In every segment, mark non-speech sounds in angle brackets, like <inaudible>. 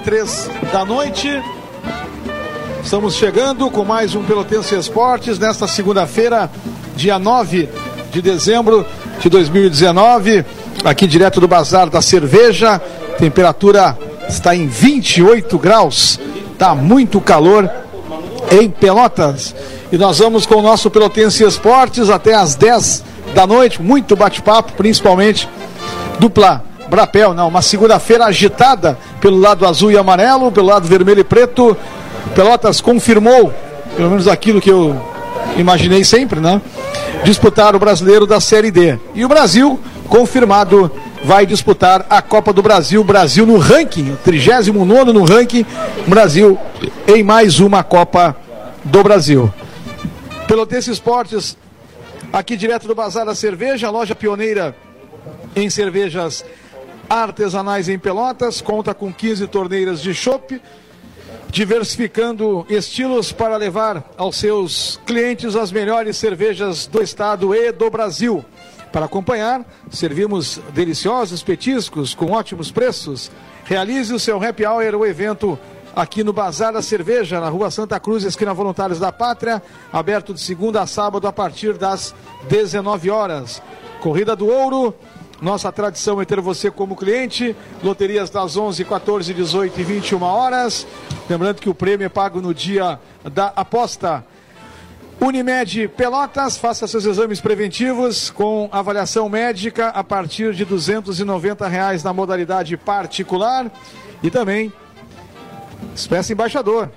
3 minutos, 8 3 da noite. Estamos chegando com mais um Pelotense Esportes nesta segunda-feira, dia 9 de dezembro de 2019, aqui direto do Bazar da Cerveja. Temperatura está em 28 graus, está muito calor em Pelotas. E nós vamos com o nosso Pelotense Esportes até às 10 da noite, muito bate-papo, principalmente dupla Brapel, não, uma segunda-feira agitada pelo lado azul e amarelo, pelo lado vermelho e preto. Pelotas confirmou, pelo menos aquilo que eu imaginei sempre, né? Disputar o brasileiro da Série D. E o Brasil, confirmado, vai disputar a Copa do Brasil. Brasil no ranking, 39 no ranking. Brasil em mais uma Copa do Brasil. Pelotense Esportes, aqui direto do Bazar da Cerveja, loja pioneira em cervejas artesanais em Pelotas, conta com 15 torneiras de chopp, diversificando estilos para levar aos seus clientes as melhores cervejas do estado e do Brasil. Para acompanhar, servimos deliciosos petiscos com ótimos preços. Realize o seu happy hour, o evento aqui no Bazar da Cerveja, na rua Santa Cruz, esquina Voluntários da Pátria, aberto de segunda a sábado a partir das 19 horas. Corrida do Ouro, nossa tradição é ter você como cliente. Loterias das 11, 14, 18 e 21 horas. Lembrando que o prêmio é pago no dia da aposta. Unimed Pelotas, faça seus exames preventivos com avaliação médica a partir de 290 reais na modalidade particular. E também, Espécie Embaixador.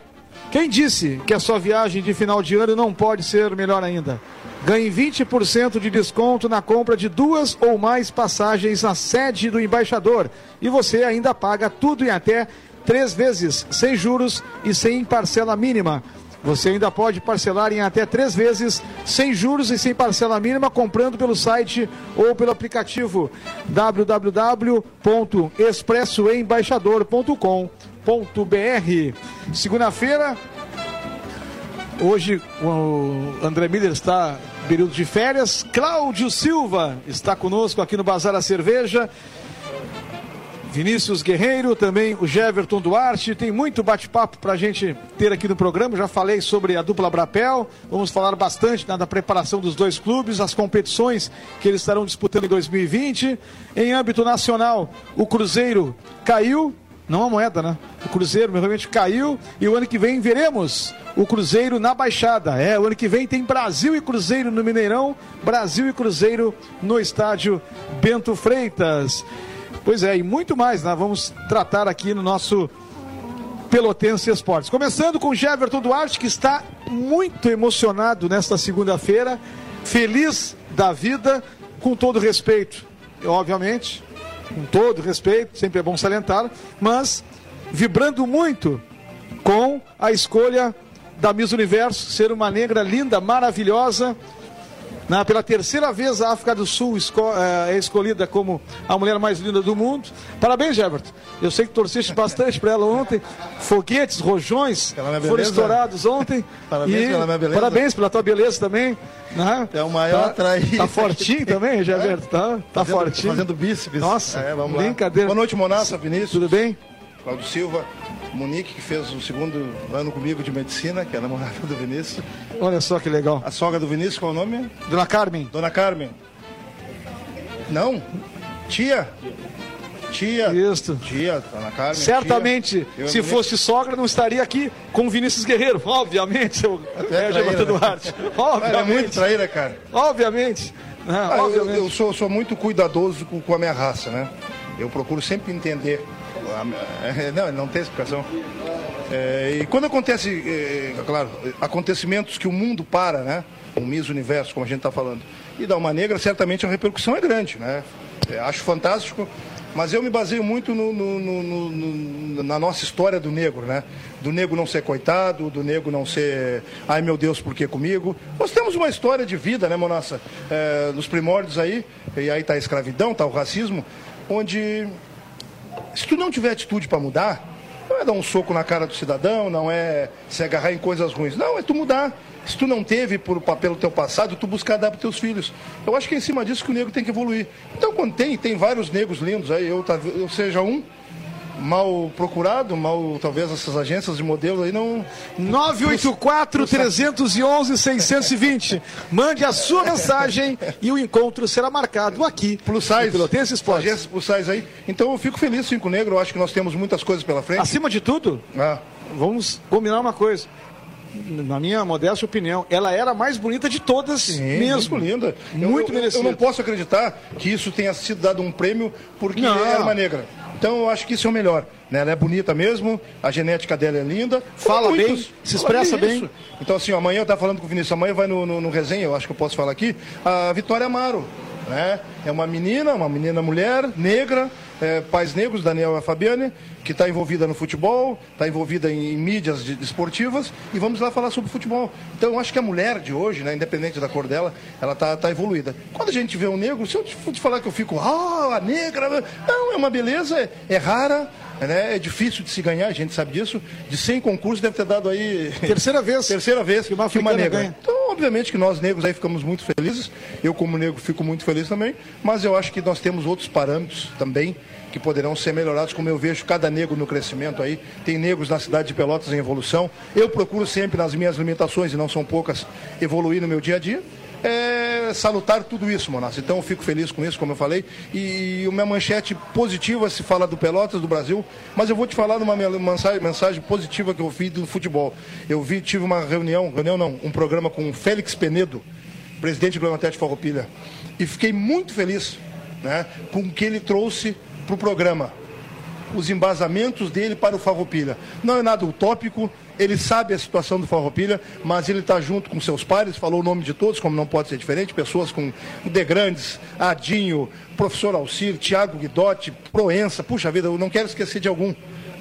Quem disse que a sua viagem de final de ano não pode ser melhor ainda? Ganhe 20% de desconto na compra de duas ou mais passagens na sede do embaixador. E você ainda paga tudo em até três vezes, sem juros e sem parcela mínima. Você ainda pode parcelar em até três vezes, sem juros e sem parcela mínima, comprando pelo site ou pelo aplicativo www.expressoembaixador.com.br. Segunda-feira, hoje o André Miller está período de férias. Cláudio Silva está conosco aqui no Bazar a Cerveja. Vinícius Guerreiro, também o Jeverton Duarte. Tem muito bate-papo para a gente ter aqui no programa. Já falei sobre a dupla Brapel. Vamos falar bastante né, da preparação dos dois clubes, as competições que eles estarão disputando em 2020. Em âmbito nacional, o Cruzeiro caiu, não a moeda, né? O Cruzeiro realmente caiu e o ano que vem veremos o Cruzeiro na Baixada. É, o ano que vem tem Brasil e Cruzeiro no Mineirão, Brasil e Cruzeiro no estádio Bento Freitas. Pois é, e muito mais nós vamos tratar aqui no nosso Pelotense Esportes. Começando com Jeverton Duarte, que está muito emocionado nesta segunda-feira, feliz da vida, com todo respeito, obviamente, com todo respeito, sempre é bom salientar, mas vibrando muito com a escolha da Miss Universo ser uma negra linda, maravilhosa. Na, pela terceira vez a África do Sul esco, é, é escolhida como a mulher mais linda do mundo. Parabéns, Herbert. Eu sei que torceste <laughs> bastante para ela ontem. Foguetes, rojões foram estourados ontem. <laughs> parabéns e, pela minha beleza. Parabéns pela tua beleza também. Né? É o maior tá, traído. Tá fortinho também, <laughs> Herbert. Tá, tá fazendo, fortinho. Fazendo bíceps. Nossa, é, vamos brincadeira. Lá. Boa noite, Monassa, Vinícius. Tudo bem? Cláudio Silva. Monique, que fez o segundo ano comigo de medicina, que é a namorada do Vinícius. Olha só que legal. A sogra do Vinícius, qual é o nome? Dona Carmen. Dona Carmen. Não? Tia? Tia. Isso. Tia, Dona Carmen. Certamente, tia. se fosse sogra, não estaria aqui com o Vinícius Guerreiro. Obviamente, seu é, traíra, Duarte. <laughs> Obviamente. É muito traíra, cara. Obviamente. Não, ah, obviamente. Eu, eu, sou, sou muito cuidadoso com, com a minha raça, né? Eu procuro sempre entender <laughs> não, não tem explicação. É, e quando acontece, é, claro, acontecimentos que o mundo para, né? O Miss Universo, como a gente está falando, e da uma negra, certamente a repercussão é grande, né? É, acho fantástico, mas eu me baseio muito no, no, no, na nossa história do negro, né? Do negro não ser coitado, do negro não ser, ai meu Deus, por que comigo? Nós temos uma história de vida, né, Monassa? É, nos primórdios aí, e aí está a escravidão, está o racismo, onde se tu não tiver atitude para mudar, não é dar um soco na cara do cidadão, não é se agarrar em coisas ruins. Não, é tu mudar. Se tu não teve por, pelo teu passado, tu buscar dar para teus filhos. Eu acho que é em cima disso que o negro tem que evoluir. Então, quando tem, tem vários negros lindos aí, eu, eu seja um, mal procurado, mal talvez essas agências de modelo aí não 984 311 620. Mande a sua <laughs> mensagem e o encontro será marcado aqui plus size, Pelotense Esportes. Agências plus size aí. Então eu fico feliz cinco negro, eu acho que nós temos muitas coisas pela frente. Acima de tudo, Ah, vamos combinar uma coisa. Na minha modesta opinião, ela era a mais bonita de todas sim, mesmo. muito linda. Eu- Muito eu, eu, merecida. não posso acreditar que isso tenha sido dado um prêmio porque Não. era uma negra. Então eu acho que isso é o melhor. né? Ela é bonita mesmo, a genética dela é linda. Fala bem, se expressa bem. isso. Então assim, amanhã eu estava falando com o Vinícius, amanhã vai no, no, no resenha, eu acho que eu posso falar aqui, a Vitória Amaro. Né? É uma menina, uma menina mulher, negra, é, pais negros, Daniel e a Fabiane, que está envolvida no futebol, está envolvida em, em mídias de- esportivas, e vamos lá falar sobre futebol. Então eu acho que a mulher de hoje, né, independente da cor dela, ela está tá evoluída. Quando a gente vê um negro, se eu te, te falar que eu fico, ah, a negra, não, é uma beleza, é, é rara, né, é difícil de se ganhar, a gente sabe disso. De 100 concursos deve ter dado aí Terceira vez. terceira vez Que uma que uma negra. ganha. Então, obviamente que nós negros aí ficamos muito felizes. Eu, como negro, fico muito feliz também. Mas eu acho que nós temos outros parâmetros também que poderão ser melhorados, como eu vejo cada negro no crescimento aí. Tem negros na cidade de Pelotas em evolução. Eu procuro sempre, nas minhas limitações, e não são poucas, evoluir no meu dia a dia. É salutar tudo isso, Monas. Então eu fico feliz com isso, como eu falei. E uma manchete positiva se fala do Pelotas, do Brasil, mas eu vou te falar de uma mensagem, mensagem positiva que eu vi do futebol. Eu vi, tive uma reunião, reunião não, um programa com o Félix Penedo, presidente do Atlético Farroupilha, e fiquei muito feliz né, com o que ele trouxe para o programa os embasamentos dele para o Farroupilha. Não é nada utópico, ele sabe a situação do Farroupilha, mas ele está junto com seus pares, falou o nome de todos, como não pode ser diferente, pessoas com De Grandes, Adinho, professor Alcir, Tiago Guidotti, Proença, puxa vida, eu não quero esquecer de algum,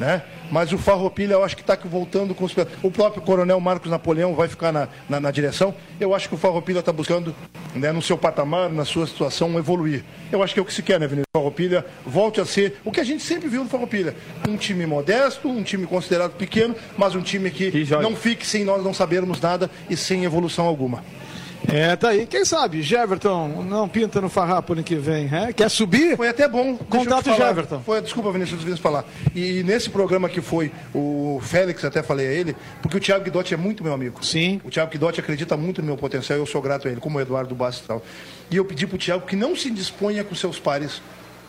né? Mas o Farroupilha eu acho que está voltando com os... O próprio Coronel Marcos Napoleão vai ficar na, na, na direção. Eu acho que o Farroupilha está buscando, né, no seu patamar, na sua situação, evoluir. Eu acho que é o que se quer, né, Vinícius? O Farroupilha volte a ser o que a gente sempre viu no Farroupilha. Um time modesto, um time considerado pequeno, mas um time que, não fique sem nós não sabermos nada e sem evolução alguma. É, tá aí. Quem sabe, Jeverton não pinta no farrapo ano que vem. é? Quer subir? Foi até bom. Contato falar. Everton. Foi, desculpa, Vinícius, Vinícius falar. E nesse programa que foi o Félix, até falei a ele, porque o Thiago Guidotti é muito meu amigo. Sim. O Thiago Guidotti acredita muito no meu potencial, eu sou grato a ele, como o Eduardo Bastos e tal. E eu pedi pro Thiago que não se disponha com seus pares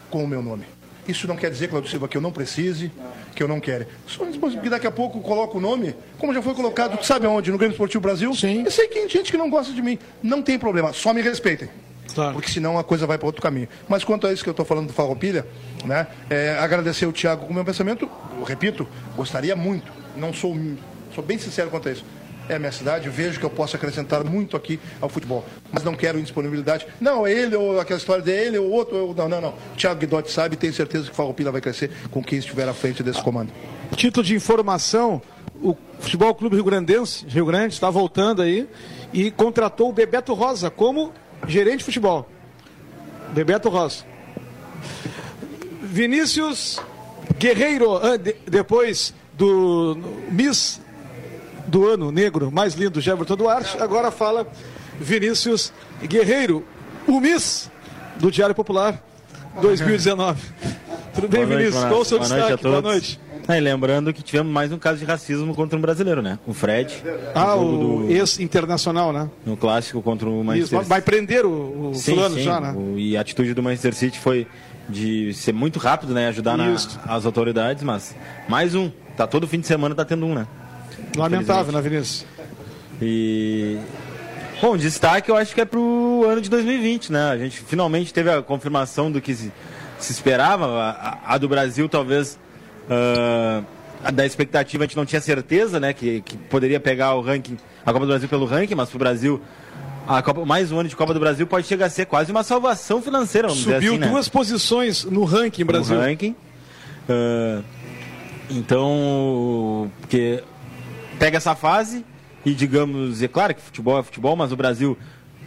com o meu nome. Isso não quer dizer, Claudio Silva, que eu não precise, que eu não quero. Só porque daqui a pouco eu coloco o nome, como já foi colocado, sabe aonde? No Grêmio Esportivo Brasil? Sim. Eu sei que tem gente que não gosta de mim. Não tem problema, só me respeitem. Claro. Porque senão a coisa vai para outro caminho. Mas quanto a isso que eu estou falando do Farroupilha, né, é, agradecer o Thiago com o meu pensamento, eu repito, gostaria muito, não sou, sou bem sincero quanto a isso. É a minha cidade, vejo que eu posso acrescentar muito aqui ao futebol. Mas não quero indisponibilidade. Não, é ele, ou aquela história dele, ou outro. ou- não, não, não. Thiago Guidotti sabe e tenho certeza que o Farroupilha vai crescer com quem estiver à frente desse comando. Título de informação: o Futebol Clube Rio Grandense, Rio Grande, está voltando aí e contratou o Bebeto Rosa como gerente de futebol. Bebeto Rosa. Vinícius Guerreiro, de- depois do Miss do ano negro mais lindo, Jefferson Duarte, agora fala Vinícius Guerreiro, o Miss do Diário Popular 2019. Tudo bem, noite, Vinícius? Qual o seu Boa noite destaque? todos. Boa noite. Ah, lembrando que tivemos mais um caso de racismo contra um brasileiro, né? O Fred. Ah, o do- ex-internacional, né? no clássico contra o Manchester vai prender o, o Sim, sim. já, né? O- e a atitude do Manchester City foi de ser muito rápido, né? Ajudar na- as autoridades, mas mais um. Tá todo fim de semana tá tendo um, né? Lamentável, né, Vinícius? E. Bom, destaque eu acho que é pro ano de 2020, né? A gente finalmente teve a confirmação do que se, se esperava. A, a- do Brasil, talvez. a da expectativa a gente não tinha certeza, né? Que, que poderia pegar o ranking, a Copa do Brasil pelo ranking, mas pro Brasil. A Copa, mais um ano de Copa do Brasil pode chegar a ser quase uma salvação financeira, Subiu assim, né? duas posições no ranking Brasil. no ranking. Ah, então, porque pega essa fase e digamos, é claro que futebol é futebol, mas o Brasil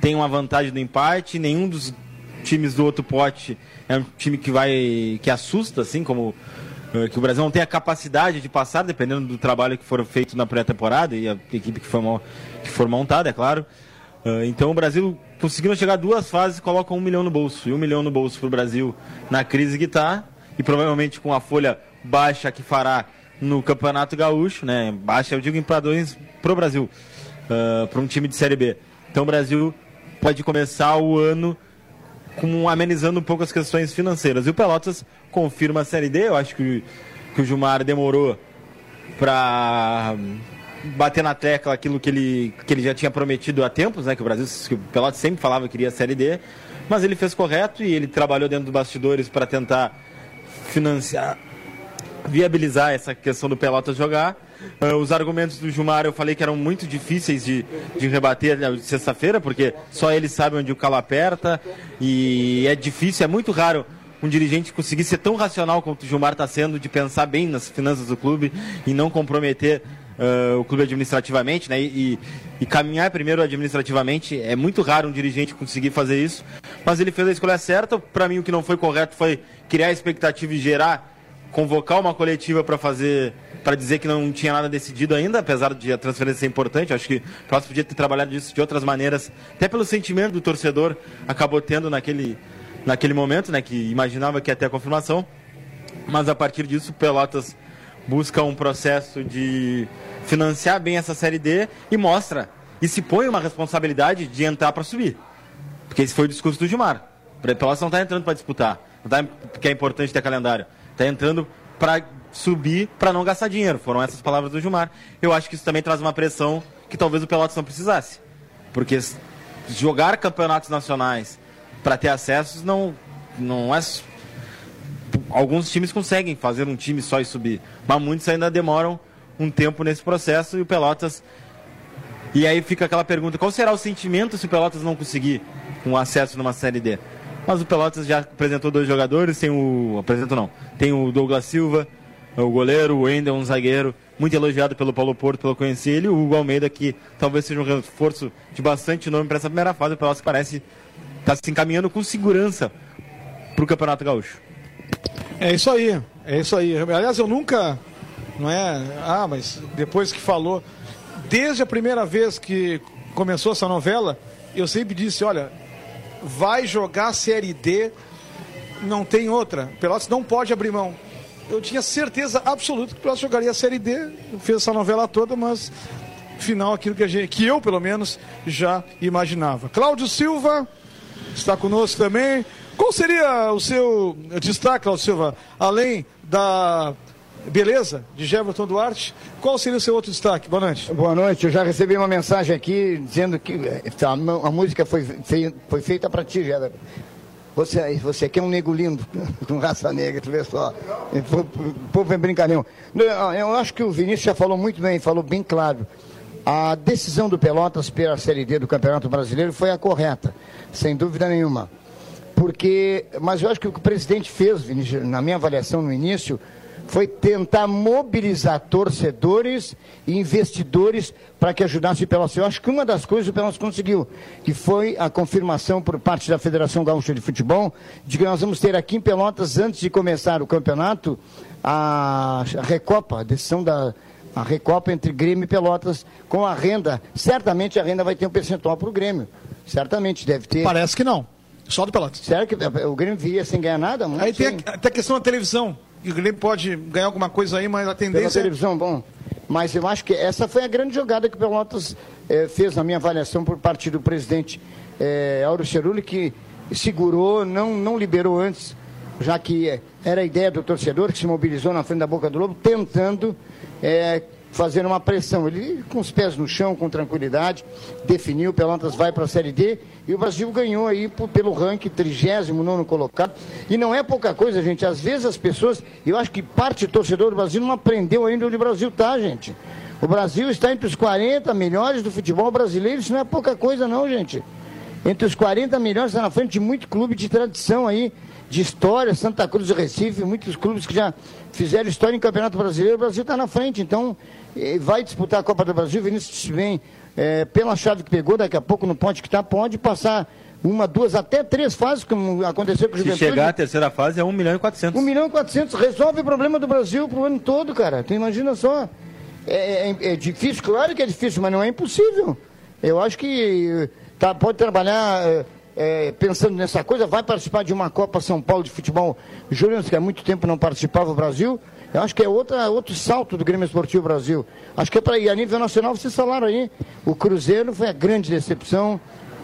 tem uma vantagem do empate, nenhum dos times do outro pote é um time que vai que assusta assim, como eh, que o Brasil não tem a capacidade de passar, dependendo do trabalho que for feito na pré-temporada e a equipe que for, que for montada, é claro. Ah, Então o Brasil conseguindo chegar a duas fases coloca um milhão no bolso. E um milhão no bolso para o Brasil na crise que está. E provavelmente com a folha baixa que fará no Campeonato Gaúcho, né? Baixa, eu digo em padrões pro Brasil, uh, ah, para um time de Série B. Então o Brasil pode começar o ano com, amenizando um pouco as questões financeiras. E o Pelotas confirma a Série D, eu acho que, que o Gilmar demorou para bater na tecla aquilo que ele, que ele já tinha prometido há tempos, né? Que o Brasil, que o Pelotas sempre falava que queria a Série D, mas ele fez correto e ele trabalhou dentro dos bastidores para tentar financiar, viabilizar essa questão do Pelotas jogar. Uh, os argumentos do Gilmar eu falei que eram muito difíceis de, de rebater na sexta-feira, porque só ele sabe onde o calo aperta e é difícil, é muito raro um dirigente conseguir ser tão racional quanto o Gilmar está sendo, de pensar bem nas finanças do clube e não comprometer uh, o clube administrativamente, né? E, e, caminhar primeiro administrativamente é muito raro um dirigente conseguir fazer isso. Mas ele fez a escolha certa. Para mim, o que não foi correto foi criar expectativa e gerar, convocar uma coletiva para fazer, para dizer que não tinha nada decidido ainda, apesar de a transferência ser importante. Acho que o próximo podia ter trabalhado isso de outras maneiras, até pelo sentimento do torcedor acabou tendo naquele naquele momento, né? Que imaginava que ia ter a confirmação. Mas a partir disso, Pelotas busca um processo de financiar bem essa Série D e mostra e se põe uma responsabilidade de entrar para subir. Porque esse foi o discurso do Gilmar. O Pelotas não está entrando para disputar, não tá, porque é importante ter calendário. Está entrando para subir, para não gastar dinheiro. Foram essas palavras do Gilmar. Eu acho que isso também traz uma pressão que talvez o Pelotas não precisasse. Porque jogar campeonatos nacionais para ter acessos não, não é alguns times conseguem fazer um time só e subir, mas muitos ainda demoram um tempo nesse processo e o Pelotas. E aí fica aquela pergunta: qual será o sentimento se o Pelotas não conseguir um acesso numa Série D? Mas o Pelotas já apresentou dois jogadores, tem o. Apresentou não. Tem o Douglas Silva, o goleiro, o Wendel, um zagueiro, muito elogiado pelo Paulo Porto, pelo conhecer ele, o Hugo Almeida, que talvez seja um reforço de bastante nome para essa primeira fase. O Pelotas parece estar tá se encaminhando com segurança para o Campeonato Gaúcho. É isso aí, é isso aí. Aliás, eu nunca, não é? Ah, mas depois que falou, desde a primeira vez que começou essa novela, eu sempre disse, olha, vai jogar Série D, não tem outra. Pelotas não pode abrir mão. Eu tinha certeza absoluta que o Pelotas jogaria a Série D, fez essa novela toda, mas final aquilo que, gente, que eu, pelo menos, já imaginava. Cláudio Silva está conosco também. Qual seria o seu destaque, Cláudio Silva, além da beleza de Jefferson Duarte? Qual seria o seu outro destaque? Boa noite. Boa noite. Eu já recebi uma mensagem aqui dizendo que eh, a, a música foi, foi feita para ti, Jefferson. Você, você aqui é um nego lindo, <laughs> com raça negra, tu vê só. O povo é brincalhão. Eu acho que o Vinícius já falou muito bem, falou bem claro. A decisão do Pelotas pela Série D do Campeonato Brasileiro foi a correta, sem dúvida nenhuma porque, mas eu acho que o que o presidente fez, na minha avaliação no início, foi tentar mobilizar torcedores e investidores para que ajudasse o Pelotas. Eu acho que uma das coisas o Pelotas conseguiu, que foi a confirmação por parte da Federação Gaúcha de Futebol, de que nós vamos ter aqui em Pelotas, antes de começar o campeonato, a, Recopa, a decisão da a Recopa entre Grêmio e Pelotas, com a renda. Certamente a renda vai ter um percentual para o Grêmio. Certamente deve ter. Parece que não. Só do Pelotas. Sério que o Grêmio viria sem ganhar nada? Aí tem a, a, questão da televisão. O Grêmio pode ganhar alguma coisa aí, mas a tendência. Pela televisão, bom. Mas eu acho que essa foi a grande jogada que o Pelotas eh, fez na minha avaliação por parte do presidente eh, Auro Cerulli, que segurou, não, não liberou antes, já que eh, era a ideia do torcedor que se mobilizou na frente da boca do Lobo, tentando eh, fazendo uma pressão. Ele, com os pés no chão, com tranquilidade, definiu, Pelotas vai para a Série D e o Brasil ganhou aí pelo ranking 39 colocado. E não é pouca coisa, gente. Às vezes as pessoas, eu acho que parte do torcedor do Brasil não aprendeu ainda onde o Brasil está, gente. O Brasil está entre os 40 melhores do futebol brasileiro, isso não é pouca coisa, não, gente. Entre os 40 melhores, está na frente de muito clube de tradição aí, de história, Santa Cruz do Recife, muitos clubes que já fizeram história em Campeonato Brasileiro, o Brasil está na frente. Então, vai disputar a Copa do Brasil, Vinícius bem é, pela chave que pegou, daqui a pouco no ponte que está, pode passar uma, duas, até três fases, como aconteceu com o Juventude. Se chegar à terceira fase é 1 milhão e 400. 1 milhão e 400, resolve o problema do Brasil pro ano todo, cara. Tu imagina só. É, é, é, difícil, claro que é difícil, mas não é impossível. Eu acho que tá, pode trabalhar é, pensando nessa coisa, vai participar de uma Copa São Paulo de futebol júnior, que há muito tempo não participava o Brasil. Eu acho que é outra, outro salto do Grêmio Esportivo Brasil. Acho que é para ir a nível nacional, vocês falaram aí. O Cruzeiro foi a grande decepção,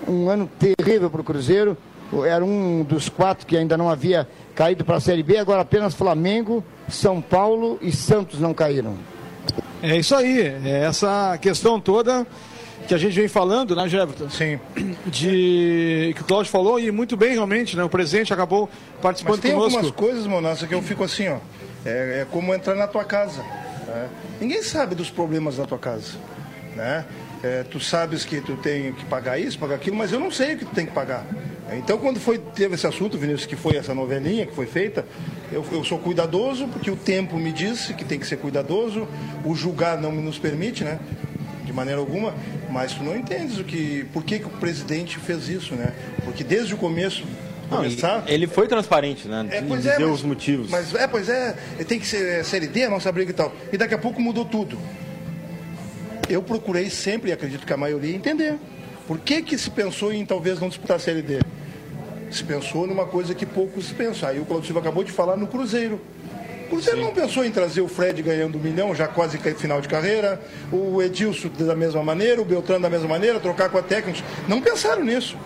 um ano terrível para o Cruzeiro. Era um dos quatro que ainda não havia caído para a Série B, agora apenas Flamengo, São Paulo e Santos não caíram. É isso aí, é essa questão toda que a gente vem falando, né, Jefferson? Sim. De que o Cláudio falou e muito bem realmente, né? O presidente acabou participando Mas tem conosco. algumas coisas, Monassa, que eu fico assim, ó. É, é como entrar na tua casa. né? Ninguém sabe dos problemas da tua casa. Né? É, tu sabes que tu tem que pagar isso, pagar aquilo, mas eu não sei o que tu tem que pagar. Então, quando foi, teve esse assunto, Vinícius, que foi essa novelinha que foi feita, eu, eu sou cuidadoso, porque o tempo me disse que tem que ser cuidadoso, o julgar não nos permite, né? De maneira alguma, mas tu não entendes o que, por que, que o presidente fez isso, né? Porque desde o começo, Não, começar... ele foi transparente, né? É, em pois dizer é, mas, os motivos. Mas é, pois é, tem que ser é, série D, a nossa briga e tal. E daqui a pouco mudou tudo. Eu procurei sempre, e acredito que a maioria, entender. Por que, que se pensou em talvez não disputar a série D? Se pensou numa coisa que poucos pensam. Aí o Claudio Silva acabou de falar no Cruzeiro. O Cruzeiro não pensou em trazer o Fred ganhando um milhão, já quase que final de carreira, o Edilson da mesma maneira, o Beltrano da mesma maneira, trocar com a técnicos. Não pensaram nisso.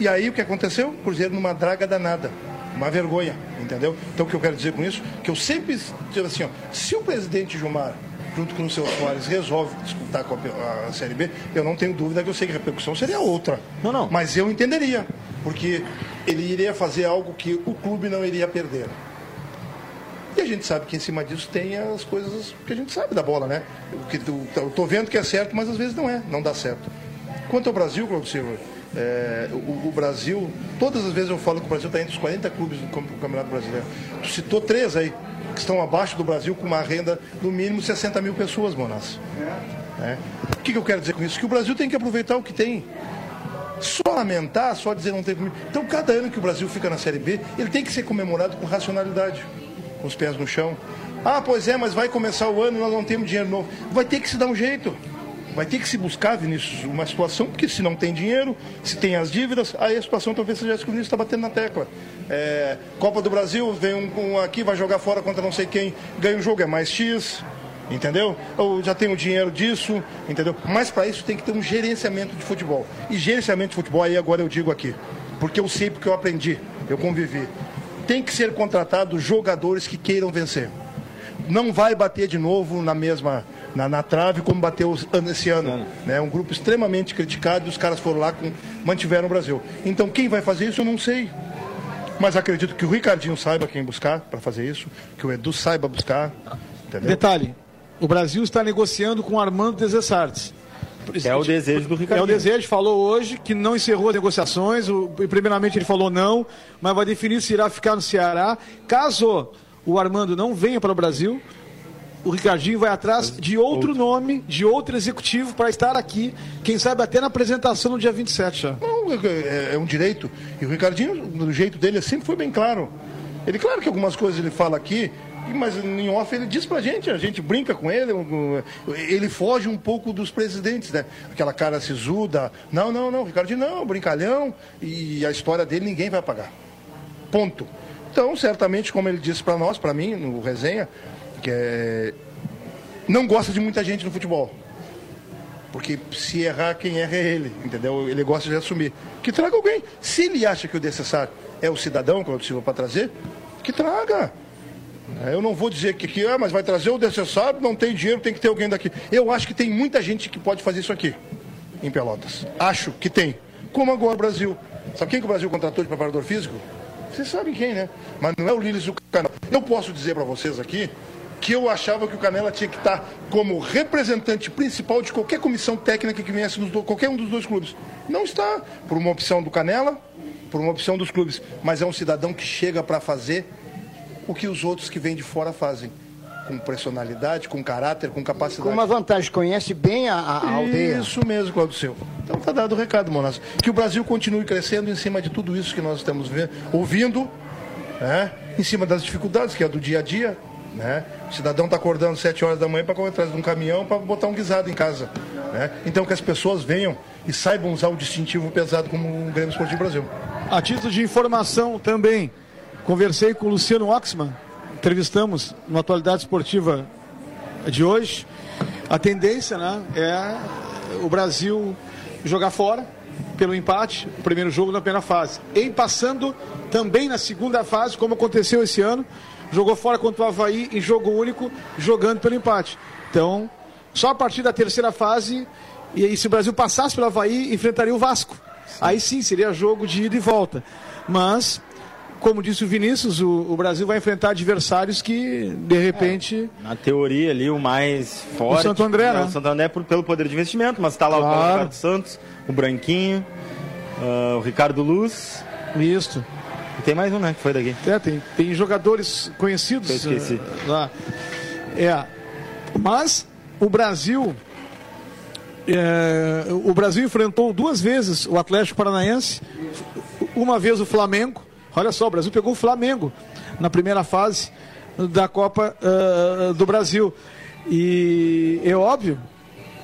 E aí o que aconteceu? O Cruzeiro numa draga danada. Uma vergonha, entendeu? Então o que eu quero dizer com isso? Que eu sempre digo assim, ó, se o presidente Gilmar, junto com o seu Soares, resolve disputar com a, a Série B, eu não tenho dúvida que eu sei que a repercussão seria outra. Não, não. Mas eu entenderia, porque ele iria fazer algo que o clube não iria perder. E a gente sabe que em cima disso tem as coisas que a gente sabe da bola, né? O que eu tô vendo que é certo, mas às vezes não é, não dá certo. Quanto ao Brasil, Claudio Silva, é, o, o Brasil, todas as vezes eu falo que o Brasil está entre os 40 clubes do Cam- Campeonato Brasileiro. Tu citou três aí, que estão abaixo do Brasil com uma renda no mínimo 60 mil pessoas, Monas. É. O que, que eu quero dizer com isso? Que o Brasil tem que aproveitar o que tem. Só lamentar, só dizer não tem comida. Então, cada ano que o Brasil fica na Série B, ele tem que ser comemorado com racionalidade, com os pés no chão. Ah, pois é, mas vai começar o ano nós não temos dinheiro novo. Vai ter que se dar um jeito. Vai ter que se buscar, Vinícius, uma situação, porque se não tem dinheiro, se tem as dívidas, aí a situação talvez seja essa que o Vinícius está batendo na tecla. É, Copa do Brasil, vem um, um aqui, vai jogar fora contra não sei quem, ganha um jogo, é mais X. Entendeu? Eu já tenho dinheiro disso, entendeu? Mas para isso tem que ter um gerenciamento de futebol. E gerenciamento de futebol, aí agora eu digo aqui, porque eu sei, porque eu aprendi, eu convivi. Tem que ser contratado jogadores que queiram vencer. Não vai bater de novo na mesma na, na trave como bateu esse ano. Né? Um grupo extremamente criticado e os caras foram lá com mantiveram o Brasil. Então quem vai fazer isso eu não sei. Mas acredito que o Ricardinho saiba quem buscar para fazer isso, que o Edu saiba buscar. Entendeu? Detalhe, o Brasil está negociando com o Armando Desessartes. É o desejo do É o desejo, falou hoje que não encerrou as negociações. O, primeiramente ele falou não, mas vai definir se irá ficar no Ceará. Caso o Armando não venha para o Brasil, o Ricardinho vai atrás de outro nome, de outro executivo para estar aqui, quem sabe até na apresentação no dia 27 já. Não, é, é um direito. E o Ricardinho, do jeito dele, sempre foi bem claro. Ele, claro que algumas coisas ele fala aqui, mas em off ele diz pra gente, a gente brinca com ele, ele foge um pouco dos presidentes, né? Aquela cara sisuda. Não, não, não, Ricardinho não, brincalhão, e a história dele ninguém vai pagar. Ponto. Então, certamente, como ele disse pra nós, pra mim, no resenha, que é... não gosta de muita gente no futebol. Porque se errar, quem erra é ele, entendeu? Ele gosta de assumir. Que traga alguém. Se ele acha que o necessário é o cidadão, Claudio Silva, para trazer, que traga. É, Eu não vou dizer que, que ah, mas vai trazer o necessário, não tem dinheiro, tem que ter alguém daqui. Eu acho que tem muita gente que pode fazer isso aqui, em Pelotas. Acho que tem. Como agora o Brasil. Sabe quem que o Brasil contratou de preparador físico? Vocês sabem quem, né? Mas não é o Lílis do Canela. Eu posso dizer para vocês aqui que eu achava que o Canela tinha que estar como representante principal de qualquer comissão técnica que viesse nos do- qualquer um dos dois clubes. Não está, por uma opção do Canela, por uma opção dos clubes, mas é um cidadão que chega para fazer o que os outros que vêm de fora fazem. Com personalidade, com caráter, com capacidade. Com uma vantagem, conhece bem a, a- aldeia. Isso mesmo, Claudio Silva. Então tá dado o recado, Monas. Que o Brasil continue crescendo em cima de tudo isso que nós estamos vendo, ouvindo, né? em cima das dificuldades, que é do dia a dia. Né? O cidadão está acordando às 7 horas da manhã para correr atrás de um caminhão para botar um guisado em casa. Né? Então que as pessoas venham e saibam usar o distintivo pesado como o Grêmio Esportivo Brasil. A título de informação também, conversei com o Luciano Oxman, entrevistamos na atualidade esportiva de hoje. A tendência né, é o Brasil jogar fora pelo empate, o primeiro jogo na primeira fase. Em passando também na segunda fase, como aconteceu esse ano, jogou fora contra o Havaí em jogo único, jogando pelo empate. Então, só a partir da terceira fase, e aí se o Brasil passasse pelo Havaí, enfrentaria o Vasco. Aí sim, seria jogo de ida e volta. Mas, como disse o Vinícius, o, o Brasil vai enfrentar adversários que, de repente. É, na teoria ali, o mais forte. O Santo André, né? O Santo André por, pelo poder de investimento, mas está lá claro. o Ricardo Santos, o Branquinho, uh, o Ricardo Luz. Isso. E tem mais um, né? Que foi daqui. É, tem, tem jogadores conhecidos. Eu esqueci. Uh, lá. É. Mas o Brasil. É, o Brasil enfrentou duas vezes o Atlético Paranaense, uma vez o Flamengo. Olha só, o Brasil pegou o Flamengo na primeira fase da Copa uh, do Brasil. E é óbvio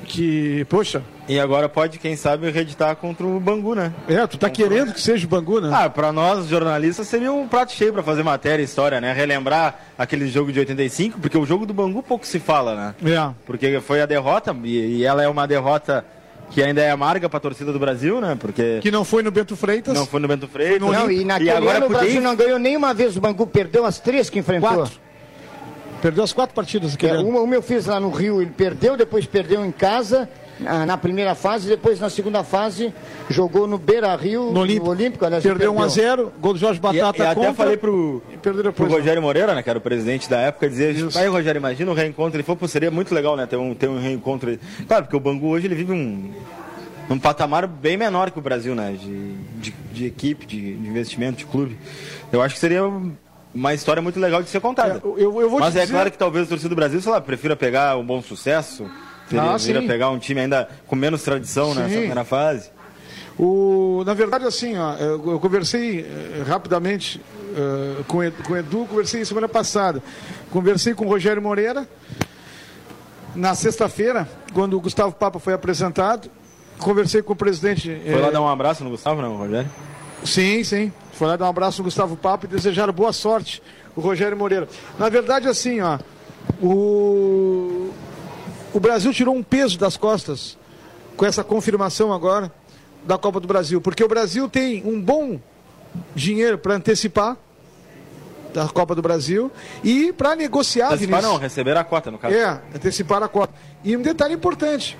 que, poxa. E agora pode, quem sabe, reeditar contra o Bangu, né? É, tu tá querendo que seja o Bangu, né? Ah, pra nós, jornalistas, seria um prato cheio para fazer matéria, história, né? Relembrar aquele jogo de 85, porque o jogo do Bangu pouco se fala, né? É. Porque foi a derrota, e ela é uma derrota que ainda é amarga para a torcida do Brasil, né? Porque que não foi no Bento Freitas. Não foi no Bento Freitas. No não, e naquele e agora ano o Brasil não ganhou nenhuma vez o Bangu, perdeu as três que enfrentou. Quatro. Perdeu as quatro partidas. É, uma, uma eu fiz lá no Rio, ele perdeu, depois perdeu em casa na primeira fase, depois na segunda fase jogou no Beira Rio, no Olímpico. No Olímpico aliás, perdeu 1 a 0 gol do Jorge Batata. E, e até falei pro, pro Rogério Moreira, né, que era o presidente da época, dizer: aí, Rogério, imagina um reencontro. Ele falou: seria muito legal, né, ter um, ter um reencontro. Claro, porque o Bangu hoje ele vive um, um patamar bem menor que o Brasil, né, de, de, de equipe, de, de, investimento, de clube. Eu acho que seria uma história muito legal de ser contada. É, eu, eu Mas é dizer... claro que talvez o torcedor do Brasil, sei lá, prefira pegar um bom sucesso Teria ah, pegar um time ainda com menos tradição sim. nessa primeira fase. O, na verdade, assim, ó, eu, conversei uh, rapidamente uh, com, com o Edu, conversei semana passada. Conversei com o Rogério Moreira na sexta-feira, quando o Gustavo Papa foi apresentado. Conversei com o presidente. Foi lá dar um abraço no Gustavo, não, Rogério? Sim, sim. Foi lá dar um abraço no Gustavo Papa e desejar boa sorte o Rogério Moreira. Na verdade, assim, ó, o, o Brasil tirou um peso das costas com essa confirmação agora da Copa do Brasil, porque o Brasil tem um bom dinheiro para antecipar da Copa do Brasil e para negociar. Antecipar não, receber a cota no caso. É, antecipar a cota. E um detalhe importante: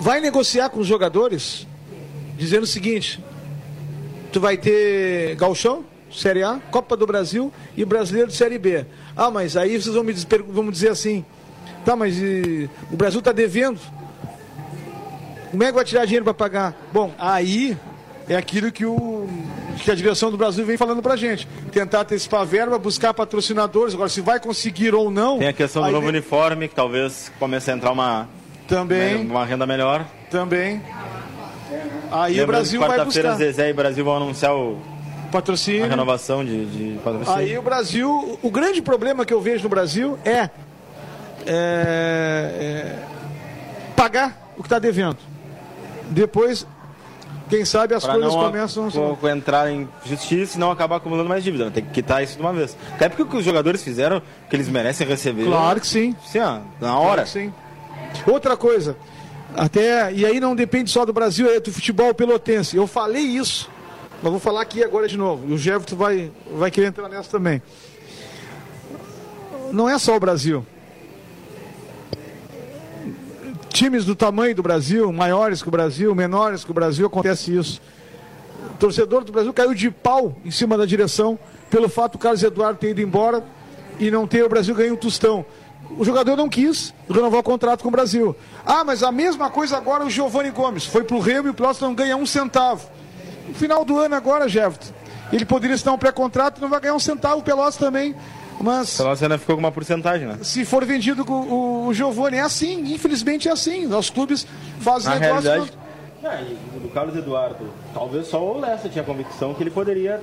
vai negociar com os jogadores dizendo o seguinte: tu vai ter galchão, Série A, Copa do Brasil e Brasileiro de Série B. Ah, mas aí vocês vão me dizer, vamos dizer assim: Tá, mas e, o Brasil está devendo. Como é que vai tirar dinheiro para pagar? Bom, aí é aquilo que, o, que a direção do Brasil vem falando pra gente. Tentar antecipar a verba, buscar patrocinadores. Agora, se vai conseguir ou não. Tem a questão do novo vem... uniforme, que talvez comece a entrar uma, Também. uma renda melhor. Também. Aí o Brasil vai buscar. Zezé e Brasil vão anunciar o patrocínio. A renovação de, de patrocínio. Aí o Brasil, o grande problema que eu vejo no Brasil é é, é, pagar o que está devendo. Depois, quem sabe as pra coisas não começam a entrar em justiça e não acabar acumulando mais dívida. Né? Tem que quitar isso de uma vez. Até porque o que os jogadores fizeram, que eles merecem receber. Claro que sim. Sim, ó, na hora. Claro sim. Outra coisa, até e aí não depende só do Brasil, é do futebol pelotense. Eu falei isso, mas vou falar aqui agora de novo. E o Jefferson vai vai querer entrar nessa também. Não é só o Brasil times do tamanho do Brasil, maiores que o Brasil, menores que o Brasil, acontece isso. O torcedor do Brasil caiu de pau em cima da direção pelo fato do Carlos Eduardo ter ido embora e não ter o Brasil ganho um tostão. O jogador não quis renovar o contrato com o Brasil. Ah, mas a mesma coisa agora o Giovanni Gomes. Foi pro Remo e o Pelotas não ganha um centavo. No final do ano agora, Jefferson, ele poderia assinar um pré-contrato e não vai ganhar um centavo. O Pelotas também mas. Pela cena ficou com uma porcentagem, né? Se for vendido com o, o Giovanni, é assim, infelizmente é assim. Os clubes fazem Na negócio. Realidade... É, e do Carlos Eduardo, talvez só o Lessa tinha convicção que ele poderia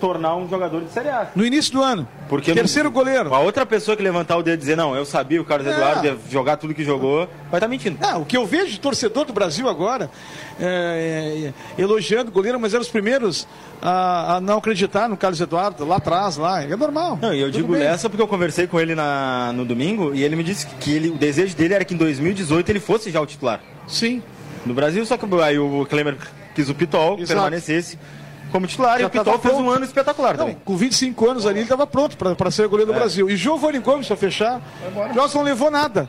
tornar um jogador de Série A. No início do ano. Porque Terceiro no, goleiro. A outra pessoa que levantar o dedo e dizer, não, eu sabia o Carlos É. Eduardo ia jogar tudo que jogou, vai estar mentindo. Ah, o que eu vejo de torcedor do Brasil agora, é, é, elogiando o goleiro, mas eram os primeiros a, a não acreditar no Carlos Eduardo, lá atrás, lá. É normal. Não, e eu digo bem. Lessa porque eu conversei com ele na, no domingo e ele me disse que ele, o desejo dele era que em 2018 ele fosse já o titular Sim. No Brasil, só que aí o Klemer quis o Pitol, Exato. permanecesse como titular e Já o Pitol fez um ano espetacular Não, também. com 25 anos ali, ele estava pronto para ser goleiro do Brasil. E Giovanni Gomes, para fechar, o Johnson não levou nada.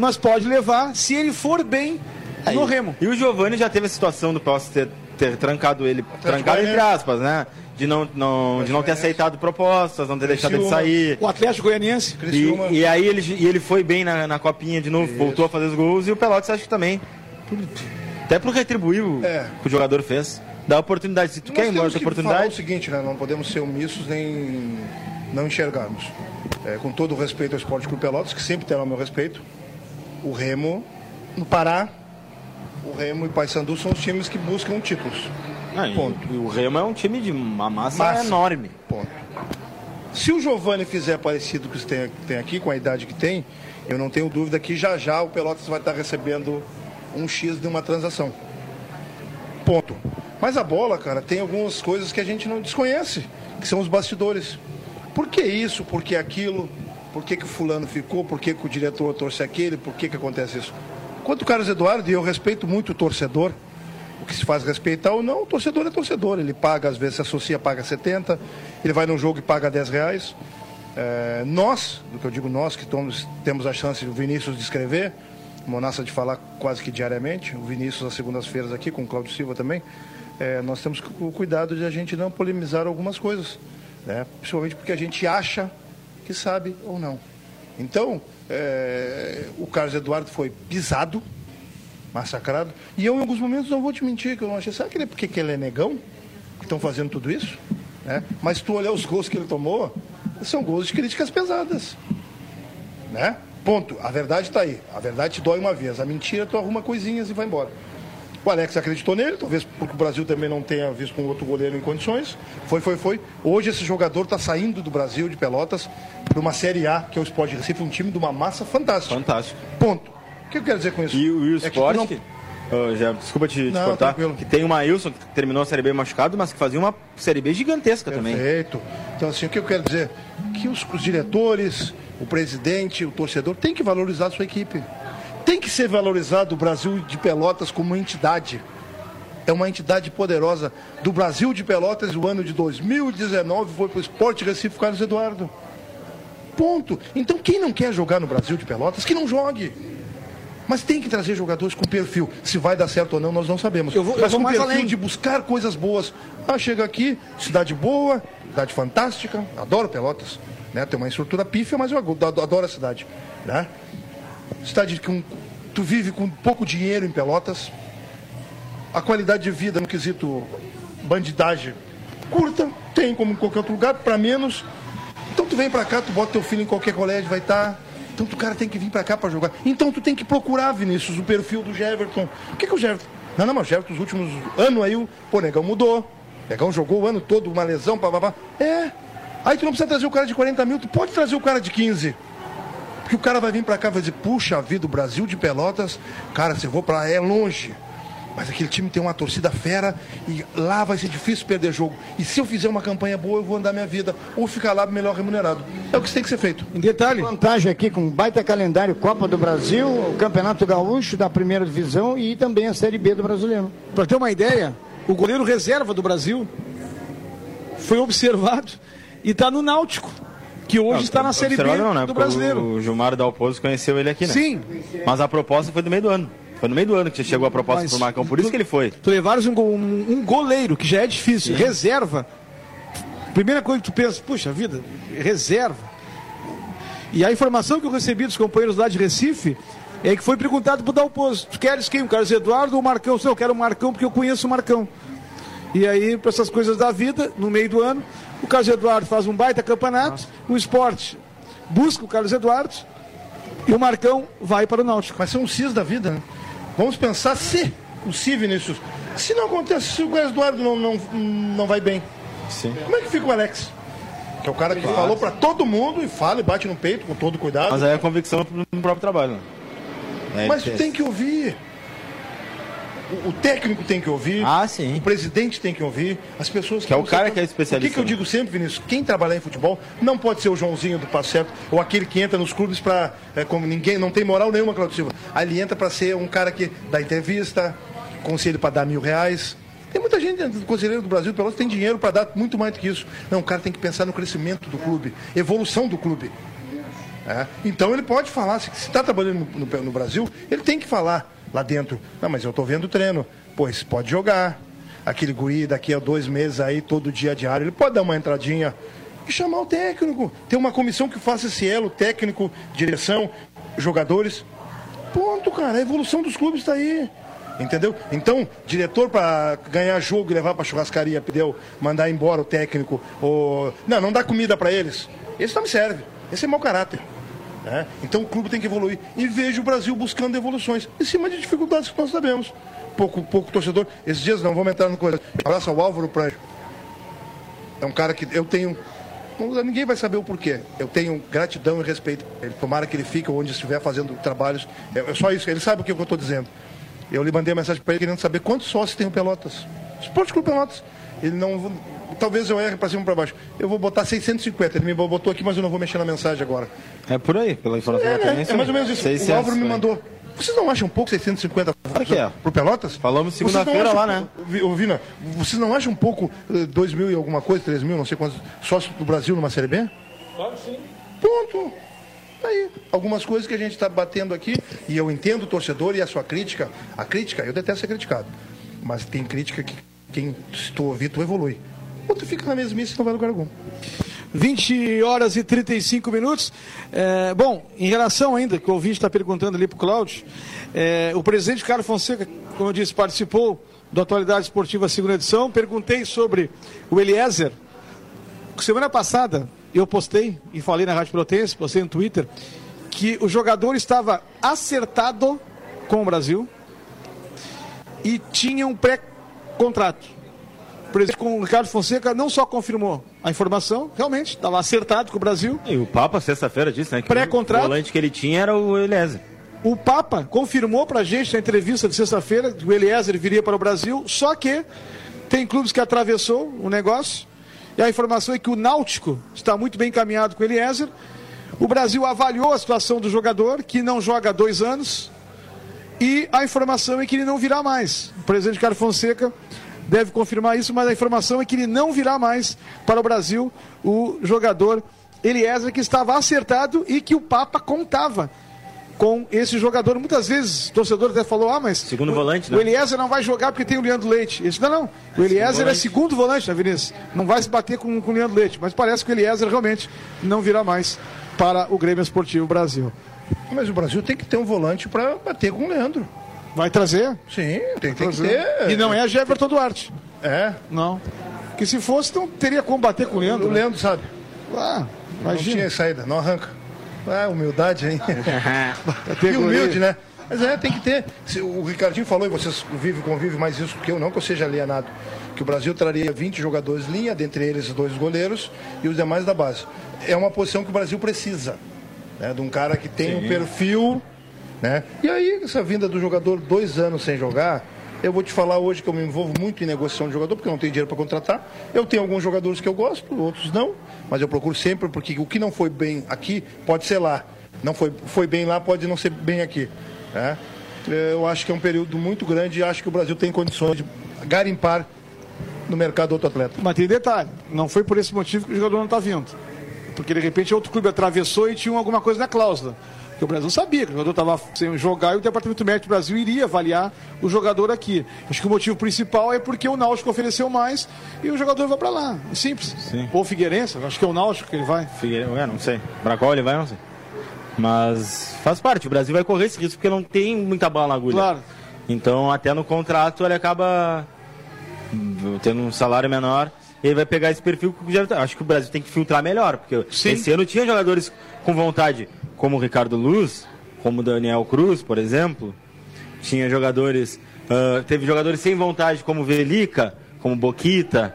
Mas pode levar se ele for bem Aí. no Remo. E o Giovani já teve a situação do Pelotas ter, ter trancado ele, trancado entre aspas, né? De não, não, de não ter aceitado propostas, não ter deixado ele sair. O Atlético Goianiense. E, e aí ele, e ele foi bem na, na copinha de novo, voltou a fazer os gols e o Pelotas acho que também. Até por retribuir o É. que o jogador fez. Dá oportunidade. Se tu Nós quer ir embora da que falar o oportunidade. seguinte, né? Não podemos ser omissos nem não enxergarmos. É, com todo o respeito ao Esporte Clube Pelotas, que sempre terá o meu respeito, o Remo, no Pará, o Remo e o Paysandu são os times que buscam títulos. Ah, e- Ponto. e o Remo é um time de uma massa, Massa. enorme. Ponto. Se o Giovani fizer parecido com o que tem, tem aqui, com a idade que tem, eu não tenho dúvida que já já o Pelotas vai estar recebendo um X de uma transação. Ponto. Mas a bola, cara, tem algumas coisas que a gente não desconhece, que são os bastidores. Por que isso? Por que aquilo? Por que, que o fulano ficou? Por que, que o diretor torce aquele? Por que, que acontece isso? Quanto Carlos Eduardo, e eu respeito muito o torcedor, o que se faz respeitar ou não, o torcedor é torcedor. Ele paga, às vezes se associa, paga 70, ele vai num jogo e paga 10 reais. É, nós, do que eu digo nós, que tomos- temos a chance, o Vinícius de escrever, Monassa de falar quase que diariamente, o Vinícius às segundas-feiras aqui, com o Cláudio Silva também, é, nós temos o cuidado de a gente não polemizar algumas coisas, né? principalmente porque a gente acha que sabe ou não. Então, é, o Carlos Eduardo foi pisado, massacrado. E eu, em alguns momentos, não vou te mentir, que eu não achei. Sabe que porque que ele é negão? Que estão fazendo tudo isso? Né? Mas tu olhar os gols que ele tomou, são gols de críticas pesadas. Né? Ponto. A verdade está aí. A verdade te dói uma vez. A mentira, tu arruma coisinhas e vai embora. O Alex acreditou nele, talvez porque o Brasil também não tenha visto um outro goleiro em condições. Foi, foi, foi. Hoje esse jogador está saindo do Brasil, de Pelotas, para uma Série A, que é o Sport de Recife, um time de uma massa fantástica. Fantástico. Ponto. O que eu quero dizer com isso? E, o- e o É esporte, não- já, desculpa te, te Não, cortar, tranquilo. que tem o Maílson, que terminou a Série B machucado, mas que fazia uma Série B gigantesca também. Perfeito. Então, assim, o que eu quero dizer? Que os, os diretores, o presidente, o torcedor, tem que valorizar a sua equipe. Tem que ser valorizado o Brasil de Pelotas como entidade. É uma entidade poderosa. Do Brasil de Pelotas, o ano de 2019 foi para o Esporte Recife Carlos Eduardo. Ponto. Então, quem não quer jogar no Brasil de Pelotas, que não jogue. Mas tem que trazer jogadores com perfil. Se vai dar certo ou não, nós não sabemos. Eu vou- eu Mas vou com mais perfil além. de buscar coisas boas. Ah, chega aqui, cidade boa, cidade fantástica, adoro Pelotas. Né? Tem uma estrutura pífia, mas eu ado- adoro a cidade. Né? Cidade com. Tu vive com pouco dinheiro em Pelotas. A qualidade de vida no quesito bandidagem curta, tem como em qualquer outro lugar, para menos. Então tu vem pra cá, tu bota teu filho em qualquer colégio, vai estar. Então o cara tem que vir pra cá pra jogar. Então tu tem que procurar, Vinícius, o perfil do Jeverton. O que que o Jeverton... Não, não, mas o Jeverton, os últimos anos aí, o pô, Negão mudou. O Negão jogou o ano todo, uma lesão, papapá. É. Aí tu não precisa trazer o cara de 40 mil, tu pode trazer o cara de 15. Porque o cara vai vir pra cá e vai dizer, puxa vida, o Brasil de Pelotas, cara, se eu vou pra lá é longe. Mas aquele time tem uma torcida fera e lá vai ser difícil perder jogo. E se eu fizer uma campanha boa, eu vou andar minha vida. Ou ficar lá melhor remunerado. É o que tem que ser feito. Em detalhe, Vantagem aqui com baita calendário Copa do Brasil, o Campeonato Gaúcho da primeira divisão e também a Série B do Brasileiro. para ter uma ideia, o goleiro reserva do Brasil foi observado e está no Náutico, que hoje está na Série B não, né? do Porque Brasileiro. O Gilmar Dalpozo conheceu ele aqui, né? Sim. Mas a proposta foi do meio do ano. Foi no meio do ano que chegou a proposta Mas pro Marcão, por isso tu- que ele foi. Tu levares um, um- um goleiro, que já é difícil, reserva. Primeira coisa que tu pensa, puxa vida, reserva. E a informação que eu recebi dos companheiros lá de Recife é que foi perguntado pro Dalpozo, tu queres quem? O Carlos Eduardo ou o Marcão? Eu quero o Marcão porque eu conheço o Marcão. E aí, para essas coisas da vida, no meio do ano, o Carlos Eduardo faz um baita campeonato, o esporte busca o Carlos Eduardo e o Marcão vai para o Náutico. Mas são os cis da vida, né? Vamos pensar se Se, Vinícius, se não acontece, se o Eduardo não, não, não vai bem, Sim. como é que fica o Alex? Que é o cara que falou pra todo mundo e fala e bate no peito com todo cuidado. Mas Mas, aí é convicção no próprio trabalho. né? É, tu tem que ouvir. O, o técnico tem que ouvir. Ah, sim. O presidente tem que ouvir. As pessoas Que é o cara sabem- que é especialista, O que, que eu né? digo sempre, Vinícius? Quem trabalhar em futebol não pode ser o Joãozinho do passo certo ou aquele que entra nos clubes pra. É, como ninguém, não tem moral nenhuma, Claudio Silva. Aí ele entra pra ser um cara que dá entrevista, conselho pra dar mil reais. Tem muita gente dentro do Conselheiro do Brasil, pelo menos tem dinheiro para dar muito mais do que isso. Não, o cara tem que pensar no crescimento do clube, evolução do clube. É, Então ele pode falar, se está trabalhando no, no- no Brasil, ele tem que falar lá dentro. Não, mas eu estou vendo o treino. Pois pode jogar. Aquele guri daqui a dois meses aí, todo dia diário, ele pode dar uma entradinha e chamar o técnico. Ter uma comissão que faça esse elo, técnico, direção, jogadores. Ponto, cara. A evolução dos clubes está aí. Entendeu? Então, diretor para ganhar jogo e levar para churrascaria, perdeu, mandar embora o técnico, ou... não, não dá comida para eles. Esse não me serve. Esse é mau caráter. Né? Então o clube tem que evoluir. E vejo o Brasil buscando evoluções, em cima de dificuldades que nós sabemos. Pouco, pouco torcedor. Esses dias não vamos entrar no coisa. Abraço ao Álvaro Pranjo. É um cara que eu tenho. Ninguém vai saber o porquê. Eu tenho gratidão e respeito. Ele tomara que ele fique onde estiver fazendo trabalhos. É, é só isso. Ele sabe o que eu estou dizendo. Eu lhe mandei uma mensagem para ele querendo saber quantos sócios tem o Pelotas. Esporte Clube Pelotas. Ele não. Talvez eu erre para cima e para baixo. Eu vou botar 650. Ele me botou aqui, mas eu não vou mexer na mensagem agora. É por aí, pela informação É, da audiência, é mais ou menos isso. 600, o Álvaro me mandou. Vocês não acham pouco 650 Claro que é. pro Pelotas? Falamos segunda-feira lá, né? Vi- Ô, Vina, vocês não acham pouco eh, 2 mil e alguma coisa, 3 mil, não sei quantos sócios do Brasil numa Série B? Claro, sim. Ponto. Aí, algumas coisas que a gente está batendo aqui, e eu entendo o torcedor e a sua crítica. A crítica, eu detesto ser criticado. Mas tem crítica que quem se tu tu evolui. Ou tu fica na mesmice e não vai a lugar algum. 20 horas e 35 minutos. É, bom, em relação ainda, que o ouvinte está perguntando ali para o Cláudio, é, o presidente Carlos Fonseca, como eu disse, participou do Atualidade Esportiva segunda edição. Perguntei sobre o Eliezer. Semana passada eu postei e falei na Rádio Pelotense, postei no Twitter, que o jogador estava acertado com o Brasil e tinha um pré-contrato. O presidente com o Ricardo Fonseca não só confirmou a informação, realmente estava acertado com o Brasil. E o Papa, sexta-feira, disse, né? Que. O volante que ele tinha era o Eliezer. O Papa confirmou para a gente na entrevista de sexta-feira que o Eliezer viria para o Brasil, só que tem clubes que atravessou o negócio e a informação é que o Náutico está muito bem encaminhado com o Eliezer. O Brasil avaliou a situação do jogador, que não joga há dois anos, e a informação é que ele não virá mais. O presidente Carlos Fonseca deve confirmar isso, mas a informação é que ele não virá mais para o Brasil, o jogador Eliezer, que estava acertado e que o Papa contava com esse jogador. Muitas vezes o torcedor até falou: ah, mas. Segundo o, volante, O né? Eliezer não vai jogar porque tem o Leandro Leite. Ele disse: não, não. O Eliezer é volante. segundo volante, né, Vinícius? Não vai se bater com, com o Leandro Leite. Mas parece que o Eliezer realmente não virá mais para o Grêmio Esportivo Brasil. Mas o Brasil tem que ter um volante para bater com o Leandro. Vai trazer? Sim, tem, tem que ter. E não é Jefferson Duarte. É. Não. Que se fosse, não teria como bater com o Leandro. O né? Leandro sabe. Ah, Não imagina. tinha saída, não arranca. Ah, humildade, hein? <laughs> Categoria. humilde, né? Mas é, tem que ter. O Ricardinho falou, e vocês vivem, convivem mais isso que eu, não que eu seja alienado, que o Brasil traria 20 jogadores linha, dentre eles dois goleiros e os demais da base. É uma posição que o Brasil precisa. Né? De um cara que tem um perfil. Né? E aí, essa vinda do jogador dois anos sem jogar, eu vou te falar hoje que eu me envolvo muito em negociação de jogador, porque eu não tenho dinheiro para contratar. Eu tenho alguns jogadores que eu gosto, outros não, mas eu procuro sempre, porque o que não foi bem aqui pode ser lá. Não foi, foi bem lá, pode não ser bem aqui. né? Eu acho que é um período muito grande e acho que o Brasil tem condições de garimpar no mercado outro atleta. Mas tem detalhe, não foi por esse motivo que o jogador não está vindo. Porque de repente outro clube atravessou e tinha alguma coisa na cláusula. Porque o Brasil sabia que o jogador estava sem jogar e o Departamento Médico do Brasil iria avaliar o jogador aqui. Acho que o motivo principal é porque o Náutico ofereceu mais e o jogador vai para lá. É simples. Sim. Ou o Figueirense, acho que é o Náutico que ele vai. Figueiredo, é, não sei. Pra qual ele vai, não sei. Mas faz parte, o Brasil vai correr esse risco porque não tem muita bala na agulha. Claro. Então, até no contrato, ele acaba tendo um salário menor. E ele vai pegar esse perfil que já tá. Acho que o Brasil tem que filtrar melhor, porque Sim. esse ano tinha jogadores com vontade, como o Ricardo Luz, como o Daniel Cruz, por exemplo. Tinha jogadores Uh, teve jogadores sem vontade, como Velica, como Boquita.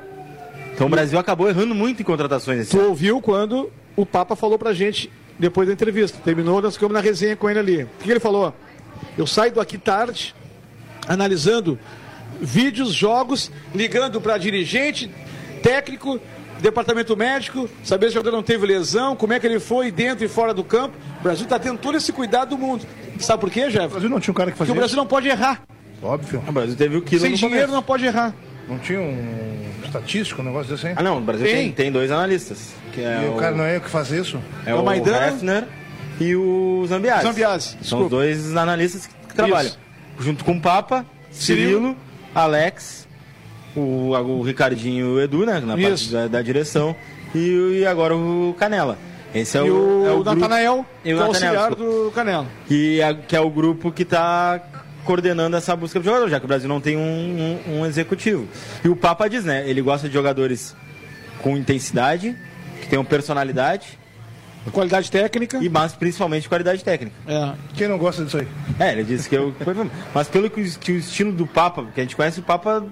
Então o Brasil acabou errando muito em contratações. Esse tu ano. ouviu quando o Papa falou pra gente depois da entrevista. Terminou, nós ficamos na resenha com ele ali. O que ele falou? Eu saio daqui tarde, analisando vídeos, jogos, ligando para dirigente, técnico, departamento médico, saber se o jogador não teve lesão, como é que ele foi dentro e fora do campo. O Brasil está tendo todo esse cuidado do mundo. Sabe por quê, Jeff? O Brasil não tinha um cara que fazia Porque o Brasil não pode errar. Óbvio. O Brasil teve o quilo Sem dinheiro começo. não pode errar. Não tinha um estatístico, um negócio assim? Ah, não, o Brasil tem, tem, tem dois analistas. Que é e o, o cara não é o que faz isso? É o, o Hefner e o Zambiase. Zambiase, São os dois analistas que trabalham. Isso. Junto com o Papa, Cirilo, Cirilo Alex, o, o Ricardinho e o Edu, né? Na Isso. parte da, da direção. E, e, agora o Canela. Esse é o, o, é o Natanael, e o é auxiliar do Canela. Que é, que é o grupo que está coordenando essa busca de jogador, já que o Brasil não tem um, um, um, executivo. E o Papa diz, né? Ele gosta de jogadores com intensidade, que tenham personalidade. Qualidade técnica. E mas principalmente qualidade técnica. É. Quem não gosta disso aí? É, ele disse que eu. <laughs> mas pelo que, que o estilo do Papa, que a gente conhece o Papa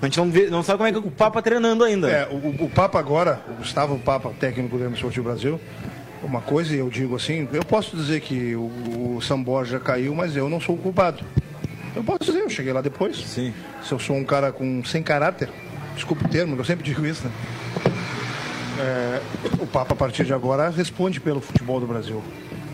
a gente não, vê, não sabe como é que o Papa treinando ainda. É, o, o Papa agora, o Gustavo Papa, técnico do Esportivo Brasil, uma coisa, eu digo assim, eu posso dizer que o, o Samborja caiu, mas eu não sou o culpado. Eu posso dizer, eu cheguei lá depois. Sim. Se eu sou um cara com sem caráter, desculpa o termo, eu sempre digo isso, né? É, o Papa, a partir de agora, responde pelo futebol do Brasil.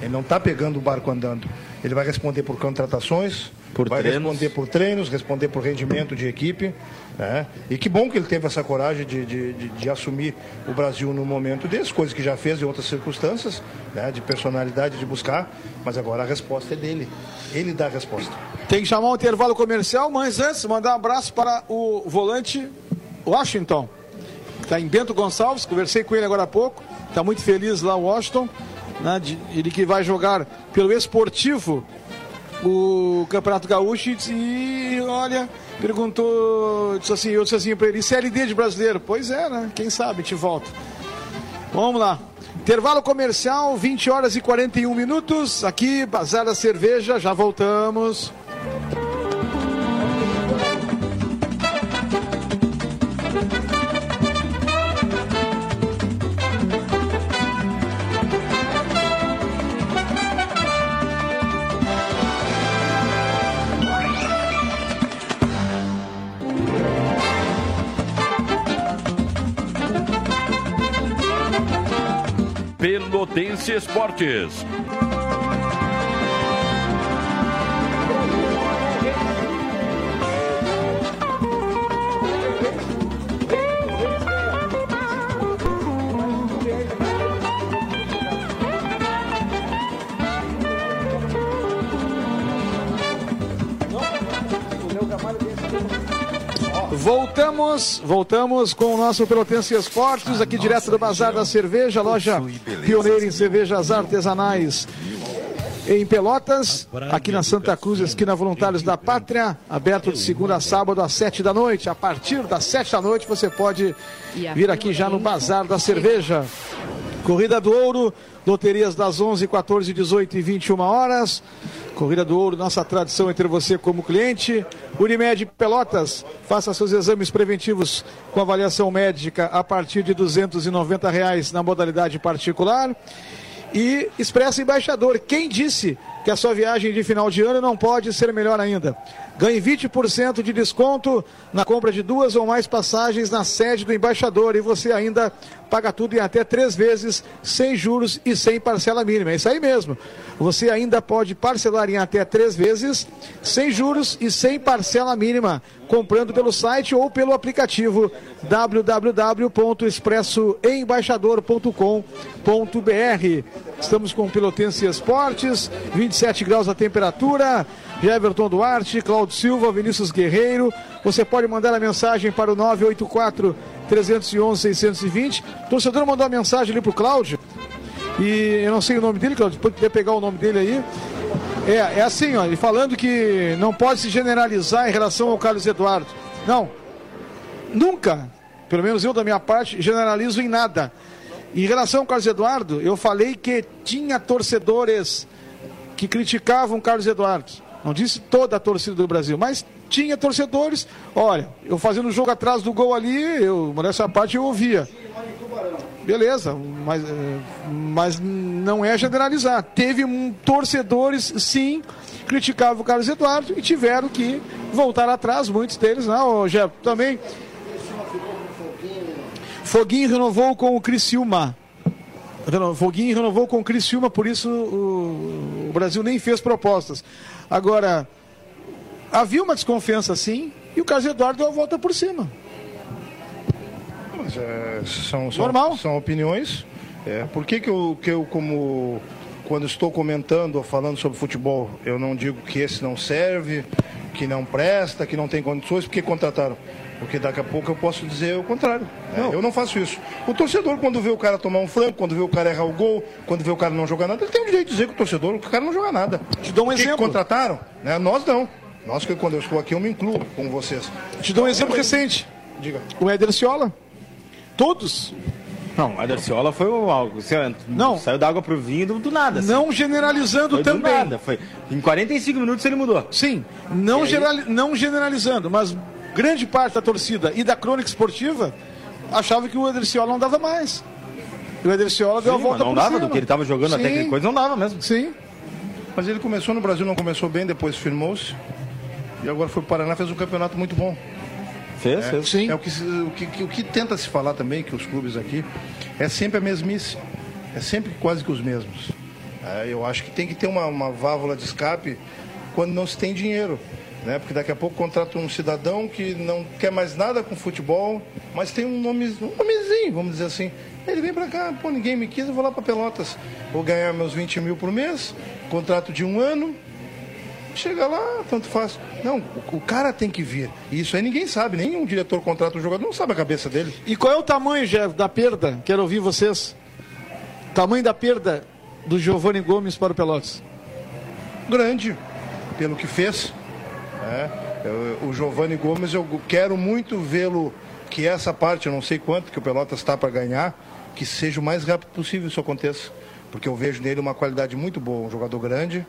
Ele não está pegando o barco andando. Ele vai responder por contratações, por vai treinos. responder por treinos, responder por rendimento de equipe. Né? E que bom que ele teve essa coragem de, de, de, de, assumir o Brasil no momento desse, coisas que já fez em outras circunstâncias, né? de personalidade, de buscar, mas agora a resposta é dele. Ele dá a resposta. Tem que chamar um intervalo comercial, mas antes, mandar um abraço para o volante Washington, que está em Bento Gonçalves, conversei com ele agora há pouco, está muito feliz lá, Washington, né? De, ele que vai jogar pelo esportivo o Campeonato Gaúcho e olha, perguntou, disse assim, eu disse assim para ele, CLD de brasileiro? Pois é, né? Quem sabe, te volta. Vamos lá. Intervalo comercial, 20 horas e 41 minutos. Aqui, Bazar da Cerveja, já voltamos. Pelotense Esportes. Voltamos, voltamos com o nosso Pelotense Esportes, aqui direto do Bazar da Cerveja, loja pioneira em cervejas artesanais em Pelotas, aqui na Santa Cruz, esquina Voluntários da Pátria, aberto de segunda a sábado às sete da noite. A partir das sete da noite você pode vir aqui já no Bazar da Cerveja. Corrida do Ouro, loterias das 11, 14, 18 e 21 horas. Corrida do Ouro, nossa tradição entre você como cliente. Unimed Pelotas, faça seus exames preventivos com avaliação médica a partir de 290 reais na modalidade particular. E Expresso Embaixador, quem disse que a sua viagem de final de ano não pode ser melhor ainda? Ganhe 20% de desconto na compra de duas ou mais passagens na sede do embaixador e você ainda paga tudo em até três vezes, sem juros e sem parcela mínima. É isso aí mesmo. Você ainda pode parcelar em até três vezes, sem juros e sem parcela mínima, comprando pelo site ou pelo aplicativo www.expressoembaixador.com.br. Estamos com Pelotense Esportes, 27 graus a temperatura. Everton Duarte, Cláudio Silva, Vinícius Guerreiro. Você pode mandar a mensagem para o 984 311 620. O torcedor mandou uma mensagem ali para o Cláudio. E eu não sei o nome dele, Cláudio, pode pegar o nome dele aí. É, é assim, ó, ele falando que não pode se generalizar em relação ao Carlos Eduardo. Não, nunca, pelo menos eu da minha parte, generalizo em nada. Em relação ao Carlos Eduardo, eu falei que tinha torcedores que criticavam Carlos Eduardo. Não disse toda a torcida do Brasil, mas tinha torcedores. Olha, eu fazendo o jogo atrás do gol ali, eu, nessa parte eu ouvia. Beleza, mas, eh, mas não é generalizar. Teve um, torcedores, sim, criticavam o Carlos Eduardo e tiveram que voltar atrás, muitos deles, não, né, Jeff, também. Foguinho renovou com o Criciúma. Foguinho renovou com o Criciúma, por isso o, o Brasil nem fez propostas. Agora, havia uma desconfiança sim, e o Carlos Eduardo deu a volta por cima. Mas, é, são, são, Normal. são opiniões. É, por que, que, eu, que eu, como quando estou comentando ou falando sobre futebol, eu não digo que esse não serve, que não presta, que não tem condições, porque contrataram? Porque daqui a pouco eu posso dizer o contrário. É, não. Eu não faço isso. O torcedor, quando vê o cara tomar um franco, quando vê o cara errar o gol, quando vê o cara não jogar nada, ele tem o direito de dizer que o torcedor, que o cara não joga nada. Te dou um exemplo. Que contrataram? Né? Nós não. Nós que quando eu estou aqui eu me incluo com vocês. Te dou um exemplo recente. Diga. O Éder Ciola. Todos. Não, o Éder Ciola foi algo. Não. Saiu da água pro vinho do, do nada. Assim. Não generalizando foi também. Do nada. Foi, em 45 minutos ele mudou. Sim. Não, aí... não generalizando, mas grande parte da torcida e da crônica esportiva achava que o Ederciola não dava mais. E o Ederciola deu a volta não dava, cima. do que ele estava jogando Sim. até aquele coisa, não dava mesmo. Sim. Mas ele começou no Brasil, não começou bem, depois firmou-se. E agora foi para o Paraná, fez um campeonato muito bom. Fez, é, fez. Sim. É o que, o, que, o que tenta se falar também, que os clubes aqui, é sempre a mesmice. É sempre quase que os mesmos. É, eu acho que tem que ter uma, uma válvula de escape quando não se tem dinheiro né? Porque daqui a pouco contrata um cidadão que não quer mais nada com futebol, mas tem um nome, um nomezinho, vamos dizer assim. Ele vem para cá, pô, ninguém me quis, eu vou lá para Pelotas. Vou ganhar meus 20 mil por mês, contrato de um ano. Chega lá, tanto faz. Não, o, o cara tem que vir. E isso aí ninguém sabe, nenhum diretor contrata um jogador, não sabe a cabeça dele. E qual é o tamanho, Jeff, da perda? Quero ouvir vocês. Tamanho da perda do Giovanni Gomes para o Pelotas? Grande, pelo que fez. É, eu, o Giovanni Gomes, eu quero muito vê-lo, que essa parte, eu não sei quanto que o Pelotas está para ganhar, que seja o mais rápido possível isso aconteça. Porque eu vejo nele uma qualidade muito boa, um jogador grande,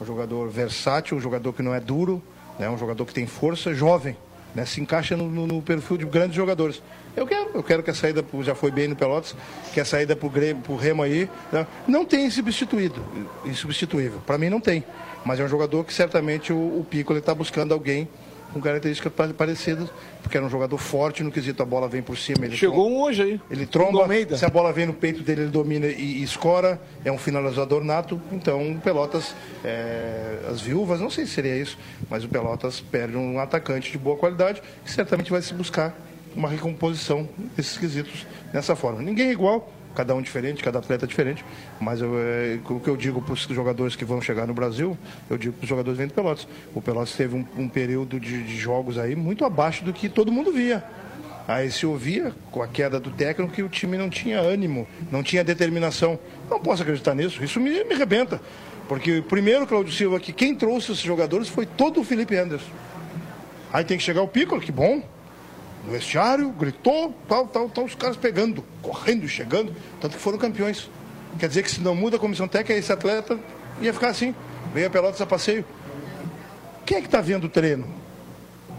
um jogador versátil, um jogador que não é duro, né, um jogador que tem força, jovem. Né, se encaixa no, no, no, perfil de grandes jogadores. Eu quero, eu quero que a saída já foi bem no Pelotas, que a saída para o Remo aí né, não tem substituído, insubstituível. Para mim não tem. Mas é um jogador que certamente o, o Piccolo está buscando alguém com características parecidas, porque era um jogador forte no quesito, a bola vem por cima. Ele Chegou um hoje aí. Ele tromba, se a bola vem no peito dele, ele domina e, e escora, é um finalizador nato. Então, o Pelotas, é, as viúvas, não sei se seria isso, mas o Pelotas perde um atacante de boa qualidade, que certamente vai se buscar uma recomposição desses quesitos dessa forma. Ninguém é igual, cada um diferente, cada atleta é diferente, mas eu, é, o que eu digo para os jogadores que vão chegar no Brasil, eu digo para os jogadores vêm do Pelotas. O Pelotas teve um, um período de, de, jogos aí muito abaixo do que todo mundo via. Aí se ouvia, com a queda do técnico, que o time não tinha ânimo, não tinha determinação. Não posso acreditar nisso, isso me, me arrebenta. Porque primeiro, Claudio Silva, que quem trouxe esses jogadores foi todo o Felipe Anderson. Aí tem que chegar o Piccolo, que bom, no vestiário, gritou, tal, tal, tal, os caras pegando, correndo, chegando, tanto que foram campeões. Quer dizer que se não muda a comissão técnica, esse atleta ia ficar assim, veio a Pelotas a passeio. Quem é que está vendo o treino?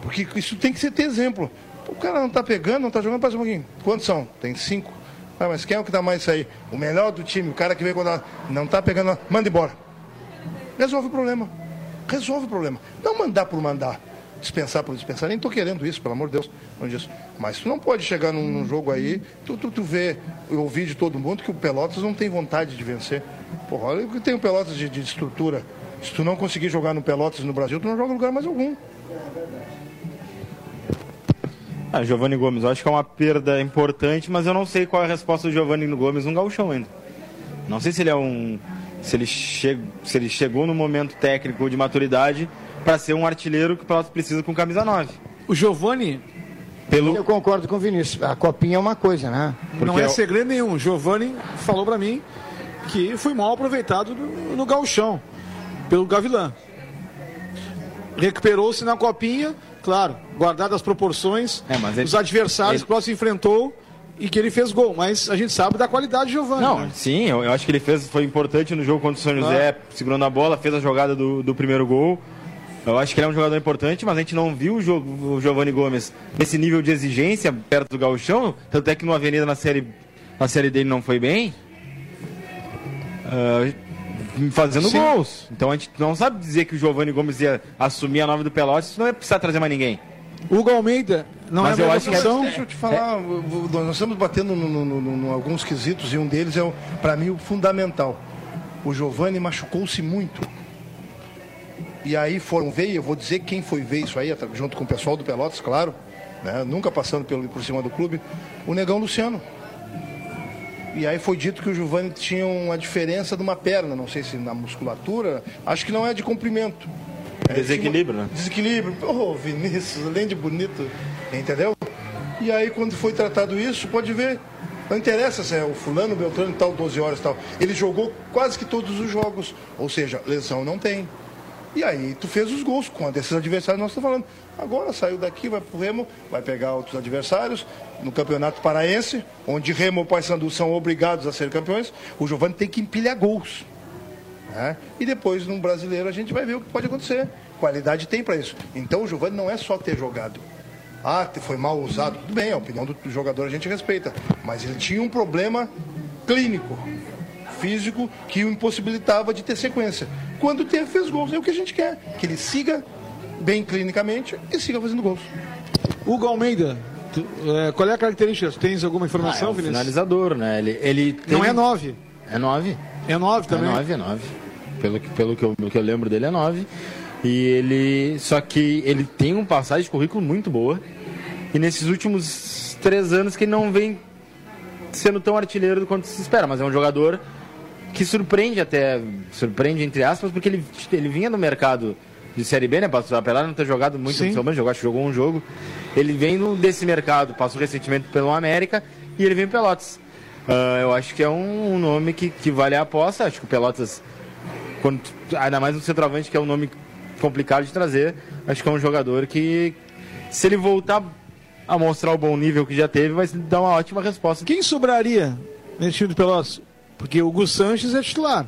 Porque isso tem que ser ter exemplo. O cara não está pegando, não está jogando, passa um pouquinho. Quantos são? Tem cinco. Ah, mas quem é o que dá mais isso aí? O melhor do time, o cara que veio quando não está pegando, manda embora. Resolve o problema. Resolve o problema. Não mandar por mandar dispensar por dispensar. Nem estou querendo isso, pelo amor de Deus. Não disso. Mas tu não pode chegar num, num jogo aí, tu, tu, tu vê, eu ouvi de todo mundo que o Pelotas não tem vontade de vencer. Porra, olha que tem o Pelotas de, de estrutura. Se tu não conseguir jogar no Pelotas no Brasil, tu não joga em lugar mais algum. Ah, Giovanni Gomes, eu acho que é uma perda importante, mas eu não sei qual é a resposta do Giovanni Gomes no gauchão ainda. Não sei se ele é um. Se ele, che... se ele chegou no momento técnico de maturidade para ser um artilheiro que o Pelotas precisa com camisa 9. O Giovani. Pelo... Eu concordo com o Vinícius. A copinha é uma coisa, né? Porque não é segredo nenhum. O Giovani falou para mim que foi mal aproveitado no, no gauchão, pelo Gavilã. Recuperou-se na copinha, claro, guardado as proporções, é, ele, os adversários ele... que o Pelotas enfrentou e que ele fez gol, mas a gente sabe da qualidade do Giovanni. Não, né? sim, eu, eu, acho que ele fez, foi importante no jogo contra o São José, ah. segurando a bola, fez a jogada do, do primeiro gol. Eu acho que ele é um jogador importante, mas a gente não viu o, jo o Giovanni Gomes nesse nível de exigência perto do gauchão, tanto é que no Avenida na série, na série dele não foi bem. Uh, fazendo Sim. gols. Então a gente não sabe dizer que o Giovanni Gomes ia assumir a nove do Pelotas, não ia precisar trazer mais ninguém. Hugo Almeida não Mas é eu uma acho que é-. Deixa eu te falar, v- nós estamos batendo no, no- no- no- no alguns quesitos e um deles é, para mim, o fundamental. O Giovani machucou-se muito. E aí foram ver, e eu vou dizer quem foi ver isso aí, junto com o pessoal do Pelotas, claro, né, nunca passando pelo, por cima do clube, o Negão Luciano. E aí foi dito que o Giovani tinha uma diferença de uma perna, não sei se na musculatura, acho que não é de comprimento. É, Desequilíbrio, né? Desequilíbrio. Ô, Vinícius, além de bonito, entendeu? E aí, quando foi tratado isso, pode ver. Não interessa se é o fulano, o Beltrano e tal, 12 horas e tal. Ele jogou quase que todos os jogos. Ou seja, lesão não tem. E aí, tu fez os gols contra esses adversários nós estamos falando. Agora saiu daqui, vai pro Remo, vai pegar outros adversários no Campeonato Paraense, onde Remo e Paysandu são obrigados a ser campeões. O Giovani tem que empilhar gols. né? E depois, no brasileiro, a gente vai ver o que pode acontecer. Qualidade tem para isso. Então, o Giovani não é só ter jogado. Ah, foi mal usado. Tudo bem, a opinião do jogador a gente respeita. Mas ele tinha um problema clínico, físico, que o impossibilitava de ter sequência. Quando teve, fez gols. É o que a gente quer. Que ele siga bem clinicamente e siga fazendo gols. Hugo Almeida, tu- é, qual é a característica? Tens alguma Ah, informação, é um finalizador, né? Ele, ele Não tem- é 9. É nove. É 9 também. É 9, é 9. Pelo, que- pelo que, eu, que eu lembro dele é 9. E ele. Só que ele tem uma passagem de currículo muito boa. E nesses últimos três anos que ele não vem sendo tão artilheiro quanto se espera. Mas é um jogador que surpreende até. Surpreende entre aspas, porque ele, ele vinha no mercado de Série B, né? Passou, apesar de não ter jogado muito Sim. no seu jogo, acho que jogou um jogo. Ele vem desse mercado, passou recentemente pelo América e ele vem em Pelotas. Ah, eu acho que é um, um nome que, que vale a aposta. Acho que o Pelotas, quando, ainda mais no centroavante, que é um nome complicado de trazer, acho que é um jogador que, se ele voltar a mostrar o bom nível que já teve, vai dar uma ótima resposta. Quem sobraria nesse time do Pelotas? Porque o Gus Sanches é titular.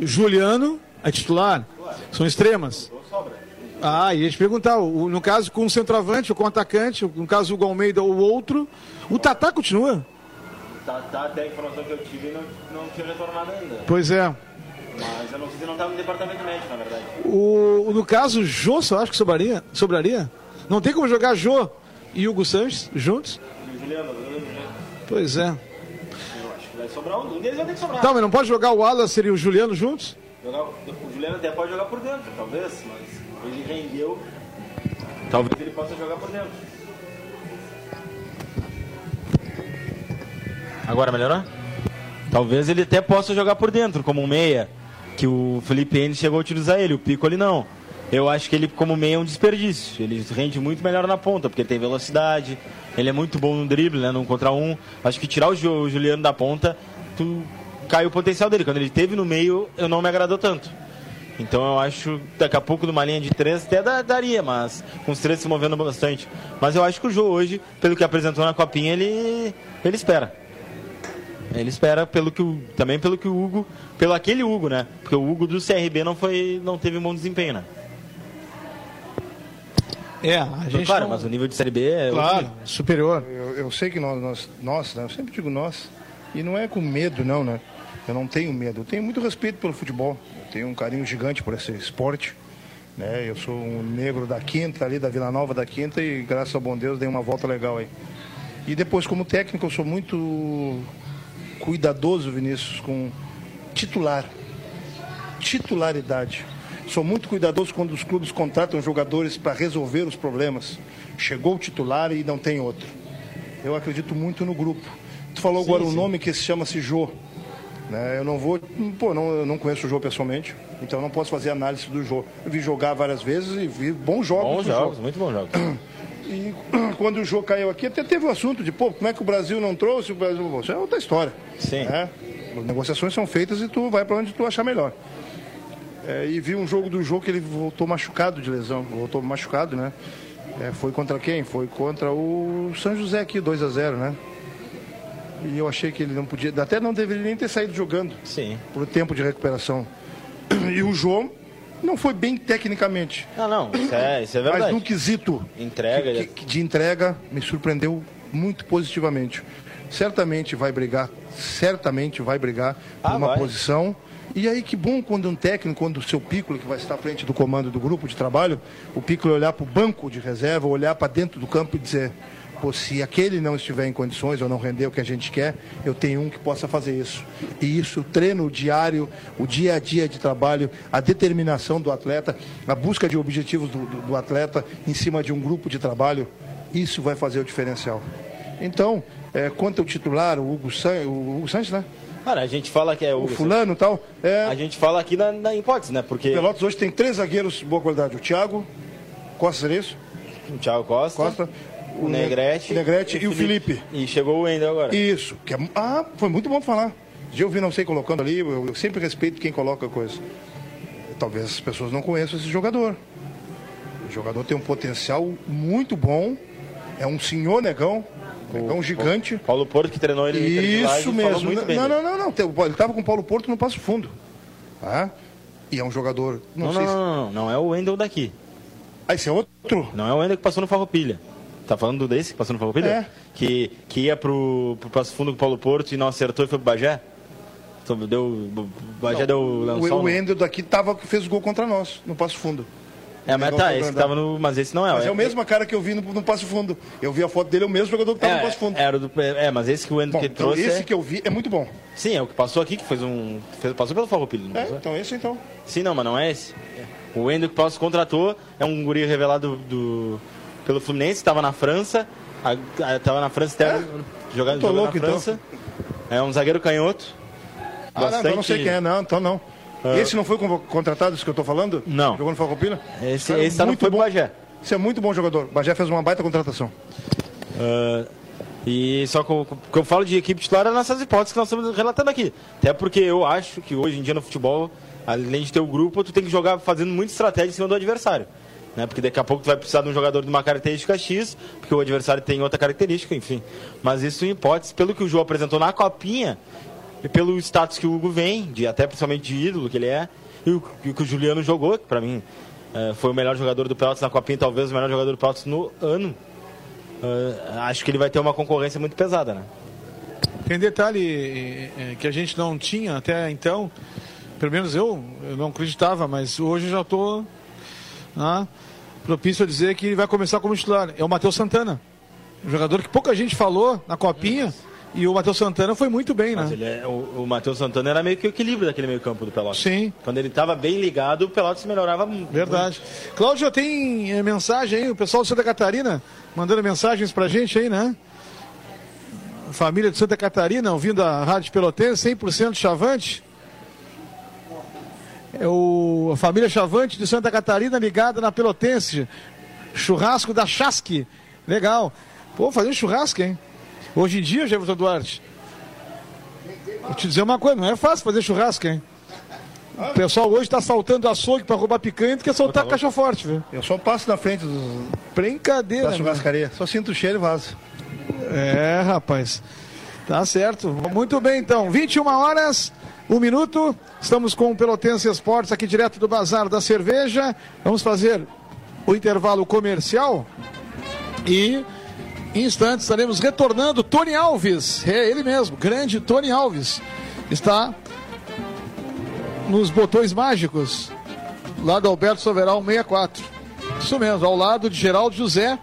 Juliano é titular. São extremas. Ah, ia te perguntar, o- no caso com o centroavante ou com o atacante, no caso o Hugo Almeida ou outro, o Tatá continua? Tá, tá, até a informação que eu tive não, não tinha retornado ainda. Pois é. Mas eu não sei se não estava no departamento médico, na verdade. O, o- no caso, Jô, só acho que sobraria? sobraria? Não tem como jogar Jô e Hugo Sanches juntos? E o Juliano, eu Pois é. Sobrar um. Um deles vai ter que sobrar. Tá, mas não pode jogar o Alas e o Juliano juntos? Jogar- o Juliano até pode jogar por dentro, talvez, mas ele rendeu. Talvez ele possa jogar por dentro. Agora melhorou? Talvez ele até possa jogar por dentro, como um meia, que o Felipe N chegou a utilizar ele, o Pico ele não. Eu acho que ele, como meia, é um desperdício. Ele rende muito melhor na ponta, porque tem velocidade, ele é muito bom no drible, né, no contra um. Acho que tirar o Ju- o Juliano da ponta, tu cai o potencial dele. Quando ele teve no meio, eu não me agradou tanto. Então eu acho, daqui a pouco, numa linha de três, até daria, mas com os três se movendo bastante. Mas eu acho que o Jô hoje, pelo que apresentou na copinha, ele, ele espera. Ele espera pelo que também pelo que o Hugo, pelo aquele Hugo, né? Porque o Hugo do CRB não foi, não teve um bom desempenho, né? É, a gente. claro, não- mas o nível de série B é Claro, superior. Eu, eu sei que nós, nós, nós né, eu sempre digo nós, e não é com medo, não, né? Eu não tenho medo, eu tenho muito respeito pelo futebol, eu tenho um carinho gigante por esse esporte. Né? Eu sou um negro da Quinta, ali da Vila Nova da Quinta, e graças ao bom Deus dei uma volta legal aí. E depois, como técnico, eu sou muito cuidadoso, Vinícius, com titular. Titularidade. Sou muito cuidadoso quando os clubes contratam jogadores para resolver os problemas. Chegou o titular e não tem outro. Eu acredito muito no grupo. Tu falou agora um nome que se chama-se Jô. Né? Eu não vou. Pô, não, eu não conheço o Jô pessoalmente, então não posso fazer análise do Jô. Eu vi jogar várias vezes e vi bons jogos. bons Jô. jogos, muito bons jogos. E <clears throat> quando o jogo caiu aqui, até teve o assunto de, pô, como é que o Brasil não trouxe? O Brasil... Isso é outra história. Sim. né? As negociações são feitas e tu vai para onde tu achar melhor. É, e vi um jogo do jogo que ele voltou machucado de lesão. Voltou machucado, né? É, foi contra quem? Foi contra o São José aqui, 2 a 0 né? E eu achei que ele não podia, até não deveria nem ter saído jogando Sim. por tempo de recuperação. <clears throat> E o João Não foi bem tecnicamente. Não, não, isso é, isso é verdade. Mas no quesito Entrega, que- que- de entrega, me surpreendeu muito positivamente. Certamente vai brigar, certamente vai brigar por Ah, uma vai. posição. E aí que bom quando um técnico, quando o seu Piccolo, que vai estar à frente do comando do grupo de trabalho, o Piccolo olhar para o banco de reserva, olhar para dentro do campo e dizer, pô, se aquele não estiver em condições ou não render o que a gente quer, eu tenho um que possa fazer isso. E isso, o treino diário, o dia a dia de trabalho, a determinação do atleta, a busca de objetivos do, do- do atleta em cima de um grupo de trabalho, isso vai fazer o diferencial. Então, é, quanto ao titular, o Hugo, San, o Hugo Sanches, né? Cara, a gente fala que é o. O fulano e tal. É, A gente fala aqui na, na hipótese, né? Porque Pelotas hoje tem três zagueiros de boa qualidade. O Thiago, Costa seria isso? o Thiago Costa, Costa, o Negrete, o Negrete e o Felipe. E chegou o Wendel agora. Isso. Que é- ah, foi muito bom falar. Já ouvi não sei colocando ali, eu, eu sempre respeito quem coloca coisa. Talvez as pessoas não conheçam esse jogador. O jogador tem um potencial muito bom. É um senhor negão. Negão gigante. Paulo Porto que treinou ele Isso mesmo. Muito bem não, não, não, não. Ele estava com o Paulo Porto no Passo Fundo. Tá? E é um jogador. Não, Não, sei não, se. não, não, não é o Wendel daqui. Ah, esse é outro? Não é o Wendel que passou no Farroupilha. Tá falando desse que passou no Farroupilha? É. Que, que ia pro, pro Passo Fundo com o Paulo Porto e não acertou e foi pro Bagé? Então, Deu, o Bagé deu O, lançou o no- Wendel daqui tava, que fez o gol contra nós, no Passo Fundo. É, mas tá, esse que tava no. Mas esse não é. Mas é o mesmo cara que eu vi no, no Passo Fundo. Eu vi a foto dele, é o mesmo jogador que estava no É, Passo Fundo. era do, é, mas esse que o Bom, que então trouxe. esse é- que eu vi é muito bom. Sim, é o que passou aqui, que fez um. Fez, passou pelo Farroupilha, É, então esse então. Sim, não, mas não é esse. O Wendel que Passo contratou é um guri revelado do, pelo Fluminense, estava na França. Estava na França, até jogando, jogando louco, na então. França. É um zagueiro canhoto. Ah, não, então não sei quem é, não, então não. Esse não foi contratado, esse que eu tô falando? Não. Jogou no Farroupilha? Esse, Cara, esse tá no muito pro bom. Bagé. Esse é muito bom jogador. Bagé fez uma baita contratação. Ah, e só que o que eu falo de equipe titular é nessas hipóteses que nós estamos relatando aqui. Até porque eu acho que hoje em dia no futebol, além de ter o grupo, tu tem que jogar fazendo muita estratégia em cima do adversário. Né? Porque daqui a pouco tu vai precisar de um jogador de uma característica X, porque o adversário tem outra característica, enfim. Mas isso em hipótese, pelo que o João apresentou na copinha, e pelo status que o Hugo vem, de, até principalmente de ídolo que ele é, e o, e o que o Juliano jogou, que pra mim eh, foi o melhor jogador do Pelotas na copinha, talvez o melhor jogador do Pelotas no ano. Ah, acho que ele vai ter uma concorrência muito pesada, né? Tem detalhe eh, que a gente não tinha até então, pelo menos eu, eu não acreditava, mas hoje já estou propício a dizer que ele vai começar como titular. É o Matheus Santana, um jogador que pouca gente falou na copinha, e o Matheus Santana foi muito bem, Mas né? é, o, o Matheus Santana era meio que o equilíbrio daquele meio campo do Pelotas. Sim. Quando ele estava bem ligado, o Pelotas melhorava muito. Verdade. Cláudio, tem eh, mensagem aí, o pessoal de Santa Catarina mandando mensagens pra gente aí, né? Família de Santa Catarina, ouvindo a Rádio Pelotense, 100% Chavante. É o, a família Chavante de Santa Catarina ligada na Pelotense. Churrasco da Chasque. Legal. Pô, fazer um churrasco, hein? Hoje em dia, Jefferson Duarte. Vou te dizer uma coisa, não é fácil fazer churrasco, hein? O pessoal hoje está saltando açougue para roubar picanha do que soltar caixa forte, viu? Eu só passo na frente dos, Brincadeira. da né? churrascaria. Só sinto o cheiro e vazo. É, rapaz. Tá certo. Muito bem, então. 21 horas, um minuto. Estamos com o Pelotense Esportes aqui direto do Bazar da Cerveja. Vamos fazer o intervalo comercial. E em instantes estaremos retornando. Tony Alves, é ele mesmo, grande Tony Alves, está nos botões mágicos, lá do Alberto Soveral 64. Isso mesmo, ao lado de Geraldo José,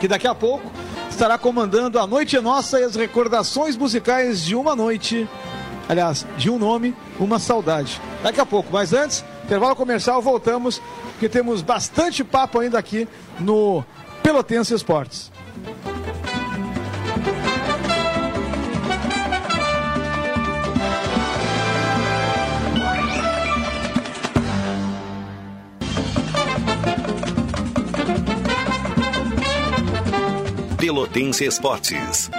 que daqui a pouco estará comandando A Noite é Nossa e as recordações musicais de uma noite, aliás, de um nome, uma saudade. Daqui a pouco, mas antes, intervalo comercial, voltamos, porque temos bastante papo ainda aqui no Pelotense Esportes. Pelotense Esportes.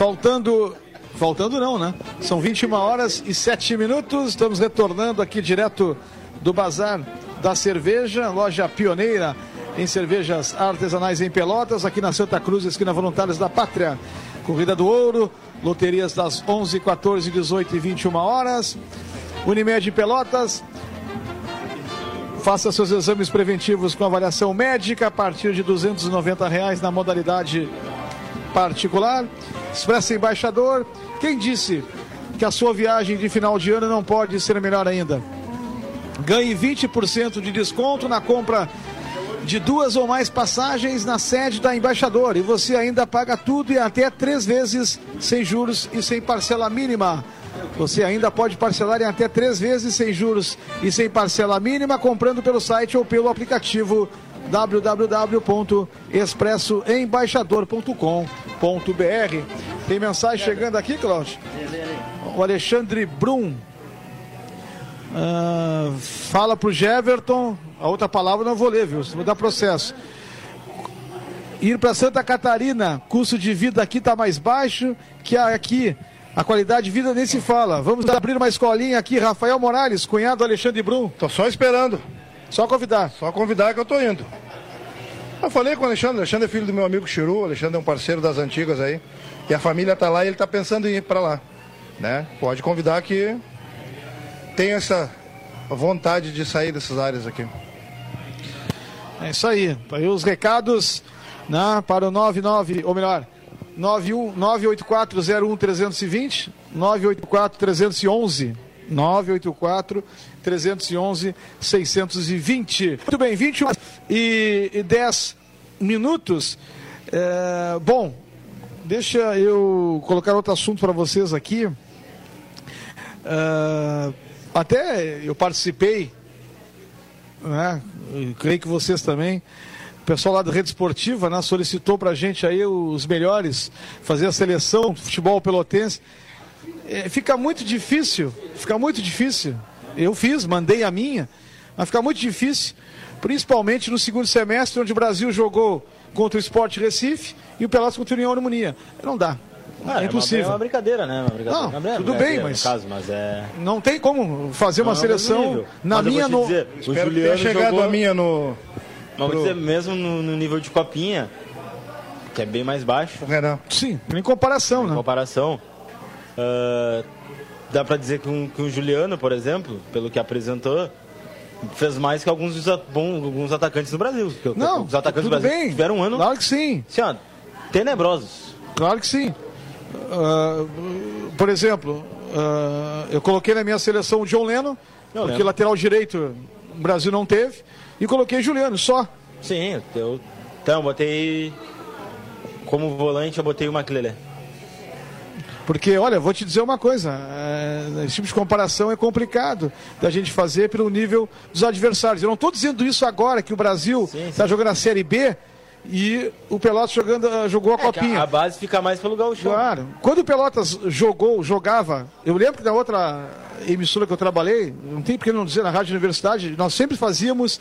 Faltando. Faltando não, né? São 21 horas e 7 minutos. Estamos retornando aqui direto do Bazar da Cerveja, loja pioneira em cervejas artesanais em Pelotas, aqui na Santa Cruz, esquina Voluntários da Pátria. Corrida do Ouro, loterias das 11, 14, 18 e 21 horas. Unimed Pelotas, Faça seus exames preventivos com avaliação médica a partir de 290 reais na modalidade particular. Expressa Embaixador, quem disse que a sua viagem de final de ano não pode ser melhor ainda? Ganhe 20% de desconto na compra de duas ou mais passagens na sede da Embaixador e você ainda paga tudo e até três vezes sem juros e sem parcela mínima. Você ainda pode parcelar em até três vezes sem juros e sem parcela mínima comprando pelo site ou pelo aplicativo www.expressoembaixador.com.br. Tem mensagem chegando aqui, Cláudio? O Alexandre Brum uh, fala pro Jeverton, a outra palavra não vou ler, viu? Vou dar processo. Ir para Santa Catarina, custo de vida aqui está mais baixo que aqui. A qualidade de vida nem se fala. Vamos abrir uma escolinha aqui, Rafael Morales, cunhado Alexandre Brum. Tô só esperando. Só convidar. Só convidar que eu tô indo. Eu falei com o Alexandre, Alexandre é filho do meu amigo Chiru, Alexandre é um parceiro das antigas aí. E a família tá lá e ele tá pensando em ir para lá. Né? Pode convidar que tem essa vontade de sair dessas áreas aqui. É isso aí. Aí os recados né, para o 99, ou melhor, 984-01-320, 984-311, 984-311-620. Muito bem, 21 e 10 minutos. É, bom, deixa eu colocar outro assunto para vocês aqui. É, até eu participei, né, creio que vocês também, o pessoal lá da Rede Esportiva né, solicitou para a gente aí os melhores, fazer a seleção do futebol pelotense. É, fica muito difícil, fica muito difícil. Eu fiz, mandei a minha, mas fica muito difícil, principalmente no segundo semestre, onde o Brasil jogou contra o Sport Recife e o Pelotas contra o União Harmonia. Não dá. Ah, é impossível. É uma, brincadeira, né? Uma brincadeira. Não, tudo bem, mas, caso, mas é... não tem como fazer uma seleção na mas minha no. no... o Juliano chegado jogou... a minha no. Mas vou pro- dizer, mesmo no, no nível de copinha, que é bem mais baixo, Renan. Sim, em comparação, em né? comparação, ah, dá pra dizer que, um, que o Juliano, por exemplo, pelo que apresentou, fez mais que alguns, bom, alguns atacantes do Brasil. Que Não, os atacantes tudo do Brasil bem. tiveram um ano Claro que sim, assim, ó, tenebrosos. claro que sim. Ah, por exemplo, ah, eu coloquei na minha seleção o John Lennon, John porque lateral direito o Brasil não teve, e coloquei Juliano, só. Sim, eu, então, eu botei como volante, eu botei o Maquilele. Porque, olha, vou te dizer uma coisa: é, esse tipo de comparação é complicado da gente fazer pelo nível dos adversários. Eu não estou dizendo isso agora que o Brasil está jogando a Série B e o Pelotas jogando, ah, jogou a Copinha. A base fica mais pelo gauchão. Claro. Quando o Pelotas jogou, jogava, eu lembro que na outra emissora que eu trabalhei, não tem porque não dizer na Rádio Universidade, nós sempre fazíamos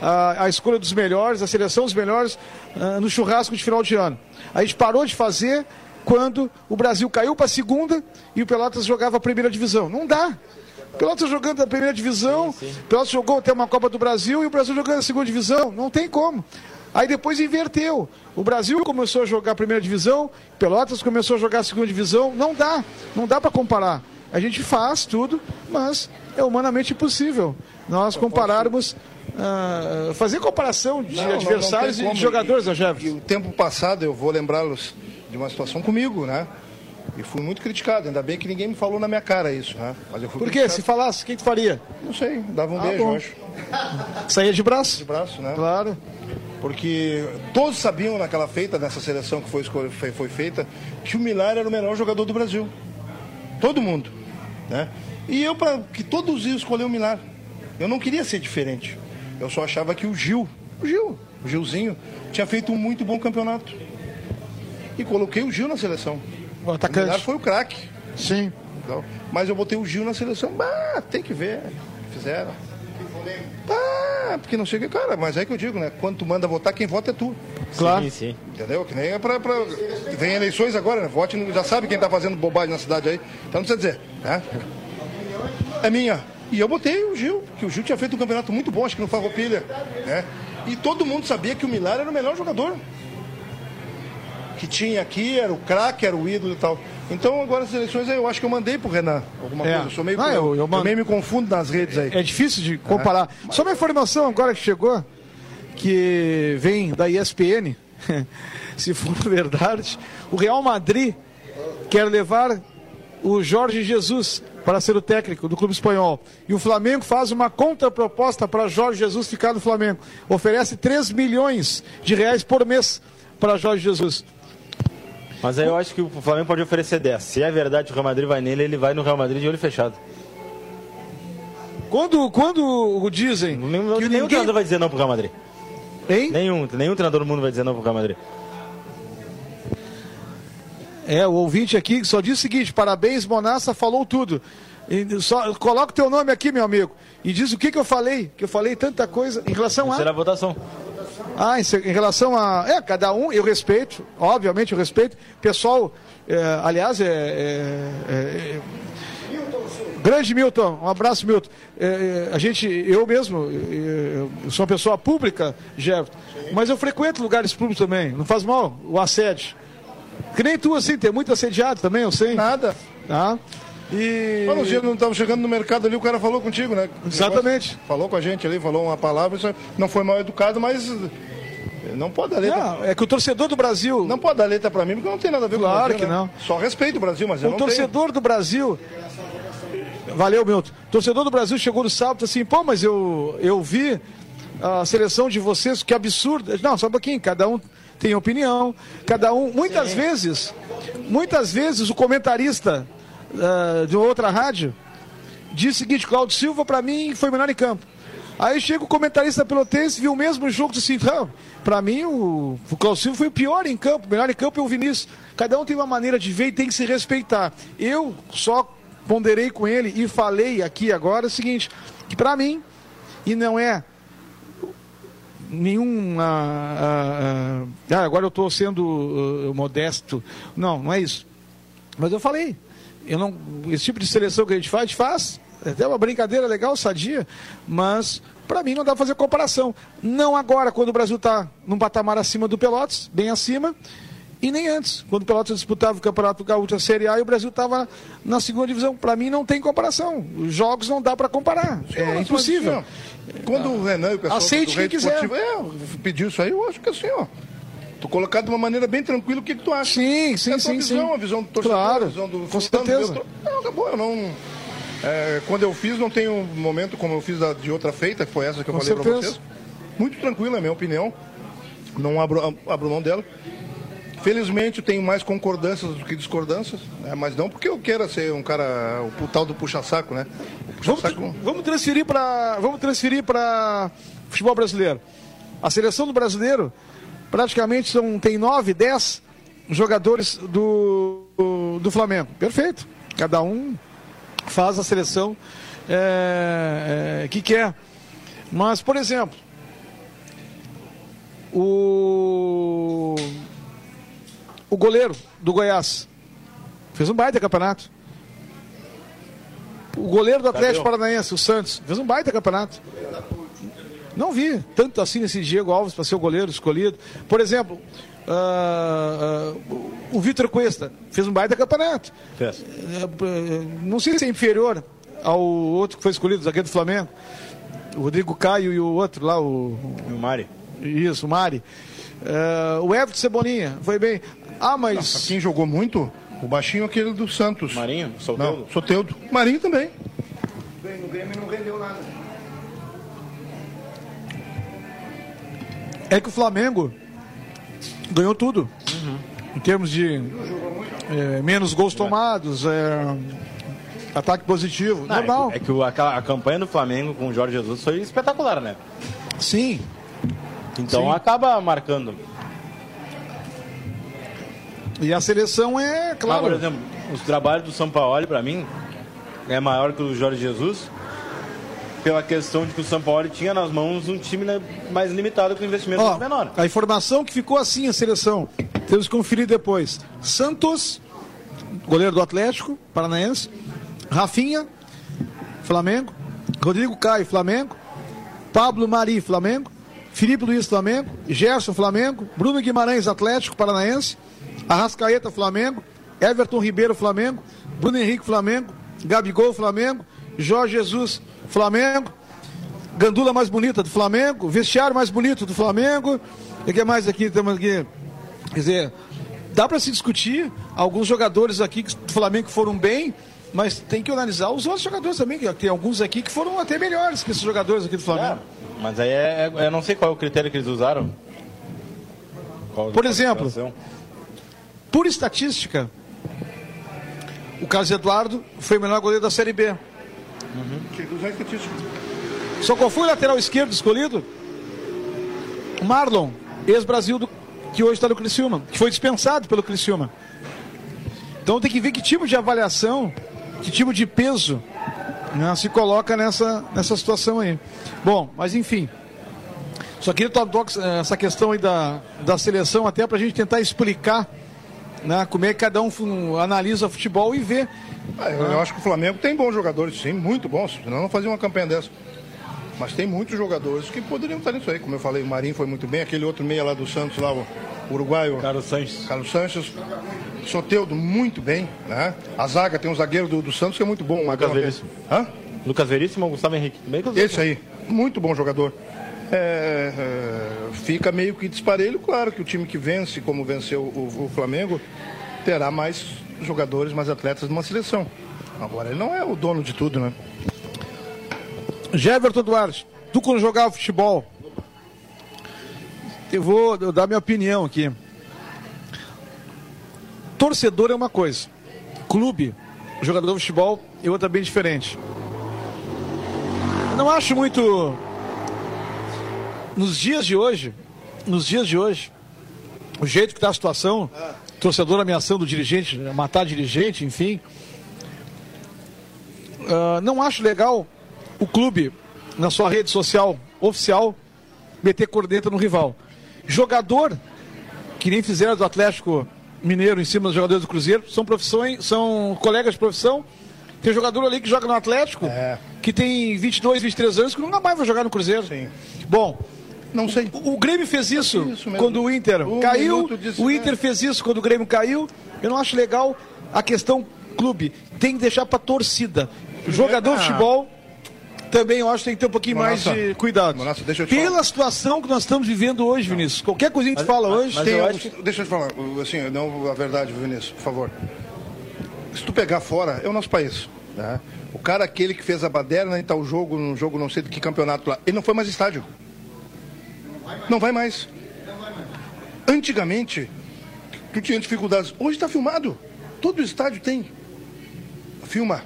ah, a escolha dos melhores, a seleção dos melhores ah, no churrasco de final de ano. A gente parou de fazer quando o Brasil caiu para a segunda e o Pelotas jogava a primeira divisão. Não dá. Pelotas jogando a primeira divisão, Pelotas jogou até uma Copa do Brasil e o Brasil jogando a segunda divisão. Não tem como. Aí depois inverteu. O Brasil começou a jogar a primeira divisão, Pelotas começou a jogar a segunda divisão. Não dá. Não dá para comparar. A gente faz tudo, mas é humanamente impossível nós compararmos, ah, fazer comparação de Não, não- não adversários tem e de jogadores, né, E o tempo passado, eu vou lembrá-los de uma situação comigo, né? E fui muito criticado. Ainda bem que ninguém me falou na minha cara isso, né? Mas eu fui Por quê? criticado. Se falasse, o que tu faria? Não sei, dava um Ah, beijo, bom. eu acho. Saía de braço? De braço, né? Claro. Porque todos sabiam naquela feita, nessa seleção que foi, foi, foi feita, que o Milar era o melhor jogador do Brasil. Todo mundo. Né? E eu, para que todos iam escolher o Milar. Eu não queria ser diferente. Eu só achava que o Gil, o Gil, o Gilzinho, tinha feito um muito bom campeonato. E coloquei o Gil na seleção. O O Milar atacante. foi o craque. Sim. Então, Mas eu botei o Gil na seleção. Ah, tem que ver. Fizeram. Ah, porque não sei o que, cara, mas é que eu digo, né? Quando tu manda votar, quem vota é tu. Claro. Sim, sim. Entendeu? Que nem é pra. pra... Vem eleições agora, né? Vote, já sabe quem tá fazendo bobagem na cidade aí. Então não precisa dizer, né? É minha. E eu botei o Gil, que o Gil tinha feito um campeonato muito bom, acho que no Farroupilha, né? E todo mundo sabia que o Milar era o melhor jogador. Que tinha aqui, era o craque, era o ídolo e tal. Então agora as eleições eu acho que eu mandei pro Renan alguma É. coisa. Eu sou meio. Ah, eu- eu, eu mando- meio me confundo nas redes aí. É difícil de comparar. Só uma informação agora que chegou, que vem da ESPN, <laughs> se for <laughs> verdade, o Real Madrid quer levar o Jorge Jesus para ser o técnico do clube espanhol. E o Flamengo faz uma contraproposta para Jorge Jesus ficar no Flamengo. Oferece 3 milhões de reais por mês para Jorge Jesus. Mas aí eu acho que o Flamengo pode oferecer 10. Se é verdade que o Real Madrid vai nele, ele vai no Real Madrid de olho fechado. Quando, quando dizem Nenhum, que nenhum ninguém... treinador vai dizer não pro Real Madrid. Hein? Nenhum, nenhum treinador do mundo vai dizer não pro Real Madrid. É, o ouvinte aqui só diz o seguinte: parabéns, Monassa, falou tudo. E só, coloca o teu nome aqui, meu amigo. E diz o que, que eu falei, que eu falei tanta coisa em relação a. Será a votação. Ah, em, em relação a. É, cada um, eu respeito, obviamente eu respeito. Pessoal, é, aliás, é. é- é- Grande Milton, um abraço, Milton. É, é, a gente, eu mesmo, é, eu sou uma pessoa pública, Jefferson, mas eu frequento lugares públicos também, não faz mal o assédio. Que nem tu, assim, tem muito assediado também, eu sei. Nada. Tá? E. Quando os dias não estavam chegando no mercado ali, o cara falou contigo, né? Exatamente. Falou com a gente ali, falou uma palavra, não foi mal educado, mas não pode dar letra. Não, é que o torcedor do Brasil. Não pode dar letra pra mim, porque não tem nada a ver com o Claro Brasil, que né? não. Só respeito o Brasil, mas eu O não torcedor do Brasil. Valeu, Milton. O torcedor do Brasil chegou no sábado assim, pô, mas eu, eu vi a seleção de vocês, que absurdo. Não, só um pouquinho, cada um tem opinião, cada um. Muitas vezes, muitas vezes o comentarista ah, de outra rádio diz o seguinte, Claudio Silva, pra mim, foi melhor em campo. Aí chega o comentarista pelotense, viu o mesmo jogo, disse assim, pra mim o, o Silva foi o pior em campo, melhor em campo é o Vinícius. Cada um tem uma maneira de ver e tem que se respeitar. Eu só ponderei com ele e falei aqui agora o seguinte, que pra mim, e não é nenhum. ah, ah, ah, ah, agora eu estou sendo ah, modesto. Não, não é isso. Mas eu falei, eu não, esse tipo de seleção que a gente faz, faz. É até uma brincadeira legal, sadia, mas para mim não dá pra fazer comparação. Não agora, quando o Brasil está num patamar acima do Pelotas, bem acima, e nem antes, quando o Pelotas disputava o Campeonato Gaúcho, a Série A, e o Brasil estava na segunda divisão. Para mim não tem comparação. Os jogos não dá para comparar. É Mas, impossível. quando o Renan e o pessoal Aceite do quem quiser. É, pediu isso aí, eu acho que assim, ó. Tu colocado de uma maneira bem tranquila, o que, que tu acha? Sim, sim, é a tua sim, visão, sim. a visão do torcedor, Claro, a visão do com certeza. outro. Não, acabou, eu não... é, quando eu fiz, não tem um momento como eu fiz da- de outra feita, que foi essa que eu Com falei pra vocês. Muito tranquila, é a minha opinião. Não abro, abro mão dela. Felizmente eu tenho mais concordâncias do que discordâncias, né? mas não porque eu queira ser um cara, o tal do puxa-saco, né? O Vamos, puxa-saco. vamos transferir para vamos transferir para futebol brasileiro. A seleção do brasileiro praticamente são tem nove, dez jogadores do, do, do Flamengo. Perfeito. Cada um faz a seleção é, é, que quer. Mas, por exemplo, o o goleiro do Goiás fez um baita campeonato. O goleiro do Atlético Paranaense, o Santos, fez um baita campeonato. Não vi tanto assim nesse Diego Alves para ser o goleiro escolhido. Por exemplo, ah, ah, o Vitor Cuesta fez um baita campeonato. Fez. É, é, Não sei se é inferior ao outro que foi escolhido, o zagueiro do Flamengo. O Rodrigo Caio e o outro lá, o. E o Mari. Isso, o Mari. É, o Everton Cebolinha foi bem. Ah, mas. Quem jogou muito? O baixinho aquele do Santos. Marinho? Solteudo? Não, Soteudo. Marinho também. No Grêmio não rendeu nada. É que o Flamengo ganhou tudo. Em termos de é, menos gols tomados, é, ataque positivo. Não, é que- normal. é que, o- aquela, a campanha do Flamengo com o Jorge Jesus foi espetacular, né? Sim. Então Sim. acaba marcando. E a seleção é, Mas, claro. por exemplo, os trabalhos do São Paulo, pra mim, é maior que o do Jorge Jesus, pela questão de que o São Paulo tinha nas mãos um time né, mais limitado com investimento Ó, menor. a informação que ficou assim a seleção. Temos que conferir depois. Santos, goleiro do Atlético Paranaense, Rafinha, Flamengo, Rodrigo Caio, Flamengo. Pablo Mari, Flamengo. Felipe Luiz, Flamengo. Gerson, Flamengo. Bruno Guimarães, Atlético Paranaense. Arrascaeta, Flamengo. Everton Ribeiro, Flamengo. Bruno Henrique, Flamengo. Gabigol, Flamengo. Jorge Jesus, Flamengo. Gandula mais bonita do Flamengo. Vestiário mais bonito do Flamengo. E o que mais aqui? Temos aqui. Quer dizer, dá para se discutir alguns jogadores aqui do Flamengo que foram bem, mas tem que analisar os outros jogadores também, que tem alguns aqui que foram até melhores que esses jogadores aqui do Flamengo. É, mas aí é, é, eu não sei qual é o critério que eles usaram. Qual, Por exemplo, por estatística, o Carlos Eduardo foi o melhor goleiro da Série B. Uhum. Qual foi lateral esquerdo escolhido? Marlon, ex-Brasil, que hoje está no Criciúma, que foi dispensado pelo Criciúma. Então tem que ver que tipo de avaliação, que tipo de peso né, se coloca nessa, nessa situação aí. Bom, mas enfim. Só queria tocar essa questão aí da, da seleção, até para a gente tentar explicar né, como é que cada um analisa futebol e vê. Ah, eu, acho que o Flamengo tem bons jogadores, sim, muito bons, senão não fazia uma campanha dessa. Mas tem muitos jogadores que poderiam estar nisso aí. Como eu falei, o Marinho foi muito bem, aquele outro meia lá do Santos, lá, o uruguaio. Carlos Sanches. Carlos Sanches. Soteudo, muito bem. Né? A zaga tem um zagueiro do, do Santos que é muito bom. Lucas Veríssimo. Hã? Lucas Veríssimo ou Gustavo Henrique? Bem Esse aí, muito bom jogador. É, é, fica meio que disparelho, claro que o time que vence, como venceu o, o Flamengo, terá mais jogadores, mais atletas numa seleção. Agora ele não é o dono de tudo, né? Jeverton Duarte, tu quando jogava futebol, eu vou dar minha opinião aqui. Torcedor é uma coisa, clube, jogador de futebol é outra bem diferente. não acho muito. Nos dias de hoje, nos dias de hoje, o jeito que está a situação, torcedor ameaçando o dirigente, matar dirigente, enfim. Uh, não acho legal o clube, na sua rede social oficial, meter corneta no rival. Jogador, que nem fizeram do Atlético Mineiro em cima dos jogadores do Cruzeiro, são profissões, são colegas de profissão. Tem jogador ali que joga no Atlético, é. que tem 22, 23 anos, que nunca mais vai jogar no Cruzeiro. Sim. Bom, não sei. O, o Grêmio fez isso, isso quando o Inter um caiu. O Inter fez isso quando o Grêmio caiu. Eu não acho legal a questão clube. Tem que deixar para torcida. Jogador de futebol também eu acho que tem que ter um pouquinho Monassa, mais de cuidado. Monassa, deixa eu te Pela falar. situação que nós estamos vivendo hoje, Vinícius. Qualquer coisinha que a gente fala hoje. Mas tem eu acho... Deixa eu te falar, assim, não a verdade, Vinícius, por favor. Se tu pegar fora, é o nosso país. Né? O cara, aquele que fez a baderna e tal jogo, no jogo não sei de que campeonato lá, ele não foi mais estádio. Não vai mais. Antigamente, tu tinha dificuldades. Hoje está filmado. Todo estádio tem. Filma.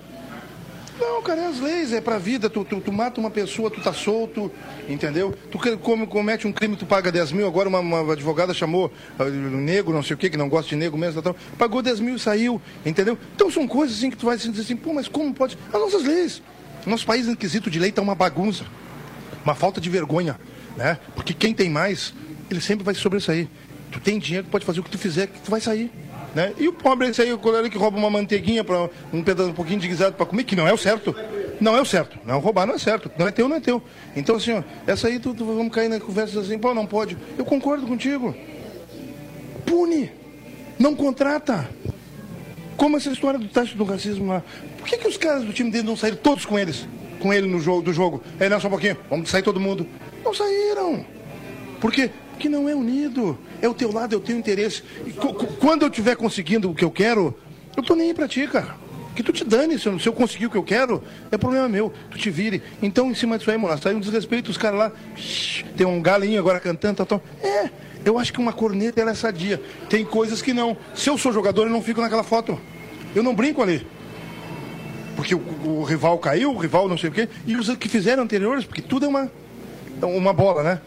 Não, cara, é as leis, é pra vida. Tu, tu, tu, mata uma pessoa, tu tá solto, entendeu? Tu come, comete um crime, tu paga 10 mil. Agora uma, uma advogada chamou uh, negro, não sei o que, que não gosta de negro mesmo, tal, pagou 10 mil e saiu, entendeu? Então são coisas assim que tu vai dizer assim, pô, mas como pode? As nossas leis. Nosso país, em quesito de lei, tá uma bagunça. Uma falta de vergonha, né? Porque quem tem mais, ele sempre vai se sobressair. Tu tem dinheiro, tu pode fazer o que tu fizer, que tu vai sair. Né? E o pobre esse aí, o colega que rouba uma manteiguinha para um pedaço um pouquinho de guisado para comer, que não é o certo. Não é o certo. Não roubar não é certo. Não é teu, não é teu. Então, assim, ó, essa aí tu, tu vamos cair na conversa assim, pô, não pode. Eu concordo contigo. Pune. Não contrata. Como essa história do teste do racismo lá. Por que, que os caras do time dele não saíram todos com eles? Com ele no jogo do jogo? É, não, só um pouquinho. Vamos sair todo mundo. Não saíram. Por quê? que não é unido. É o teu lado, é o teu interesse. E quando eu estiver conseguindo o que eu quero, eu tô nem aí pra ti, cara. Que tu te dane, se eu, se eu conseguir o que eu quero, é problema meu. Tu te vire. Então, em cima disso aí, moço, sai um desrespeito, os caras lá, shh, tem um galinho agora cantando, tal, tal. É, eu acho que uma corneta ela é sadia. Tem coisas que não. Se eu sou jogador, eu não fico naquela foto. Eu não brinco ali. Porque o, o rival caiu, o rival não sei o quê. E os que fizeram anteriores, porque tudo é uma, uma bola, né?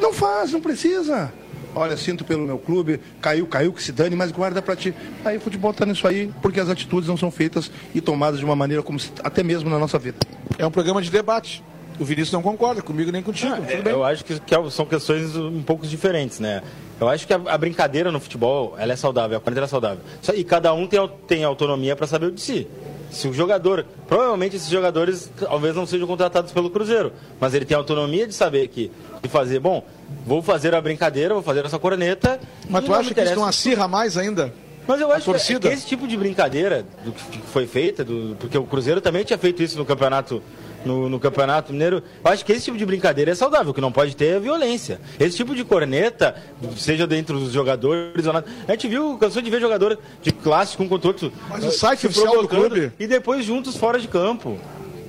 Não faz, não precisa. Olha, sinto pelo meu clube, caiu, caiu, que se dane, mas guarda para ti. Aí o futebol está nisso aí, porque as atitudes não são feitas e tomadas de uma maneira como se, até mesmo na nossa vida. É um programa de debate. O Vinícius não concorda comigo nem contigo. Ah, é, eu acho que, que, é são questões um pouco diferentes, né? Eu acho que a, a brincadeira no futebol ela é saudável, a quarentena é saudável. E cada um tem, tem autonomia para saber o de si. Se o jogador, provavelmente esses jogadores talvez não sejam contratados pelo Cruzeiro, mas ele tem autonomia de saber que de fazer, bom, vou fazer a brincadeira, vou fazer essa corneta. Mas tu acha que isso não acirra mais ainda? Mas eu acho que, torcida? que esse tipo de brincadeira do que foi feita, do, porque o Cruzeiro também tinha feito isso no campeonato. No, no Campeonato Mineiro, eu acho que esse tipo de brincadeira é saudável, que não pode ter é violência. Esse tipo de corneta, seja dentro dos jogadores ou nada. A gente viu, cansou de ver jogador de clássico um contra outro. Mas o site oficial do clube? E depois juntos fora de campo.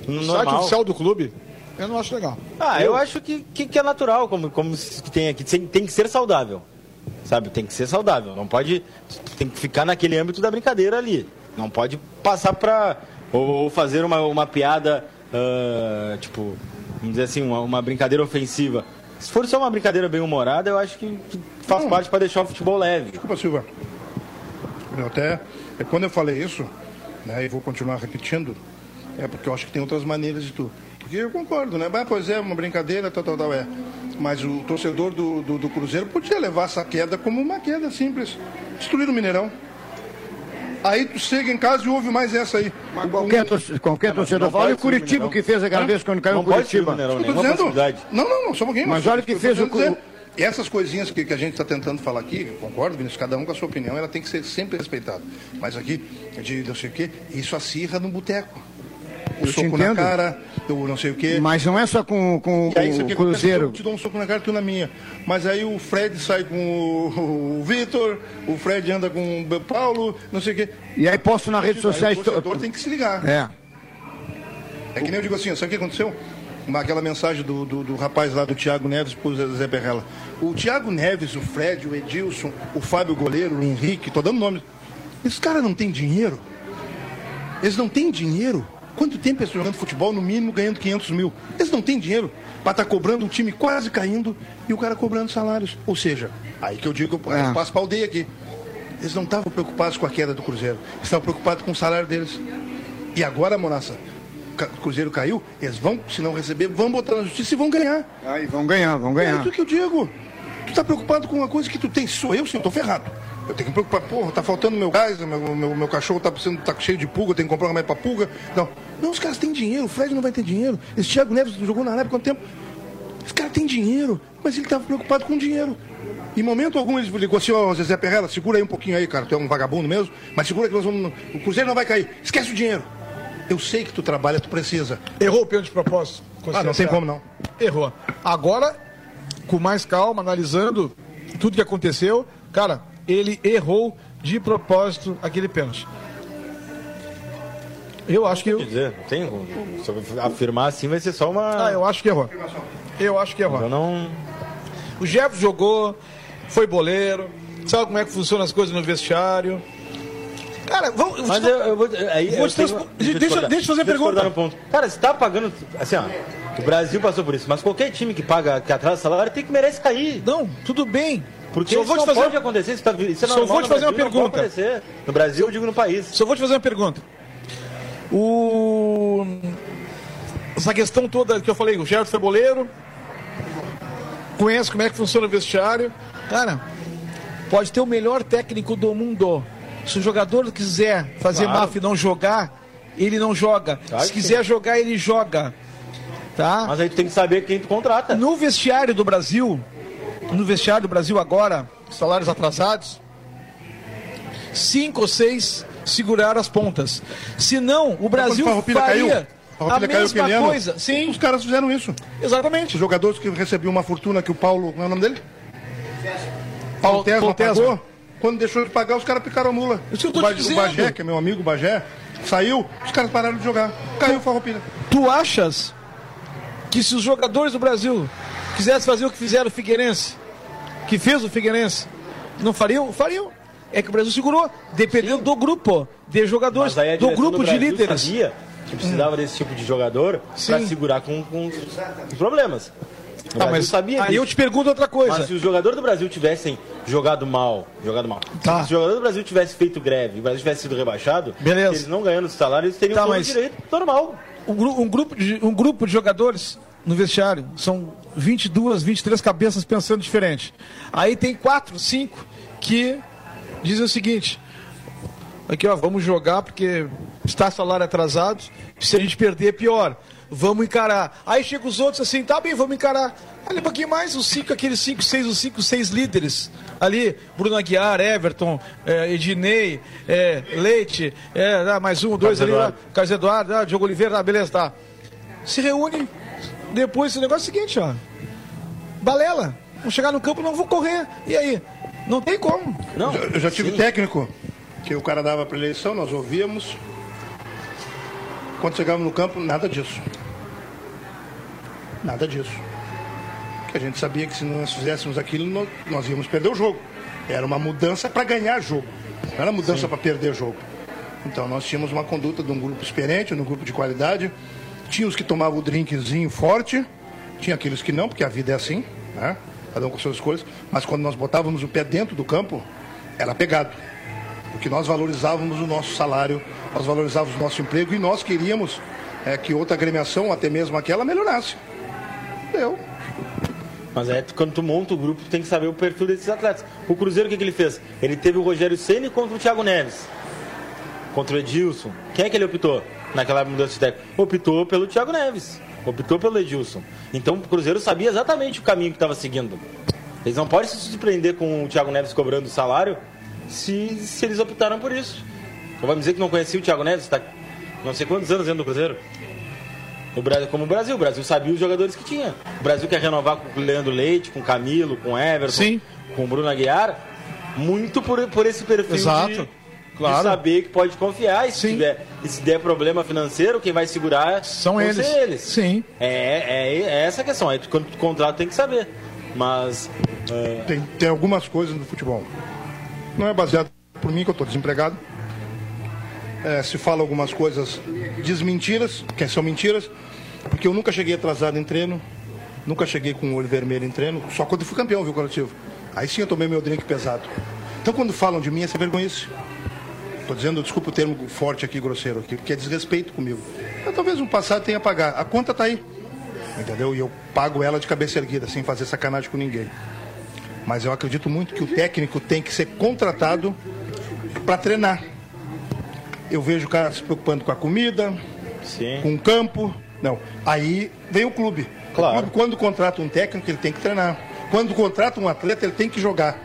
O Normal. site oficial do clube? Eu não acho legal. Ah, eu acho que, que, que é natural, como, como que tem aqui. Tem, tem que ser saudável. Sabe? Tem que ser saudável. Não pode. Tem que ficar naquele âmbito da brincadeira ali. Não pode passar pra. Ou, ou fazer uma, uma piada. Ah, tipo. Vamos dizer assim, uma, uma brincadeira ofensiva. Se for só uma brincadeira bem humorada, eu acho que, que faz parte para deixar o futebol leve. Desculpa, Silva. Eu até, é, quando eu falei isso, né, e vou continuar repetindo, é porque eu acho que tem outras maneiras de tu. Porque eu concordo, né? Bah, pois é, uma brincadeira, tal, tal, tal, é. Mas o torcedor do, do, do Cruzeiro podia levar essa queda como uma queda simples. Destruir o Mineirão. Aí tu chega em casa e ouve mais essa aí. Qualquer, torce- qualquer torcedor não fala. pode E o Curitiba que fez aquela vez quando caiu Não o Curitiba. Dizendo. possibilidade. Não, não, não, só um pouquinho. Mas olha o que fez o tentando Cu- E essas coisinhas que, que a gente está tentando falar aqui, eu concordo, Vinícius, cada um com a sua opinião, ela tem que ser sempre respeitada. Mas aqui, de não sei o quê, isso acirra no boteco. O Eu soco na cara, o não sei o quê. Mas não é só com, com aí, o Cruzeiro. Eu te dou um soco na cara, tu na minha. Mas aí o Fred sai com o, <laughs> o Vitor, o Fred anda com o Paulo, não sei o quê. E aí posto nas redes Aí sociais. o torcedor tem que se ligar. É. É que nem eu digo assim, sabe o que aconteceu? Aquela mensagem do, do, do rapaz lá do Thiago Neves pro Zé Berrela. O Thiago Neves, o Fred, o Edilson, o Fábio Goleiro, o Henrique, tô dando nome. Esses caras não têm dinheiro? Eles não têm dinheiro? Quanto tempo eles estão jogando futebol, no mínimo ganhando 500 mil? Eles não têm dinheiro para estar cobrando um time quase caindo e o cara cobrando salários. Ou seja, aí que eu digo, eu É. passo para aldeia aqui. Eles não estavam preocupados com a queda do Cruzeiro. Estavam preocupados com o salário deles. E agora, Moraça, o Cruzeiro caiu, eles vão, se não receber, vão botar na justiça e vão ganhar. Aí vão ganhar, vão É ganhar. isso que eu digo. Tu tá preocupado com uma coisa que tu tem. Sou eu, sim, eu tô ferrado. Eu tenho que me preocupar, porra, tá faltando meu gás, meu, meu, meu cachorro tá, precisando, tá cheio de pulga, eu tenho que comprar um remédio pra pulga. Não. Não, os caras têm dinheiro, o Fred não vai ter dinheiro. Esse Thiago Neves jogou na Arábia quanto tempo? Esse cara tem dinheiro, mas ele tava preocupado com dinheiro. Em momento algum ele ligou assim, ó, Zezé Perrela, segura aí um pouquinho aí, cara, tu é um vagabundo mesmo, mas segura que nós vamos. O Cruzeiro não vai cair. Esquece o dinheiro. Eu sei que tu trabalha, tu precisa. Errou o pênalti de propósito. Ah, não tem como não. Errou. Agora, com mais calma, analisando tudo que aconteceu, cara, ele errou de propósito aquele pênalti. Eu acho que. Quer dizer, não tem. eu afirmar assim vai ser só uma. Ah, eu acho que errou. Eu acho que errou. Eu não. O Jefferson jogou, foi boleiro, sabe como é que funcionam as coisas no vestiário. Cara, vamos. Mas eu, eu vou. Aí, Vou eu te tenho- eu deixa- discordar. deixa eu fazer a pergunta. no ponto. Cara, você tá pagando. Assim, ó. O Brasil passou por isso, mas qualquer time que paga, que atrasa salário, tem que merece cair. Não, tudo bem. Porque Só isso não fazer- pode acontecer, isso, tá, isso é Só normal vou te no fazer uma Brasil, pergunta. acontecer. No Brasil, eu digo no país. Só vou te fazer uma pergunta. O... Essa questão toda que eu falei, o Geraldo foi boleiro, conhece como é que funciona o vestiário. Cara, pode ter o melhor técnico do mundo. Se o jogador quiser fazer Claro. máfia e não jogar, ele não joga. Claro Se quiser jogar, ele joga. Tá? Mas aí tu tem que saber quem tu contrata. No vestiário do Brasil, no vestiário do Brasil agora, salários atrasados, cinco ou seis seguraram as pontas. Senão, o Brasil o Farroupilha faria caiu, a caiu mesma coisa. Sim, Os caras fizeram isso. exatamente. Os jogadores que recebiam uma fortuna que o Paulo. Como é o nome dele? Paulo Tesma pagou. Quando deixou de pagar, os caras picaram a mula. Isso eu tô o, Ba- o dizendo. Bagé, que é meu amigo Bagé, saiu, os caras pararam de jogar. Caiu o Farroupilha. Tu achas que se os jogadores do Brasil quisessem fazer o que fizeram o Figueirense, que fez o Figueirense, não fariam? Fariam. É que o Brasil segurou, dependendo do grupo de jogadores, do grupo do de líderes. sabia que precisava desse tipo de jogador Sim. segurar com, com problemas. Tá, mas sabia aí eu te pergunto outra coisa. Mas se os jogadores do Brasil tivessem jogado mal, jogado mal, Tá. se os jogadores do Brasil tivessem feito greve e o Brasil tivesse sido rebaixado, Beleza. eles não ganhando os salários, eles teriam Tá, mas- direito normal. um, um grupo de, um grupo de jogadores no vestiário. São 22, 23 cabeças pensando diferente. Aí tem quatro, cinco que dizem o seguinte: aqui ó, vamos jogar porque está salário atrasado, se a gente perder é pior. Vamos encarar. Aí chega os outros assim, tá bem, vamos encarar. Ali um pouquinho mais, os cinco, aqueles cinco, seis, os cinco, seis líderes. Ali, Bruno Aguiar, Everton, é, Ednei, é, Leite, é, ah, mais um, dois Carlos ali, Eduardo. ah, Carlos Eduardo, ah, Diogo Oliveira, ah, beleza, tá. Se reúne. Depois, o negócio é o seguinte, ó. Balela. Vou chegar no campo, não vou correr. E aí? Não tem como. Não, Eu já tive sim. técnico que o cara dava para eleição, nós ouvíamos. Quando chegávamos no campo, nada disso. Nada disso. Porque a gente sabia que se nós fizéssemos aquilo, nós, nós íamos perder o jogo. Era uma mudança para ganhar jogo. Não era mudança para perder jogo. Então nós tínhamos uma conduta de um grupo experiente, de um grupo de qualidade. Tinha os que tomavam o drinkzinho forte, tinha aqueles que não, porque a vida é assim, né? Cada um com suas escolhas. Mas quando nós botávamos o pé dentro do campo, era pegado. Porque nós valorizávamos o nosso salário, nós valorizávamos o nosso emprego e nós queríamos é, que outra agremiação, até mesmo aquela, melhorasse. Deu. Mas é quando tu monta o grupo, tu tem que saber o perfil desses atletas. O Cruzeiro, o que, que ele fez? Ele teve o Rogério Ceni contra o Thiago Neves. Contra o Edilson. Quem é que ele optou naquela mudança de técnico? Optou pelo Thiago Neves. Optou pelo Edilson. Então o Cruzeiro sabia exatamente o caminho que estava seguindo. Eles não podem se surpreender com o Thiago Neves cobrando salário se, se eles optaram por isso. Então vai dizer que não conhecia o Thiago Neves? Está não sei quantos anos dentro do Cruzeiro. O Brasil, como o Brasil, o Brasil sabia os jogadores que tinha. O Brasil quer renovar com o Leandro Leite, com o Camilo, com o Everton, Sim. com o Bruno Aguiar, muito por, por esse perfil Exato. de, Claro. de saber que pode confiar. E se, Sim. tiver, e se der problema financeiro, quem vai segurar São eles. ser eles. Sim. É, é, é essa a questão. Aí, tu- quando tu contrata, tem que saber. Mas. é, Tem, tem algumas coisas no futebol. Não é baseado por mim, que eu estou desempregado. É, se fala algumas coisas desmentiras, que são mentiras, porque eu nunca cheguei atrasado em treino, nunca cheguei com o olho vermelho em treino, só quando fui campeão, viu, coletivo? Aí sim eu tomei meu drink pesado. Então quando falam de mim, é sem vergonhice. Estou dizendo, desculpa o termo forte aqui, grosseiro aqui, porque é desrespeito comigo. Talvez no passado tenha a pagar. A conta está aí. Entendeu? E eu pago ela de cabeça erguida, sem fazer sacanagem com ninguém. Mas eu acredito muito que o técnico tem que ser contratado para treinar. Eu vejo o cara se preocupando com a comida, sim. com o campo. Não. Aí vem o clube. Claro. O clube, quando contrata um técnico, ele tem que treinar. Quando contrata um atleta, ele tem que jogar.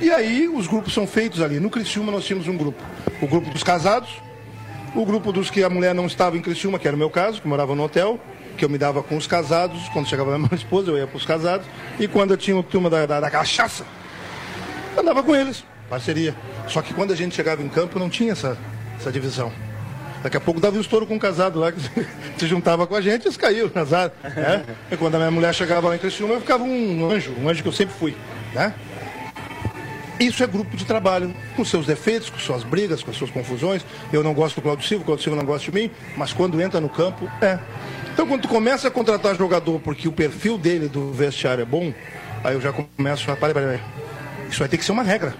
E aí os grupos são feitos ali. No Criciúma nós tínhamos um grupo. O grupo dos casados, o grupo dos que a mulher não estava em Criciúma, que era o meu caso, que morava no hotel, que eu me dava com os casados. Quando chegava a <laughs> minha esposa, eu ia para os casados. E quando eu tinha uma turma da, da, da cachaça, andava com eles, parceria. Só que quando a gente chegava em campo, não tinha essa, essa divisão. Daqui a pouco dava um estouro com um casado lá, que <laughs> se juntava com a gente, eles caíam, <laughs> azar. Né? E quando a minha mulher chegava lá em Criciúma, eu ficava um anjo, um anjo que eu sempre fui. Né? Isso é grupo de trabalho, com seus defeitos, com suas brigas, com suas confusões. Eu não gosto do Claudio Silva, o Claudio Silva não gosta de mim, mas quando entra no campo, é. Então, quando tu começa a contratar jogador porque o perfil dele do vestiário é bom, aí eu já começo a. Peraí, peraí. Isso vai ter que ser uma regra.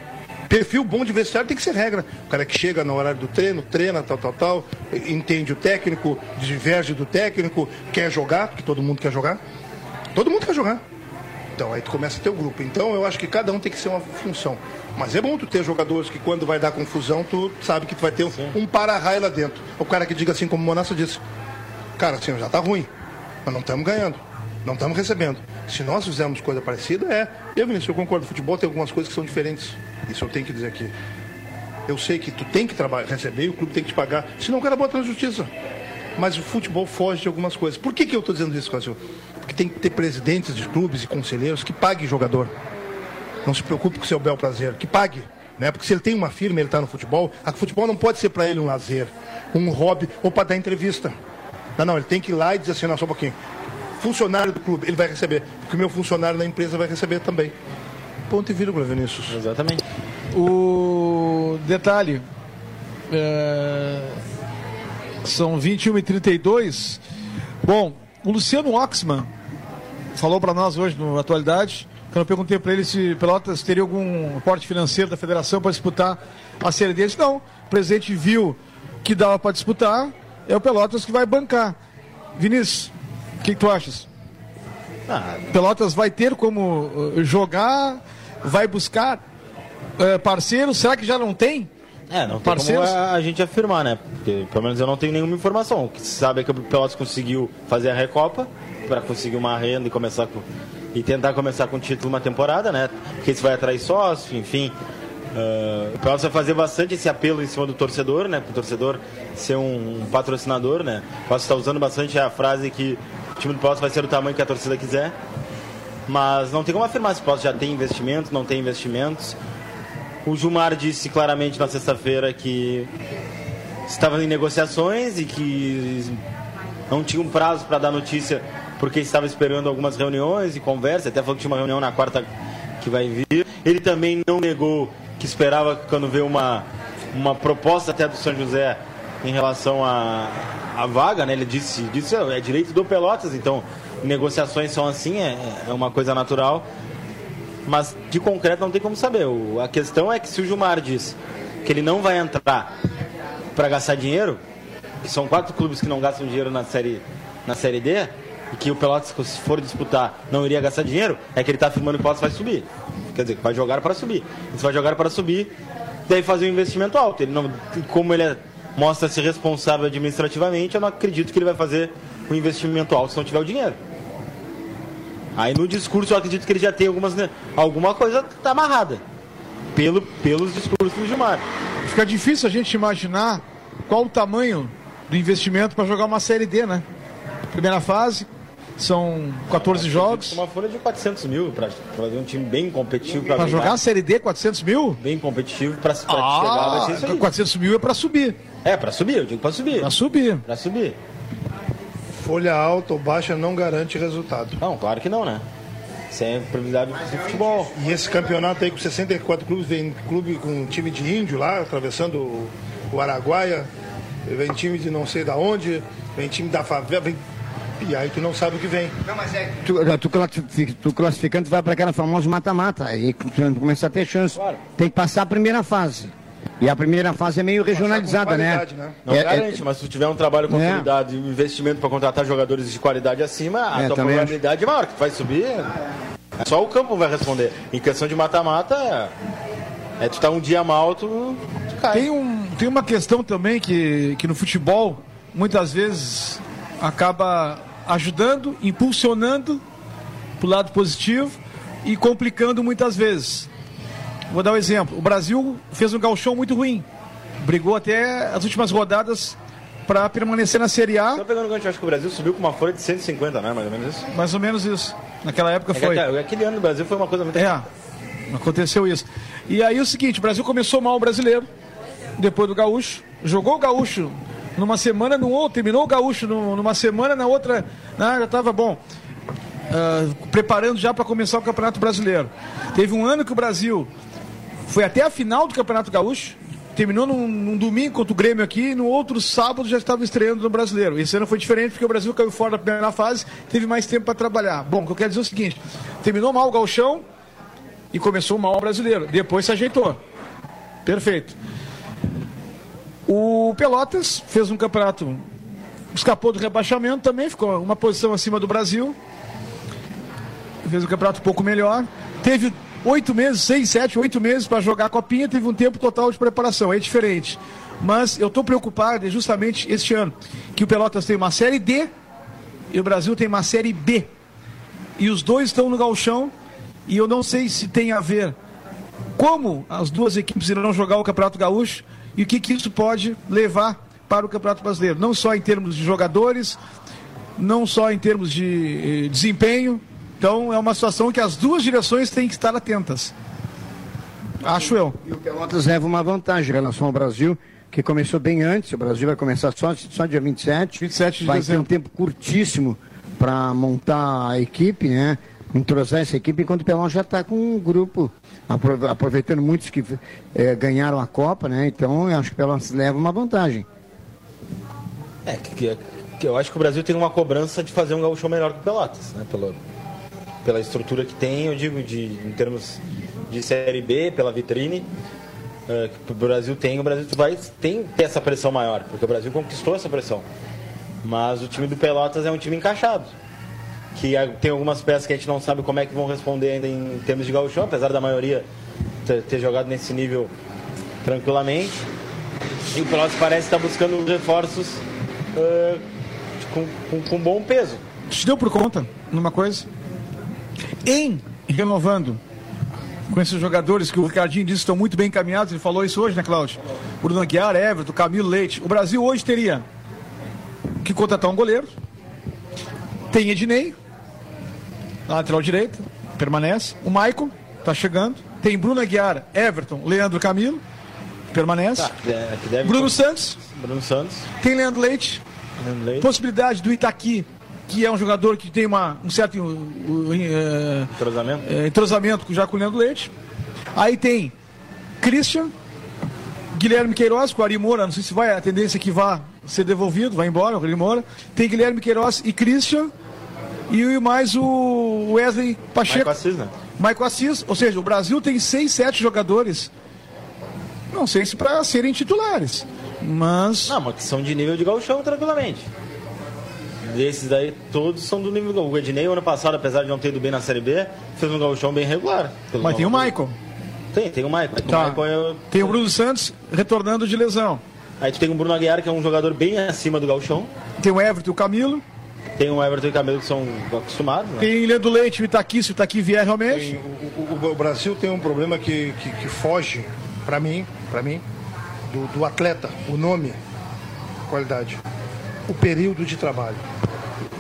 Perfil bom de vestiário tem que ser regra. O cara que chega no horário do treino, treina, tal, tal, tal, entende o técnico, diverge do técnico, quer jogar, porque todo mundo quer jogar. Todo mundo quer jogar. Então aí tu começa a ter o grupo. Então eu acho que cada um tem que ser uma função. Mas é bom tu ter jogadores que quando vai dar confusão, tu sabe que tu vai ter um, um para-raio lá dentro. O cara que diga assim, como o Monassa disse, cara, assim, já tá ruim, mas não estamos ganhando, não estamos recebendo. Se nós fizermos coisa parecida, é. Eu, Vinícius, eu concordo, futebol tem algumas coisas que são diferentes. Isso eu tenho que dizer aqui. Eu sei que tu tem que trabalhar, receber e o clube tem que te pagar. Senão o cara bota na justiça. Mas o futebol foge de algumas coisas. Por que, que eu estou dizendo isso, Cássio? Porque tem que ter presidentes de clubes e conselheiros que paguem jogador. Não se preocupe com o seu bel prazer, que pague. Né? Porque se ele tem uma firma, ele está no futebol, a futebol não pode ser para ele um lazer, um hobby ou para dar entrevista. Não, não, ele tem que ir lá e dizer assim, não, só um pouquinho. Funcionário do clube, ele vai receber. Porque o meu funcionário na empresa vai receber também. Ponto e vírgula, Vinícius. Exatamente. O detalhe. é, São 21 e 32 Bom, o Luciano Oxman falou para nós hoje no Atualidade. Quando eu perguntei para ele se Pelotas teria algum aporte financeiro da federação para disputar a Série D, ele disse, não. O presidente viu que dava para disputar, é o Pelotas que vai bancar. Vinícius, o que, que tu achas? Ah, Pelotas vai ter como uh, jogar, vai buscar uh, parceiros, será que já não tem? É, não tem Parceiros? como a, a gente afirmar, né? Porque pelo menos eu não tenho nenhuma informação. O que se sabe é que o Pelotas conseguiu fazer a Recopa para conseguir uma renda e começar com, e tentar começar com o título uma temporada, né? Porque isso vai atrair sócio, enfim. Ah, o Pelotas vai fazer bastante esse apelo em cima do torcedor, né? Para o torcedor ser um, um patrocinador, né? O Pelotas está usando bastante a frase que o time do Pelotas vai ser do tamanho que a torcida quiser. Mas não tem como afirmar se o Pelotas já tem investimentos, não tem investimentos. O Gilmar disse claramente na sexta-feira que estava em negociações e que não tinha um prazo para dar notícia porque estava esperando algumas reuniões e conversas. Até falou que tinha uma reunião na quarta que vai vir. Ele também não negou que esperava quando vê uma, uma proposta até do São José em relação à à vaga, né? Ele disse, disse é direito do Pelotas, então negociações são assim, é, é uma coisa natural. Mas de concreto não tem como saber. O- a questão é que se o Gilmar diz que ele não vai entrar para gastar dinheiro, que são quatro clubes que não gastam dinheiro na série, na série D, e que o Pelotas, se for disputar, não iria gastar dinheiro, é que ele está afirmando que o Pelotas vai subir. Quer dizer, vai jogar para subir. Se vai jogar para subir, deve fazer um investimento alto. Ele não, como ele é- mostra-se responsável administrativamente, eu não acredito que ele vai fazer um investimento alto se não tiver o dinheiro. Aí no discurso eu acredito que ele já tem algumas, né, alguma coisa tá amarrada. Pelo, pelos discursos do Gilmar. Fica difícil a gente imaginar qual o tamanho do investimento para jogar uma Série D, né? Primeira fase, são 14 jogos. Uma folha de 400 mil para fazer um time bem competitivo para jogar a Série D, 400 mil? Bem competitivo para chegar, vai ser isso aí. 400 mil é para subir. É, para subir, eu digo para subir. Para subir. Para subir. Folha alta ou baixa não garante resultado. Não, claro que não, né? Isso é prioridade do futebol. E esse campeonato aí com 64 clubes, vem clube com time de índio lá, atravessando o, o Araguaia, vem time de não sei da onde, vem time da favela, vem... E aí tu não sabe o que vem. Tu, tu, classifi- tu classificando, tu vai para aquela famosa mata-mata. Aí tu começa a ter chance. Claro. Tem que passar a primeira fase. E a primeira fase é meio regionalizada, né? qualidade, né? Não É- é- garante, mas se tu tiver um trabalho consolidado e um investimento para contratar jogadores de qualidade acima, a É, tua probabilidade é maior, que tu vai subir. É só o campo vai responder. Em questão de mata-mata, é, é tu tá um dia mal, tu, tu cai. Tem, um, tem uma questão também que, que no futebol, muitas vezes, acaba ajudando, impulsionando para o lado positivo e complicando muitas vezes. Vou dar um exemplo. O Brasil fez um galchão muito ruim. Brigou até as últimas rodadas para permanecer na Série A, Só pegando o gancho, acho que o Brasil subiu com uma folha de 150, né? Mais ou menos isso. mais ou menos isso. Naquela época É foi. até- aquele ano do Brasil foi uma coisa muito. É, aconteceu isso. E aí o seguinte, o Brasil começou mal o brasileiro, depois do gaúcho, jogou o gaúcho numa semana, no outro, terminou o gaúcho numa semana, na outra, né, já estava bom. Ah, preparando já para começar o Campeonato Brasileiro. Teve um ano que o Brasil foi até a final do Campeonato Gaúcho, terminou num, num domingo contra o Grêmio aqui, e no outro sábado já estava estreando no Brasileiro. Esse ano foi diferente porque o Brasil caiu fora da primeira fase, teve mais tempo para trabalhar. Bom, o que eu quero dizer é o seguinte: terminou mal o Gauchão e começou mal o Brasileiro. Depois se ajeitou. Perfeito. O Pelotas fez um campeonato, escapou do rebaixamento também, ficou uma posição acima do Brasil fez um campeonato um pouco melhor. Teve oito meses, seis, sete, oito meses para jogar a copinha, teve um tempo total de preparação, é diferente. Mas eu estou preocupado é justamente este ano, que o Pelotas tem uma série D e o Brasil tem uma série B. E os dois estão no galchão e eu não sei se tem a ver como as duas equipes irão jogar o Campeonato Gaúcho e o que, que isso pode levar para o Campeonato Brasileiro. Não só em termos de jogadores, não só em termos de eh, desempenho. Então é uma situação que as duas direções têm que estar atentas. Acho eu. E o Pelotas leva uma vantagem em relação ao Brasil, que começou bem antes. O Brasil vai começar só, só dia 27. 27 de vai dezembro. ter um tempo curtíssimo para montar a equipe, né? Entrosar essa equipe, enquanto o Pelotas já está com um grupo, aproveitando muitos que eh, ganharam a Copa, né? Então eu acho que o Pelotas leva uma vantagem. É, que, que- eu acho que o Brasil tem uma cobrança de fazer um gaúcho melhor que o Pelotas, né? Pelo, pela estrutura que tem, eu digo, de, em termos de Série B, pela vitrine. eh, que o Brasil tem, o Brasil vai tem ter essa pressão maior, porque o Brasil conquistou essa pressão. Mas o time do Pelotas é um time encaixado. Que tem algumas peças que a gente não sabe como é que vão responder ainda em termos de gauchão, apesar da maioria ter, ter jogado nesse nível tranquilamente. E o Pelotas parece estar buscando reforços uh, com, com, com bom peso. Te deu por conta numa coisa? Em renovando com esses jogadores que o Ricardinho disse estão muito bem encaminhados, ele falou isso hoje, né, Cláudio? Bruno Aguiar, Everton, Camilo Leite. O Brasil hoje teria que contratar um goleiro. Tem Ednei, lateral direito, permanece. O Maicon, tá chegando. Tem Bruno Aguiar, Everton, Leandro Camilo, permanece. Tá, é, Bruno Santos, Bruno Santos. tem Leandro Leite. Leandro Leite, Possibilidade do Itaqui, que é um jogador que tem uma, um certo uh, uh, uh, entrosamento. é, entrosamento já com o Leandro Leite. Aí tem Christian, Guilherme Queiroz, com o Ari Moura, não sei se vai, a tendência é que vá ser devolvido, vai embora, o Ari Moura. Tem Guilherme Queiroz e Christian, e mais o Wesley Pacheco. Michael Assis, né? Michael Assis, ou seja, o Brasil tem seis, sete jogadores, não sei se para serem titulares, mas Não, mas que são de nível de gauchão tranquilamente. Desses daí, todos são do nível do O Ednei, ano passado, apesar de não ter ido bem na Série B, fez um gauchão bem regular. Mas tem o. Michael. Tem, tem o Michael. Tá. O é Tem o Bruno Santos retornando de lesão. Aí tu tem o Bruno Aguiar, que é um jogador bem acima do gauchão. Tem o Everton e o Camilo. Tem o Everton e o Camilo, que são acostumados, né? Tem Leandro Leite e o Itaqui, se o Itaqui vier realmente. Tem- o, o- o Brasil tem um problema que, que, que foge, para mim, para mim, do, do atleta, o nome, qualidade, o período de trabalho.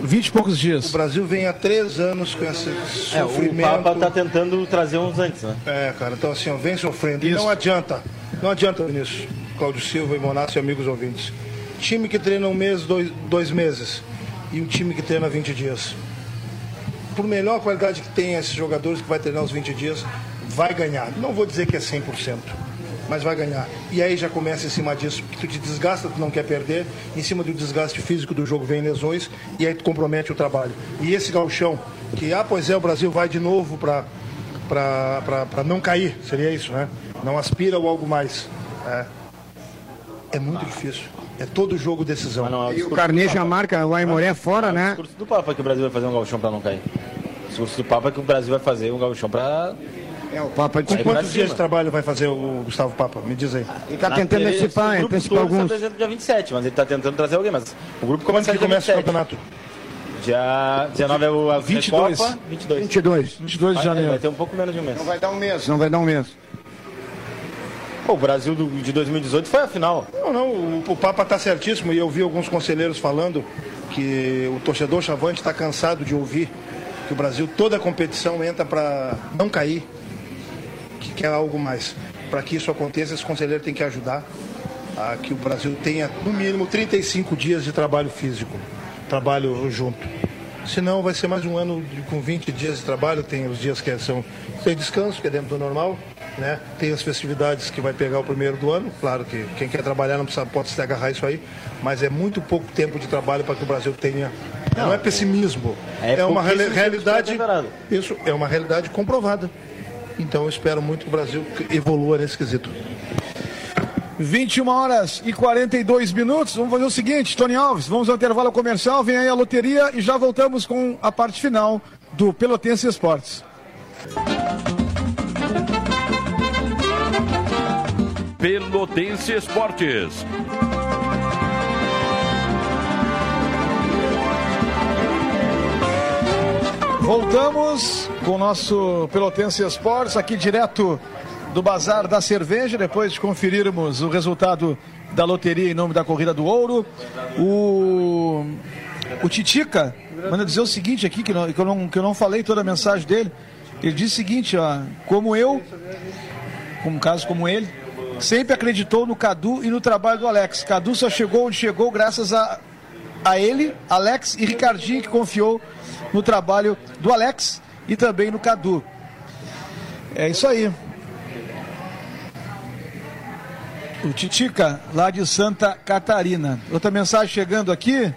20 e poucos O dias. Brasil vem há três anos com esse É, o sofrimento. Papa tá tentando trazer uns antes, né? É, cara, então assim, ó, vem sofrendo. E Isso. não adianta, não adianta, Vinícius, Cláudio Silva e Monassi e amigos ouvintes. Time que treina um mês, dois, dois meses, e um time que treina 20 dias. Por melhor qualidade que tem esses jogadores que vai treinar os 20 dias, vai ganhar. Não vou dizer que é 100%, mas vai ganhar. E aí já começa em cima disso, porque tu te desgasta, tu não quer perder, em cima do desgaste físico do jogo vem lesões, e aí tu compromete o trabalho. E esse galchão, que, ah, pois é, o Brasil vai de novo para para não cair, seria isso, né? Não aspira ou algo mais. É, é muito difícil. É todo jogo decisão. Mas não é o E o Carneiro já marca o Aimoré fora, É o né? discurso do Papa que o Brasil vai fazer um gauchão pra não cair. O discurso do Papa é que o Brasil vai fazer um gauchão pra... É, o Papa Com quantos dias de trabalho vai fazer o Gustavo Papa? Me diz aí. Ele tá Na tentando antecipar, esse grupo antecipar alguns. Está apresentando dia 27, mas ele tá tentando trazer alguém. Mas o grupo Quando começa que dia começa o 27. campeonato? Dia 19 é o a 22. Copa, 22. 22. 22 de janeiro. vai ter um pouco menos de um mês. Não vai dar um mês, não vai dar um mês. O Brasil de 2018 foi a final. Não, não, o, o Papa está certíssimo e eu vi alguns conselheiros falando que o torcedor chavante está cansado de ouvir que o Brasil, toda a competição entra para não cair, que quer algo mais. Para que isso aconteça, esse conselheiro tem que ajudar a que o Brasil tenha, no mínimo, 35 dias de trabalho físico, trabalho junto. Senão vai ser mais um ano de- com 20 dias de trabalho, tem os dias que são sem descanso, que é dentro do normal, né? Tem as festividades que vai pegar o primeiro do ano, claro que quem quer trabalhar não precisa, pode se agarrar isso aí, mas é muito pouco tempo de trabalho para que o Brasil tenha. Não, é pessimismo, é é, uma de realidade. Isso é uma realidade comprovada. Então eu espero muito que o Brasil evolua nesse quesito. 21 horas e 42 minutos. Vamos fazer o seguinte, Tony Alves, vamos ao intervalo comercial, vem aí a loteria e já voltamos com a parte final do Pelotense Esportes. Pelotense Esportes. Voltamos com o nosso Pelotense Esportes, aqui direto do Bazar da Cerveja, depois de conferirmos o resultado da loteria em nome da Corrida do Ouro. O, o Titica manda dizer o seguinte aqui, que, não- que eu não, que eu não falei toda a mensagem dele. Ele diz o seguinte, ó, como eu, como um caso como ele, sempre acreditou no Cadu e no trabalho do Alex. Cadu só chegou onde chegou graças a, a ele, Alex e Ricardinho, que confiou no trabalho do Alex e também no Cadu. É isso aí. O Titica, lá de Santa Catarina. Outra mensagem chegando aqui.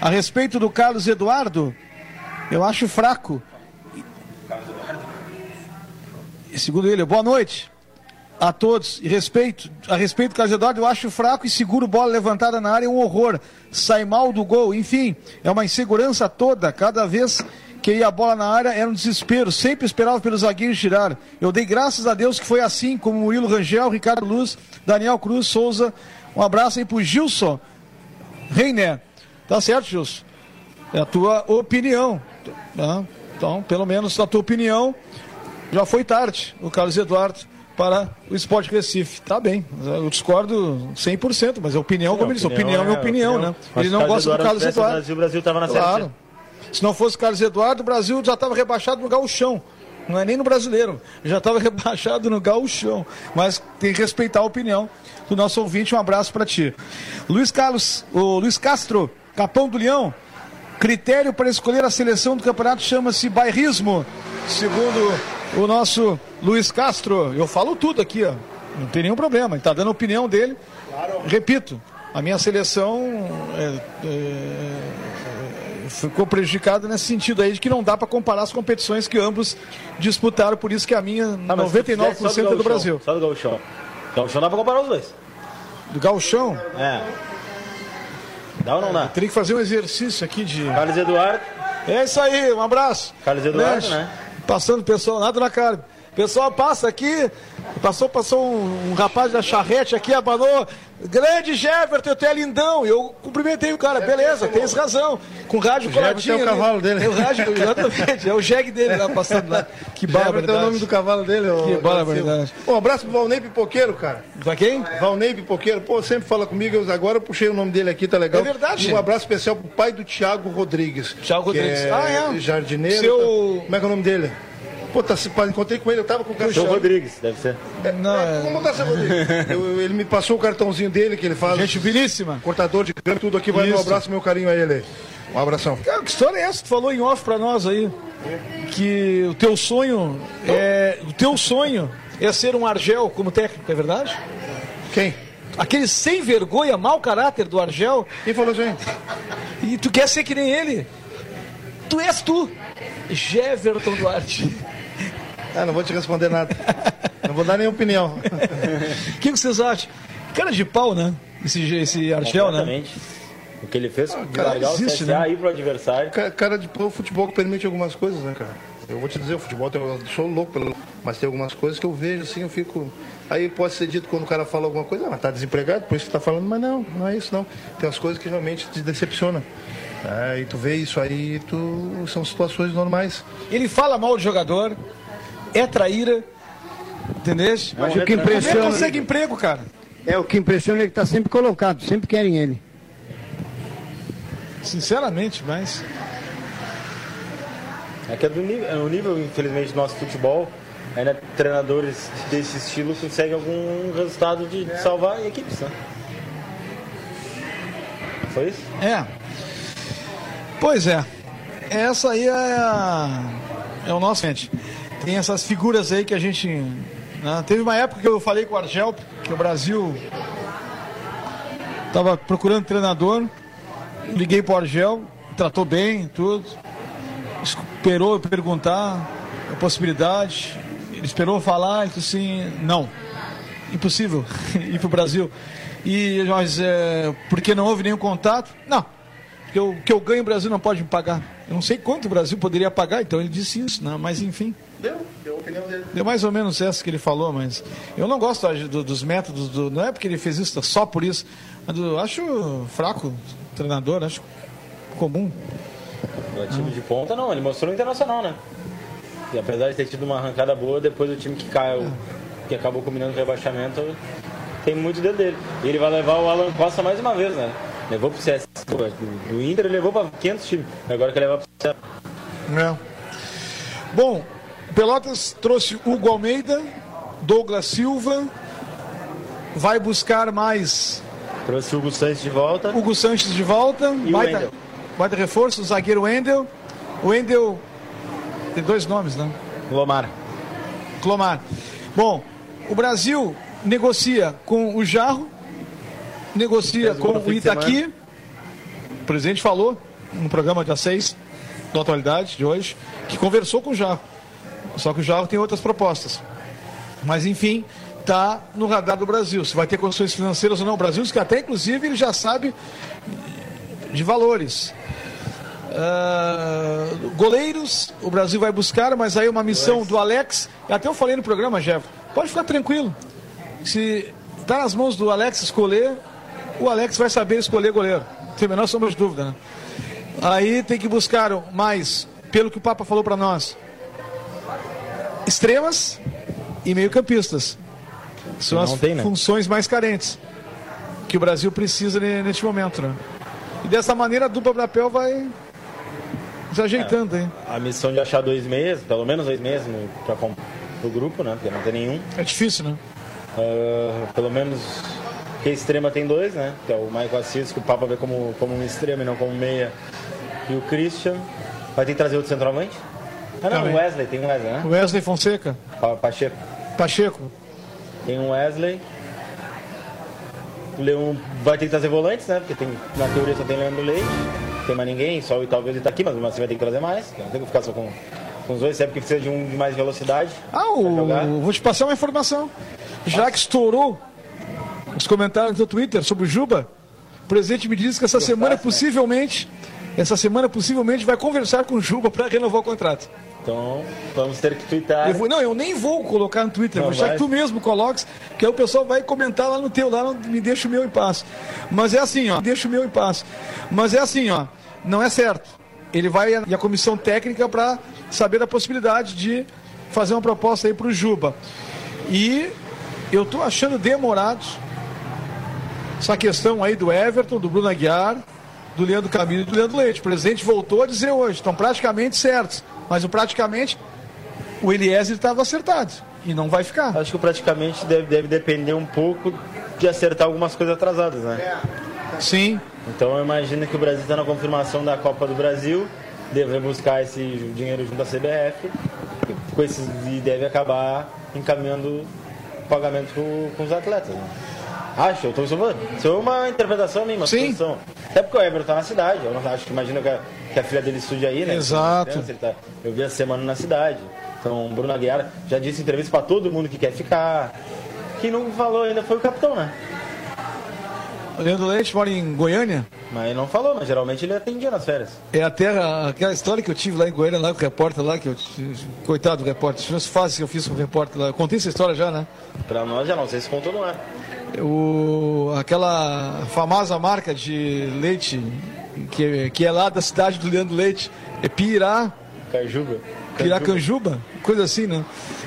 A respeito do Carlos Eduardo, eu acho fraco. E segundo ele, boa noite a todos. E respeito, a respeito do Carlos Eduardo, eu acho fraco e seguro bola levantada na área é um horror. Sai mal do gol, enfim, é uma insegurança toda. Cada vez que ia a bola na área era um desespero, sempre esperava pelo zagueiro girar. Eu dei graças a Deus que foi assim, como Murilo Rangel, Ricardo Luz, Daniel Cruz, Souza. Um abraço aí pro Gilson Reiner. Tá certo, Gilson? É a tua opinião. Tá? Então, pelo menos a tua opinião, já foi tarde, o Carlos Eduardo para o Esporte Recife. Tá bem, eu discordo 100%, mas a opinião, como ele disse, opinião, é opinião, né? Ele não gosta do Carlos Eduardo. O Brasil, o Brasil estava na Claro. Se não fosse o Carlos Eduardo, o Brasil já estava rebaixado no gauchão. Não é nem no brasileiro, já estava <laughs> rebaixado no gauchão. Mas tem que respeitar a opinião do nosso ouvinte. Um abraço para ti. Luiz Carlos, o Luiz Castro, Capão do Leão. Critério para escolher a seleção do campeonato chama-se bairrismo, segundo o nosso Luiz Castro. Eu falo tudo aqui, ó. Não tem nenhum problema. Ele está dando a opinião dele. Repito, a minha seleção é, é, ficou prejudicada nesse sentido aí de que não dá para comparar as competições que ambos disputaram, por isso que a minha Ah, mas se fizesse só 99% é do Gauchão, Brasil. Só do Gauchão. Gauchão dá pra comparar os dois. Do Galchão, É. Dá ou não dá? teria que fazer um exercício aqui de. Carlos Eduardo. É isso aí, um abraço. Carlos Eduardo, Mexe. né? Passando o pessoal, nada na cara. O pessoal passa aqui, passou, passou um, um rapaz da charrete aqui, abanou. Grande Jefferson, tu é lindão. Eu cumprimentei o cara, beleza, tens razão. Com rádio coladinho. é o ali. cavalo dele. É o rádio, exatamente, é o jegue dele lá passando lá. Que barbaridade. é o nome do cavalo dele. ô, Que barbaridade. Um abraço pro Valnei Pipoqueiro, cara. Pra quem? Valnei Pipoqueiro, pô, sempre fala comigo, eu agora eu puxei o nome dele aqui, tá legal. É verdade. E um abraço especial pro pai do Thiago Rodrigues. Thiago Rodrigues. Ah, é? Jardineiro. Seu- tá- Como é que é o nome dele? Pô, tá, encontrei com ele, eu tava com o Seu cartão. Rodrigues, deve ser. Não, é- Vamos botar seu Rodrigues. <laughs> Eu- ele me passou o cartãozinho dele que ele faz. Gente finíssima. Cortador de grama, tudo aqui. Vai Isso. abraço, meu carinho a ele. Um abração. Cara, que história é essa? que Tu falou em off pra nós aí. Que o teu sonho é. O teu sonho é ser um Argel como técnico, é verdade? Quem? Aquele sem vergonha, mau caráter do Argel, Quem falou isso aí? e tu quer ser que nem ele. Tu és tu, Jeverton Duarte. Ah, não vou te responder nada. Não vou dar nem opinião. O que vocês acham? Cara de pau, né? Esse, esse Argel, né? O que ele fez de cara, o existe, né? aí pro adversário. Ca- Cara de pau, o futebol que permite algumas coisas, né, cara? Eu vou te dizer, o futebol, tem- eu sou louco pelo. Mas tem algumas coisas que eu vejo assim, eu fico. Aí pode ser dito quando o cara fala alguma coisa, ah, mas tá desempregado, por isso que tá falando, mas não, não é isso não. Tem as coisas que realmente te decepcionam. Ah, e tu vê isso aí, tu... são situações normais. Ele fala mal de jogador, é traíra, entendeu? Mas o que Como é impressiona, consegue emprego, cara? é o que impressiona é que está sempre colocado, sempre querem ele. Sinceramente, mas. É que é do nível, é o nível, infelizmente, do nosso futebol. Ainda treinadores desse estilo conseguem algum resultado de salvar equipes, né? Foi isso? É. Pois é. Essa aí é, a- é o nosso gente. Tem essas figuras aí que a gente. né, Teve uma época que eu falei com o Argel que o Brasil estava procurando treinador. Liguei pro Argel, tratou bem, tudo. Esperou eu perguntar a possibilidade. Ele esperou falar e disse assim, não. Impossível <laughs> ir pro Brasil. E nós, é, porque não houve nenhum contato? Não. Porque o que eu ganho o Brasil não pode me pagar. Eu não sei quanto o Brasil poderia pagar, então ele disse isso, né? mas enfim. Deu, deu a opinião dele. Deu mais ou menos essa que ele falou, mas eu não gosto do- dos métodos, do- não é porque ele fez isso só por isso. mas eu acho fraco o treinador, acho comum. O time de ponta não, ele mostrou no Internacional, né? E apesar de ter tido uma arrancada boa, depois o time que caiu, que acabou combinando o rebaixamento, tem muito dedo dele. E ele vai levar o Alan Costa mais uma vez, né? Levou pro CS, do Inter levou para 500 times. Agora quer levar pro CS. É. Bom, Pelotas trouxe Hugo Almeida, Douglas Silva, vai buscar mais Trouxe o Hugo Santos de volta. Hugo Sanches de volta, baita, Wendel. baita reforço, o zagueiro Wendel. O Wendel tem dois nomes, né? Lomar. Clomar. Bom, o Brasil negocia com o Jarro, negocia com o Itaqui. O presidente falou no programa dia 6 da atualidade de hoje que conversou com o Jarro. Só que o Jarro tem outras propostas. Mas enfim, está no radar do Brasil. Se vai ter condições financeiras ou não. O Brasil, que até inclusive ele já sabe de valores. Ah, goleiros, o Brasil vai buscar, mas aí uma missão do Alex. Até eu falei no programa, Jeff. Pode ficar tranquilo. Se tá nas mãos do Alex escolher, o Alex vai saber escolher goleiro. Tem a menor sombra de dúvida, né? Aí tem que buscar mais, pelo que o Papa falou para nós, extremas e meio-campistas. São as tem, né? funções mais carentes que o Brasil precisa ne- neste momento, né? E dessa maneira a dupla Brapel vai se ajeitando, hein? A missão de achar dois meses, pelo menos dois pra, com- pro grupo, né? Porque não tem nenhum. É difícil, né? Ah, pelo menos que extrema tem dois, né? Que é o Michael Assis, que o Papa vê como, como um extremo e não como meia. E o Christian. Vai ter que trazer outro centroavante? Ah não, Também. Wesley, tem um Wesley, né? Wesley Fonseca, Pa- Pacheco. Pacheco. Tem um Wesley. O Leão vai ter que trazer volantes, né? Porque tem, na teoria só tem Leandro Leite. Não tem mais ninguém, só o Itaú ele tá aqui, mas assim vai ter que trazer mais. Não tem que ficar só com, com os dois, sempre que precisa de um de mais velocidade. Ah, o, vou te passar uma informação. Já que estourou os comentários no Twitter sobre o Juba, o presidente me disse que essa semana possivelmente, essa semana possivelmente vai conversar com o Juba para renovar o contrato. Então vamos ter que twittar. Eu vou- não, eu nem vou colocar no Twitter, Não vou deixar vai? que tu mesmo coloques, que aí o pessoal vai comentar lá no teu, lá me deixa o meu em paz. Mas é assim, ó, deixa o meu em paz. Mas é assim, ó, não é certo. Ele vai e a comissão técnica para saber a possibilidade de fazer uma proposta aí para o Juba. E eu tô achando demorado essa questão aí do Everton, do Bruno Aguiar, do Leandro Camilo e do Leandro Leite. O presidente voltou a dizer hoje, estão praticamente certos. Mas o praticamente o Eliezer estava acertado e não vai ficar. Acho que praticamente deve, deve depender um pouco de acertar algumas coisas atrasadas, né? Sim, Então eu imagino que o Brasil está na confirmação da Copa do Brasil, deve buscar esse dinheiro junto à CBF e, com esses, e deve acabar encaminhando pagamento com, com os atletas. Né? Acho, eu estou falando. Isso é uma interpretação minha, uma Sim. suposição. Até porque o Everton está na cidade, eu não, acho que imagino que a, que a filha dele estude aí, né? Exato. Tá- eu vi a semana na cidade. Então, o Bruno Aguiar já disse em entrevista para todo mundo que quer ficar. Quem não falou ainda foi o capitão, né? o Leandro Leite mora em Goiânia. Mas ele não falou, mas geralmente ele atendia nas férias. É até a- aquela história que eu tive lá em Goiânia, lá com o repórter lá, que eu, coitado do repórter, as fases que eu fiz com o repórter lá. Eu contei essa história já, né? Pra nós já não sei se contou não é. O, aquela famosa marca de leite que, que é lá da cidade do Leandro Leite, é Pirá, Cajuba. Piracanjuba, coisa assim, né?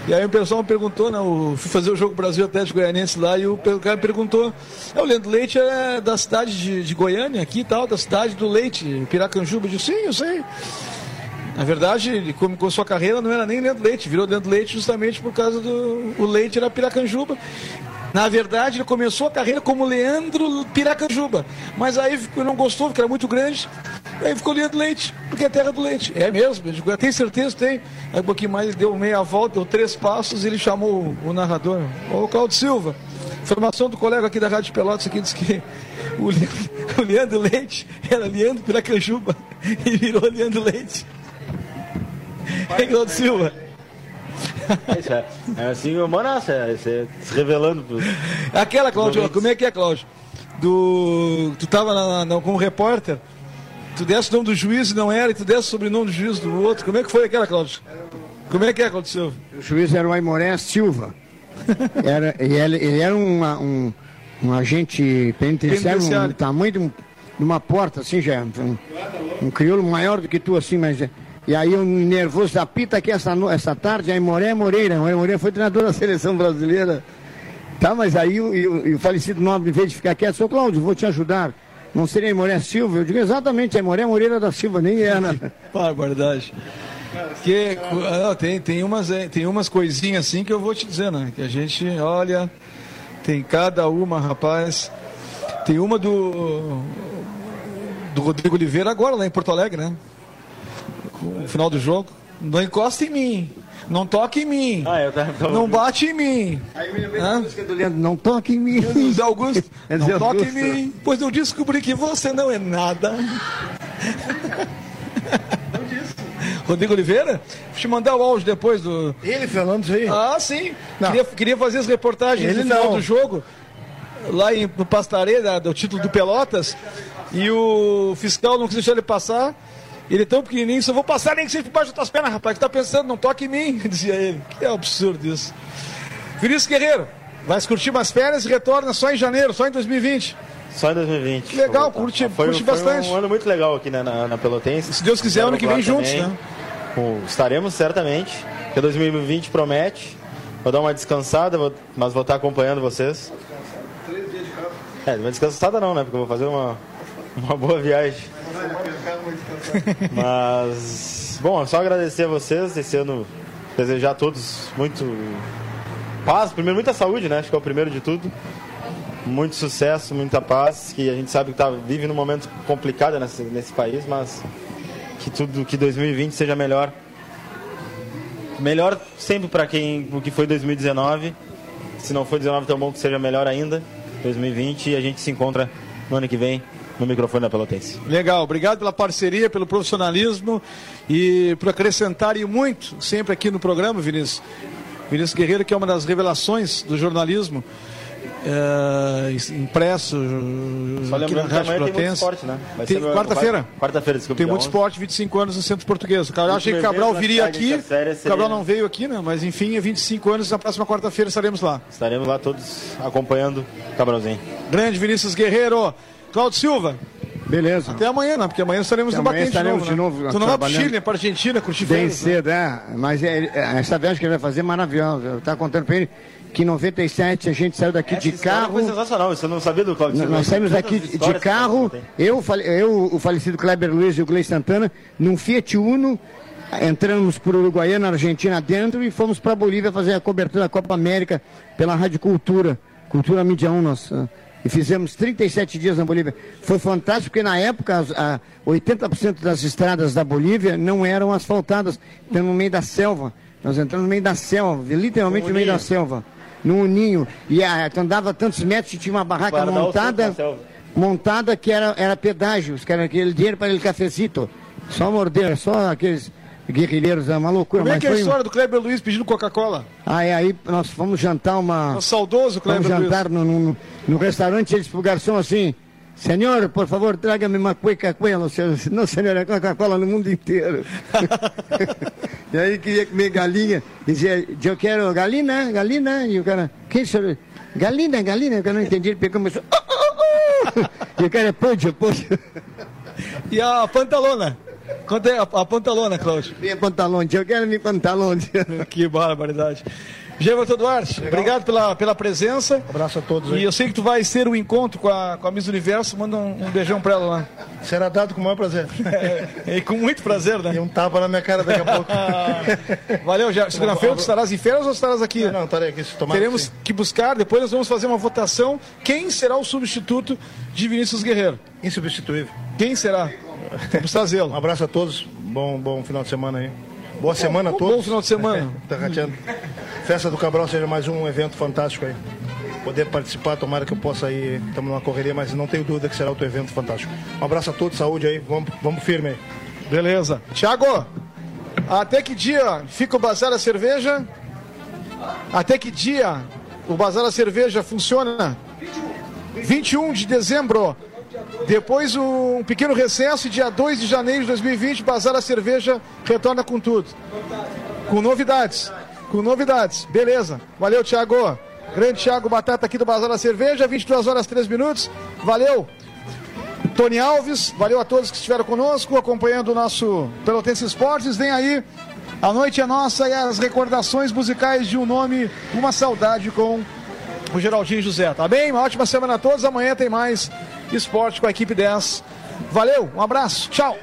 E aí o pessoal me perguntou, né? Eu fui fazer o jogo Brasil Atlético Goianense lá e o cara perguntou: é, o Leandro Leite é da cidade de, de Goiânia, aqui e tal, da cidade do Leite, Piracanjuba. Eu disse: sim, eu sei. Na verdade, ele começou a sua carreira, não era nem Leandro Leite, virou Leandro Leite justamente por causa do. O Leite era Piracanjuba. Na verdade, ele começou a carreira como Leandro Piracanjuba. Mas aí não gostou, porque era muito grande. Aí ficou Leandro Leite, porque é terra do leite. É mesmo, eu tem certeza, tem. Aí um pouquinho mais, ele deu meia volta, deu três passos e ele chamou o, o narrador, ô Claudio Silva. Informação do colega aqui da Rádio Pelotas aqui disse que o Leandro, <laughs> o Leandro Leite era Leandro Piracanjuba <laughs> e virou Leandro Leite. Hein, Claudio Silva? É isso, é. É assim, o Manaus, é, é se revelando. Pro... Aquela, Cláudio, Momentos. como é que é, Cláudio? Do. Tu tava na, na- como repórter, tu desse o nome do juiz e não era, e tu desse o sobrenome do juiz do outro. Como é que foi aquela, Cláudio? Como é que é, Cláudio Silva? O juiz era o Aimoré Silva. Era, e ele, ele era uma- um, um agente penitenciário, Penitenciário. um tamanho de, um- de uma porta, assim, já. Um, um crioulo maior do que tu, assim, mas. É- E aí eu nervoso, apita aqui essa, essa tarde, aí Moré Moreira. Moré Moreira foi treinador da seleção brasileira. Tá, mas aí o, o- o falecido nobre, em vez de ficar quieto, seu Cláudio, vou te ajudar. Não seria Aimoré Silva? Eu digo exatamente, Aimoré Moreira da Silva, nem <laughs> era. Barbaridade. Que, ah, tem, tem, umas, tem umas coisinhas assim que eu vou te dizer, né? Que a gente, olha, tem cada uma, rapaz. Tem uma do. Do Rodrigo Oliveira agora, lá em Porto Alegre, né? No final do jogo. Não encosta em mim. Não toque em mim. Ah, eu tava. tava- Não bate em mim. Aí me lembrei Hã? da música do Leandro, não toque em mim. <laughs> Augusto, <laughs> É não toque em mim, pois eu descobri que você não é nada. Rodrigo Oliveira? Vou te mandar o áudio depois do. Ele falando isso aí. Ah, sim. Queria, queria fazer as reportagens Ele no final não. do jogo, lá em, no Pastaré, do título do Pelotas, e o fiscal não quis deixar ele passar. Ele é tão pequenininho, só vou passar nem que seja por baixo das tuas pernas, rapaz, que tá pensando, não toque em mim, <laughs> dizia ele. Que absurdo isso. Vinícius Guerreiro, vai curtir umas férias e retorna só em janeiro, só em 2020. Só em 2020. Que legal, curte, foi, curte foi bastante. um ano muito legal aqui né, na, na Pelotense. Se Deus quiser, ano que vem juntos, também. né? Com- estaremos certamente, porque 2020 promete. Vou dar uma descansada, vou- mas vou estar acompanhando vocês. É, uma descansada não, né? Porque eu vou fazer uma, uma boa viagem. Mas, bom, é só agradecer a vocês esse ano, desejar a todos muito paz, primeiro muita saúde, né? Acho que é o primeiro de tudo. Muito sucesso, muita paz, que a gente sabe que tá, vive num momento complicado nesse, nesse país, mas que tudo, que 2020 seja melhor. Melhor sempre para quem o que foi 2019. Se não foi 19 tão bom que seja melhor ainda 2020 e a gente se encontra no ano que vem no microfone da Pelotense. Legal, obrigado pela parceria, pelo profissionalismo e por acrescentar e muito sempre aqui no programa, Vinícius. Vinícius Guerreiro, que é uma das revelações do jornalismo é, impresso Só aqui na Rádio amanhã tem muito Pelotense. esporte, né? Quarta-feira. Quarta-feira, desculpa. Tem muito 11. esporte, 25 anos no Centro Português. Eu achei que Cabral viria aqui. seria- Cabral não veio aqui, né? Mas enfim, é 25 anos. Na próxima quarta-feira estaremos lá. Estaremos lá todos acompanhando o Cabralzinho. Grande Vinícius Guerreiro. Cláudio Silva, Beleza. até amanhã, né? Porque amanhã estaremos Até no amanhã Batente estaremos de de novo. novo né? Tu não vai trabalhando. Chile, para Argentina, curtir Bem né? cedo, é. Mas é, é, essa viagem que ele vai fazer é maravilhosa. Eu estava contando para ele que em 97 a gente saiu daqui de Essa história carro. Foi sensacional, isso eu não sabia do Claudio N- Silva. Nós saímos daqui de carro, eu, eu, o falecido Kleber Luiz e o Gleison Santana, num Fiat Uno, entramos por Uruguaiana, Argentina dentro e fomos para Bolívia fazer a cobertura da Copa América pela Rádio Cultura, Cultura Mídia 1, nós, ah, e fizemos 37 dias na Bolívia. Foi fantástico porque na época as- a 80% das estradas da Bolívia não eram asfaltadas, então no meio da selva. Nós entramos no meio da selva, literalmente no meio da selva, num ninho. E ah, tu andava tantos metros e tinha uma barraca Guardar montada montada que era, era pedágio, os caras aquele dinheiro para ele cafecito. Só morder, só aqueles guerrilheiros, é uma loucura. Como é que é a história do Kleber Luiz pedindo Coca-Cola? Aí, aí nós fomos jantar uma. O saudoso Fomos Kleber Luiz. jantar no, no, no restaurante, eles pro garçom assim. Senhor, por favor, traga-me uma Coca-Cola. <laughs> Não, senhor, é Coca-Cola no mundo inteiro. <laughs> e aí queria comer galinha. Dizia, eu quero galinha, galinha. E o cara, que senhor? Galinha, galinha. O cara não entendia, ele pegou e começou. "Oh, oh, oh." E o cara, pode, pode. E a pantalona? Quanto é a, a pantalona, Cláudio? Minha pantalão, eu quero meu pantalão. <laughs> que barbaridade. Geverton Duarte, obrigado pela, pela presença. Abraço a todos E aí. eu sei que tu vai ter o encontro com a, com a Miss Universo. Manda um, um beijão pra ela lá. Será dado com o maior prazer. <laughs> É, e com muito prazer, E né? um tapa na minha cara daqui a pouco. <laughs> Valeu, já. Segunda-feira tu estarás em férias ou estarás aqui? Não, não, estarei aqui. Se tomar Teremos que buscar, depois nós vamos fazer uma votação. Quem será o substituto de Vinícius Guerreiro? insubstituível. Quem será? Vamos Um trazê-lo. abraço a todos. Bom, bom final de semana aí. Boa semana a Bom todos. final de semana. <laughs> Tá rateando. Festa do Cabral seja mais um evento fantástico aí. Poder participar, tomara que eu possa ir. Estamos numa correria, mas não tenho dúvida que será outro evento fantástico. Um abraço a todos, saúde aí. Vamos, vamos firme aí. Beleza. Tiago, até que dia fica o Bazar da Cerveja? Até que dia o Bazar da Cerveja funciona? 21 de dezembro. Depois um pequeno recesso, dia 2 de janeiro de 2020, Bazar da Cerveja retorna com tudo. Com novidades. Com novidades. Beleza. Valeu, Thiago. Grande Thiago Batata aqui do Bazar da Cerveja, 22 horas 3 minutos. Valeu. Tony Alves, valeu a todos que estiveram conosco, acompanhando o nosso Pelotense Esportes. Vem aí, a noite é nossa e as recordações musicais de um nome, uma saudade com o Geraldinho José, tá bem? Uma ótima semana a todos. Amanhã tem mais esporte com a equipe 10. Valeu, um abraço, tchau.